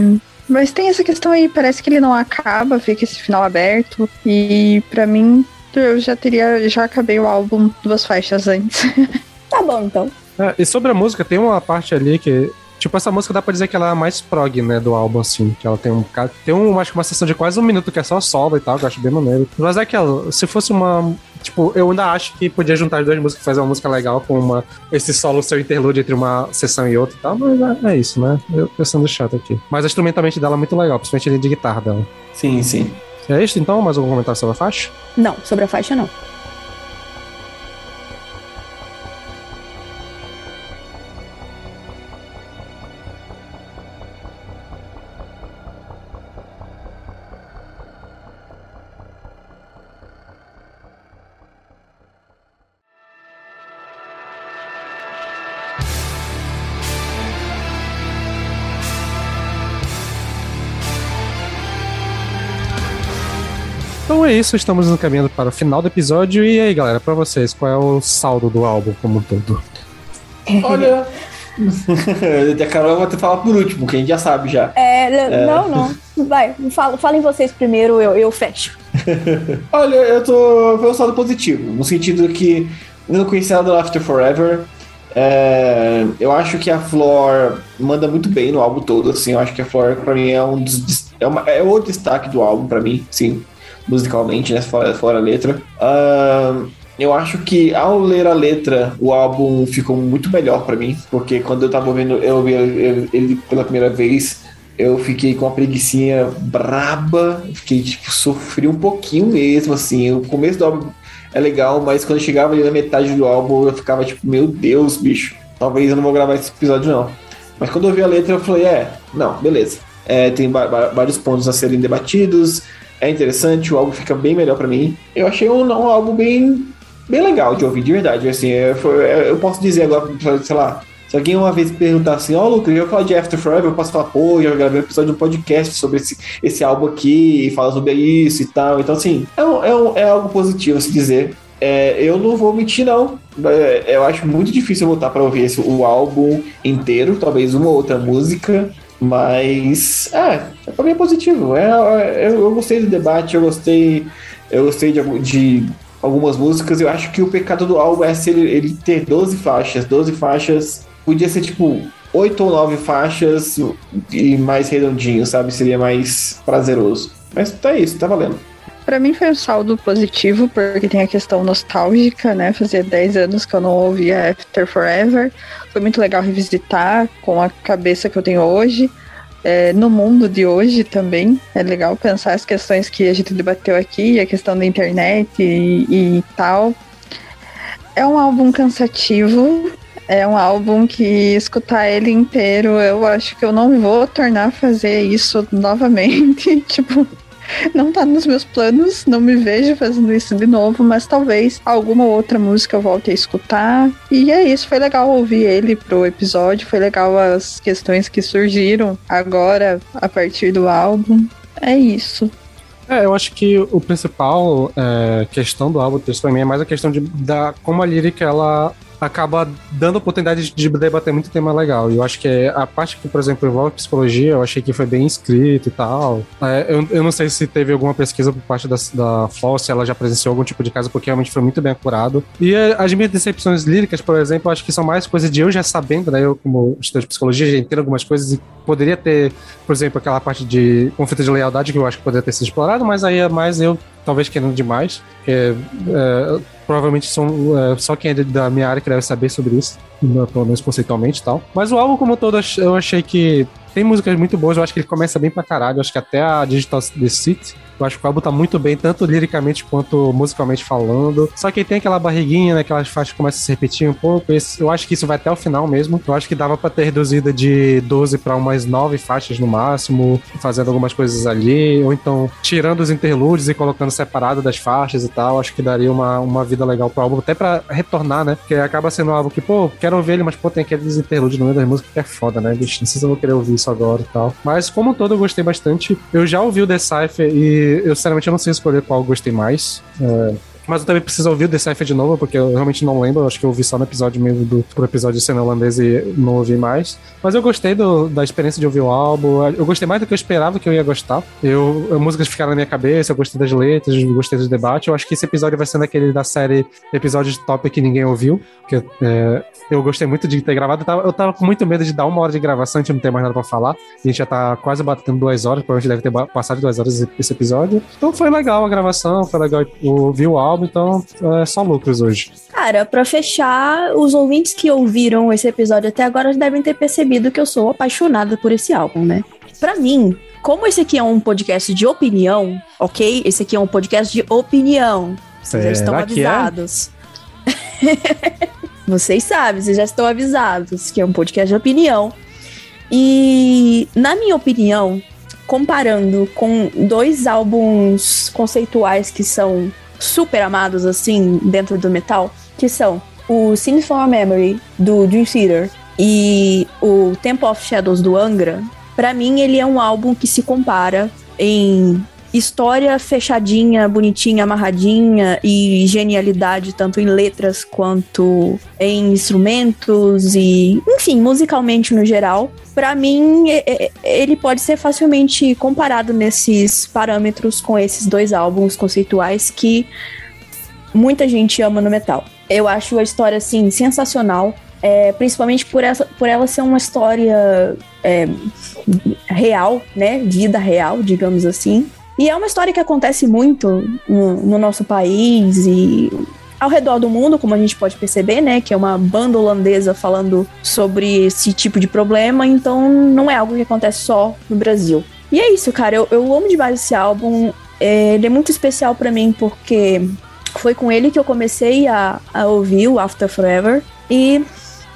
mas tem essa questão aí, parece que ele não acaba, fica esse final aberto. E para mim, eu já teria. Já acabei o álbum duas faixas antes. *laughs* tá bom, então. É, e sobre a música, tem uma parte ali que Tipo, essa música dá pra dizer que ela é a mais prog, né, do álbum, assim. Que ela tem um. Tem um, acho que uma sessão de quase um minuto que é só solo e tal, que eu acho bem maneiro. Mas é que se fosse uma. Tipo, eu ainda acho que podia juntar as duas músicas e fazer uma música legal com uma, esse solo seu interlude entre uma sessão e outra e tal, mas é, é isso, né? Eu, eu sendo chato aqui. Mas instrumentalmente dela é muito legal, principalmente de guitarra dela. Sim, sim. É isso então? Mais algum comentário sobre a faixa? Não, sobre a faixa não. Então é isso, estamos encaminhando para o final do episódio. E aí, galera, para vocês, qual é o saldo do álbum como um todo? *laughs* Olha. *laughs* a Carol vai ter que falar por último, que a gente já sabe já. É, é. não, não. Vai, fala, falem vocês primeiro, eu, eu fecho. *laughs* Olha, eu tô. Foi um saldo positivo, no sentido que eu não conhecia nada do After Forever. É, eu acho que a Flor manda muito bem no álbum todo, assim. Eu acho que a Flor, pra mim, é um dos. É, uma, é o destaque do álbum, pra mim, sim musicalmente, né? Fora, fora a letra. Uh, eu acho que ao ler a letra, o álbum ficou muito melhor para mim, porque quando eu tava ouvindo, eu ouvi ele pela primeira vez, eu fiquei com uma preguiçinha braba, fiquei, tipo, sofri um pouquinho mesmo, assim. O começo do álbum é legal, mas quando chegava ali na metade do álbum, eu ficava tipo, meu Deus, bicho, talvez eu não vou gravar esse episódio não. Mas quando eu vi a letra, eu falei, é, não, beleza. É, tem vários pontos a serem debatidos, é interessante, o álbum fica bem melhor para mim. Eu achei um, um, álbum bem, bem legal de ouvir, de verdade. Assim, é, foi, é, eu posso dizer agora, sei lá, se alguém uma vez perguntar assim, ó, oh, Lucas, eu falar de After Forever, eu posso falar, pô, já gravei um episódio de um podcast sobre esse, esse álbum aqui e falar sobre isso e tal. Então, assim, é, um, é, um, é algo positivo se dizer. É, eu não vou mentir, não. É, eu acho muito difícil voltar para ouvir esse, o álbum inteiro, talvez uma ou outra música. Mas, é, pra mim é positivo. É, é, eu, eu gostei do debate, eu gostei, eu gostei de, de, algumas músicas. Eu acho que o pecado do álbum é se ele, ele ter 12 faixas. 12 faixas podia ser tipo oito ou nove faixas e mais redondinho, sabe? Seria mais prazeroso. Mas tá isso, tá valendo. Pra mim foi um saldo positivo, porque tem a questão nostálgica, né? Fazia 10 anos que eu não ouvia After Forever. Foi muito legal revisitar com a cabeça que eu tenho hoje. É, no mundo de hoje também é legal pensar as questões que a gente debateu aqui, a questão da internet e, e tal. É um álbum cansativo, é um álbum que escutar ele inteiro, eu acho que eu não vou tornar a fazer isso *laughs* novamente. tipo, não tá nos meus planos, não me vejo fazendo isso de novo, mas talvez alguma outra música eu volte a escutar. E é isso, foi legal ouvir ele pro episódio, foi legal as questões que surgiram agora a partir do álbum. É isso. É, eu acho que o principal é, questão do álbum texto mim é mais a questão de da, como a lírica ela acaba dando oportunidade de debater muito tema legal. E eu acho que a parte que, por exemplo, envolve psicologia, eu achei que foi bem escrito e tal. É, eu, eu não sei se teve alguma pesquisa por parte da, da se ela já presenciou algum tipo de caso, porque realmente foi muito bem acurado. E é, as minhas decepções líricas, por exemplo, acho que são mais coisas de eu já sabendo, né? Eu, como estudante de psicologia, já entendo algumas coisas e poderia ter, por exemplo, aquela parte de conflito de lealdade que eu acho que poderia ter sido explorado, mas aí é mais eu talvez querendo demais. É, é, provavelmente são é, só quem é da minha área que deve saber sobre isso, pelo menos conceitualmente e tal. Mas o álbum como todo eu achei que tem músicas muito boas, eu acho que ele começa bem pra caralho, eu acho que até a Digital The City eu acho que o álbum tá muito bem, tanto liricamente quanto musicalmente falando. Só que tem aquela barriguinha, né? Aquelas faixas que começam a se repetir um pouco. Eu acho que isso vai até o final mesmo. Eu acho que dava pra ter reduzido de 12 para umas 9 faixas no máximo, fazendo algumas coisas ali. Ou então tirando os interlúdios e colocando separado das faixas e tal. Acho que daria uma, uma vida legal pro álbum, até pra retornar, né? Porque acaba sendo um álbum que, pô, quero ouvir ele, mas pô, tem aqueles interlúdios no meio das músicas que é foda, né, bicho? Não sei se eu vou querer ouvir isso agora e tal. Mas como um todo eu gostei bastante. Eu já ouvi o The Cypher e eu sinceramente eu não sei escolher qual eu gostei mais. É, mas eu também preciso ouvir o Decipher de novo, porque eu realmente não lembro. Eu acho que eu ouvi só no episódio mesmo do pro episódio de cena holandês e não ouvi mais. Mas eu gostei do, da experiência de ouvir o álbum. Eu gostei mais do que eu esperava que eu ia gostar. Eu, as músicas ficaram na minha cabeça, eu gostei das letras, eu gostei do debate. Eu acho que esse episódio vai ser daquele da série Episódios Top que ninguém ouviu. Que é, eu gostei muito de ter gravado. Eu tava, eu tava, com muito medo de dar uma hora de gravação, a gente não tem mais nada pra falar. A gente já tá quase batendo duas horas, provavelmente deve ter passado duas horas esse episódio. Então foi legal a gravação, foi legal ouvir o álbum, então é só lucros hoje. Cara, pra fechar, os ouvintes que ouviram esse episódio até agora devem ter percebido que eu sou apaixonada por esse álbum, né? Pra mim, como esse aqui é um podcast de opinião, ok? Esse aqui é um podcast de opinião. Vocês já estão é? avisados. É? *laughs* vocês sabem, vocês já estão avisados que é um podcast de opinião. E, na minha opinião, comparando com dois álbuns conceituais que são super amados, assim, dentro do metal, que são o Sing for a Memory, do Dream Theater, e o Temple of Shadows, do Angra, para mim ele é um álbum que se compara em história fechadinha, bonitinha, amarradinha e genialidade, tanto em letras quanto em instrumentos e, enfim, musicalmente no geral. Para mim, ele pode ser facilmente comparado nesses parâmetros com esses dois álbuns conceituais que muita gente ama no metal. Eu acho a história, assim, sensacional. É, principalmente por, essa, por ela ser uma história é, real, né? Vida real, digamos assim. E é uma história que acontece muito no, no, nosso país e ao redor do mundo, como a gente pode perceber, né? Que é uma banda holandesa falando sobre esse tipo de problema, então não é algo que acontece só no Brasil. E é isso, cara. Eu, eu amo demais esse álbum. É, ele é muito especial para mim porque foi com ele que eu comecei a, a ouvir o After Forever. E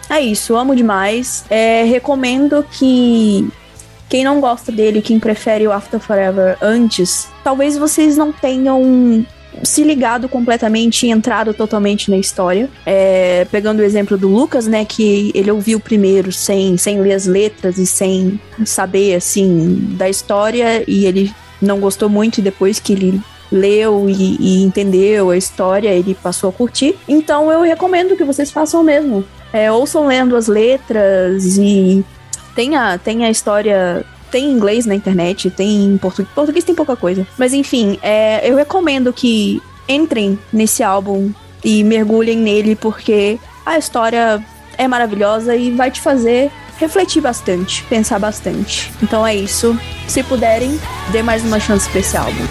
é isso, amo demais. É, recomendo que quem não gosta dele, quem prefere o After Forever antes, talvez vocês não tenham se ligado completamente e entrado totalmente na história. É, pegando o exemplo do Lucas, né, que ele ouviu primeiro sem, sem ler as letras e sem saber, assim, da história, e ele não gostou muito, e depois que ele leu e, e entendeu a história, ele passou a curtir. Então eu recomendo que vocês façam o mesmo. É, ouçam lendo as letras e tem a, tem a história tem inglês na internet, tem em português. Português tem pouca coisa. Mas enfim, é, eu recomendo que entrem nesse álbum e mergulhem nele, porque a história é maravilhosa e vai te fazer refletir bastante, pensar bastante. Então é isso. Se puderem, dê mais uma chance pra esse álbum.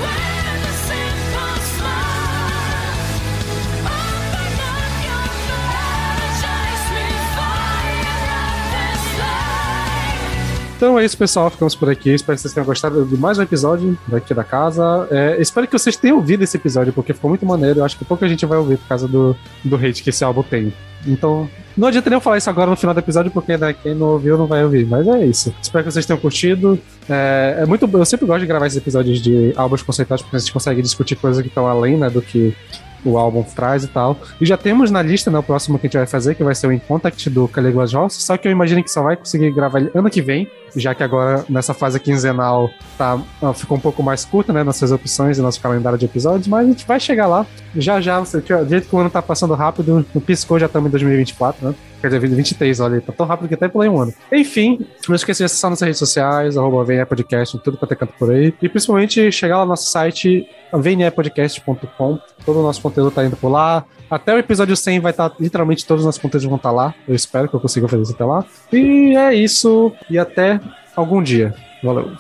Então é isso, pessoal. Ficamos por aqui. Espero que vocês tenham gostado de mais um episódio daqui da casa. É, espero que vocês tenham ouvido esse episódio, porque ficou muito maneiro. Eu acho que pouca gente vai ouvir por causa do, do hate que esse álbum tem. Então, não adianta nem eu falar isso agora no final do episódio, porque né, quem não ouviu não vai ouvir. Mas é isso. Espero que vocês tenham curtido. É, é muito Eu sempre gosto de gravar esses episódios de álbuns conceituais, porque a gente consegue discutir coisas que estão além né, do que o álbum traz e tal. E já temos na lista, né, o próximo que a gente vai fazer, que vai ser o In Contact do Caligula Joss, só que eu imagino que só vai conseguir gravar ele ano que vem, já que agora nessa fase quinzenal tá, ficou um pouco mais curta, né, nossas opções e nosso calendário de episódios, mas a gente vai chegar lá. Já já, você, do jeito que o ano tá passando rápido, no piscou já estamos em 2024, né? Quer dizer, 23, olha, tá tão rápido que até pulei um ano. Enfim, não esqueça de acessar nossas redes sociais, arroba Podcast, tudo quanto é canto por aí. E principalmente chegar lá no nosso site, vnepodcast.com. Todo o nosso conteúdo tá indo por lá. Até o episódio 100 vai estar, tá, literalmente, os nossos conteúdos vão estar tá lá. Eu espero que eu consiga fazer isso até lá. E é isso. E até algum dia. Valeu.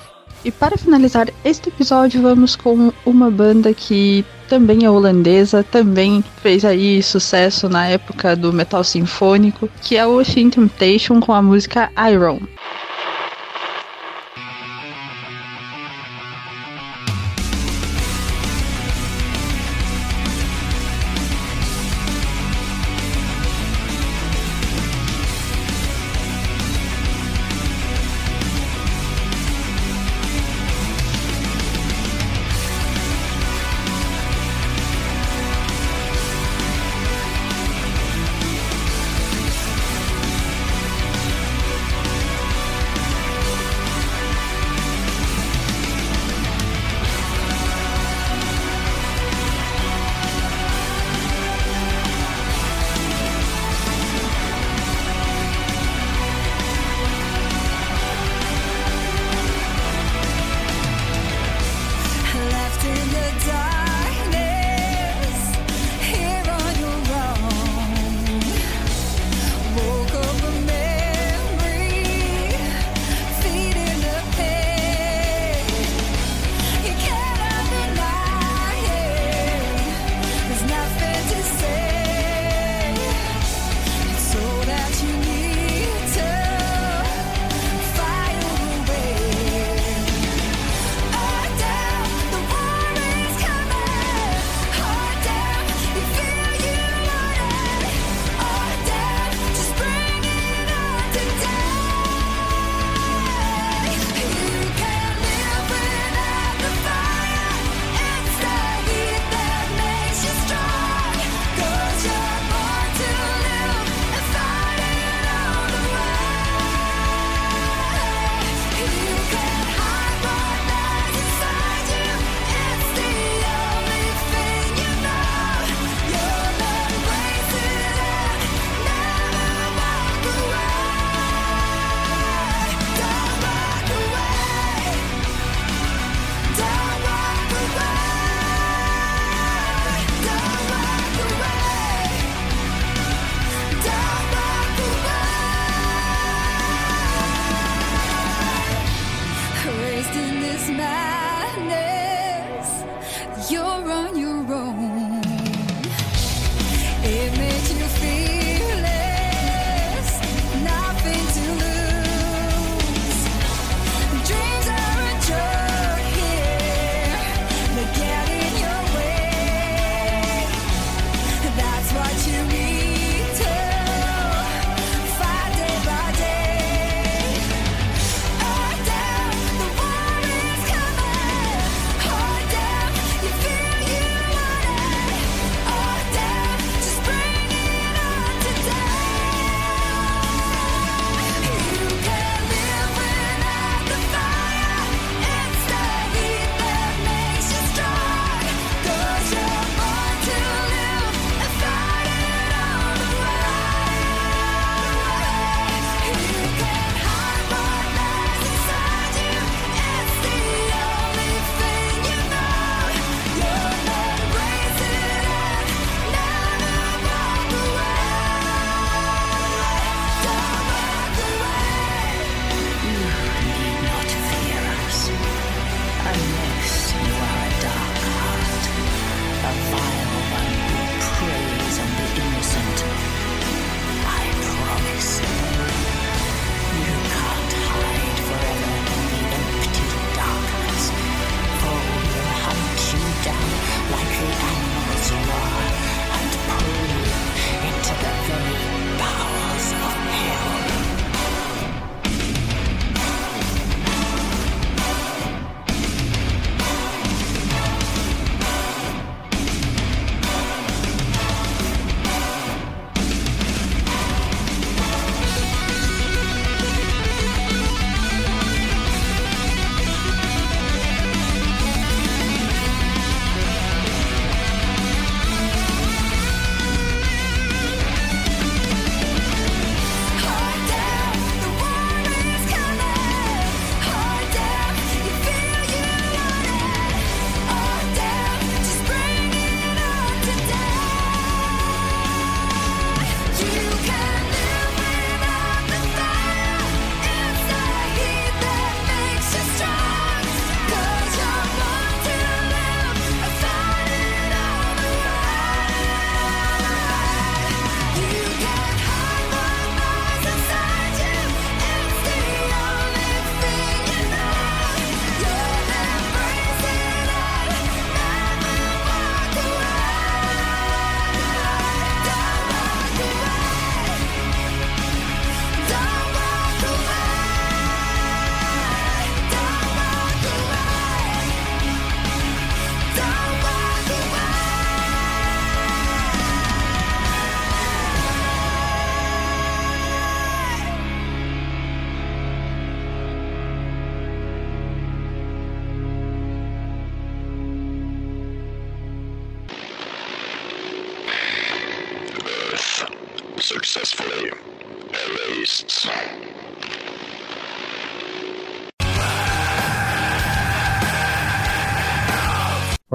E para finalizar este episódio, vamos com uma banda que também é holandesa, também fez aí sucesso na época do metal sinfônico, que é o Ocean Temptation com a música Iron.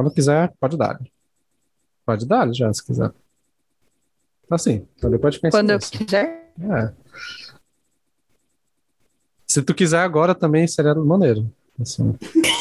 Quando quiser, pode dar. Pode dar já, se quiser. Assim, então depois de pensar Quando eu quiser. É. Se tu quiser agora também seria maneiro. Assim. *laughs*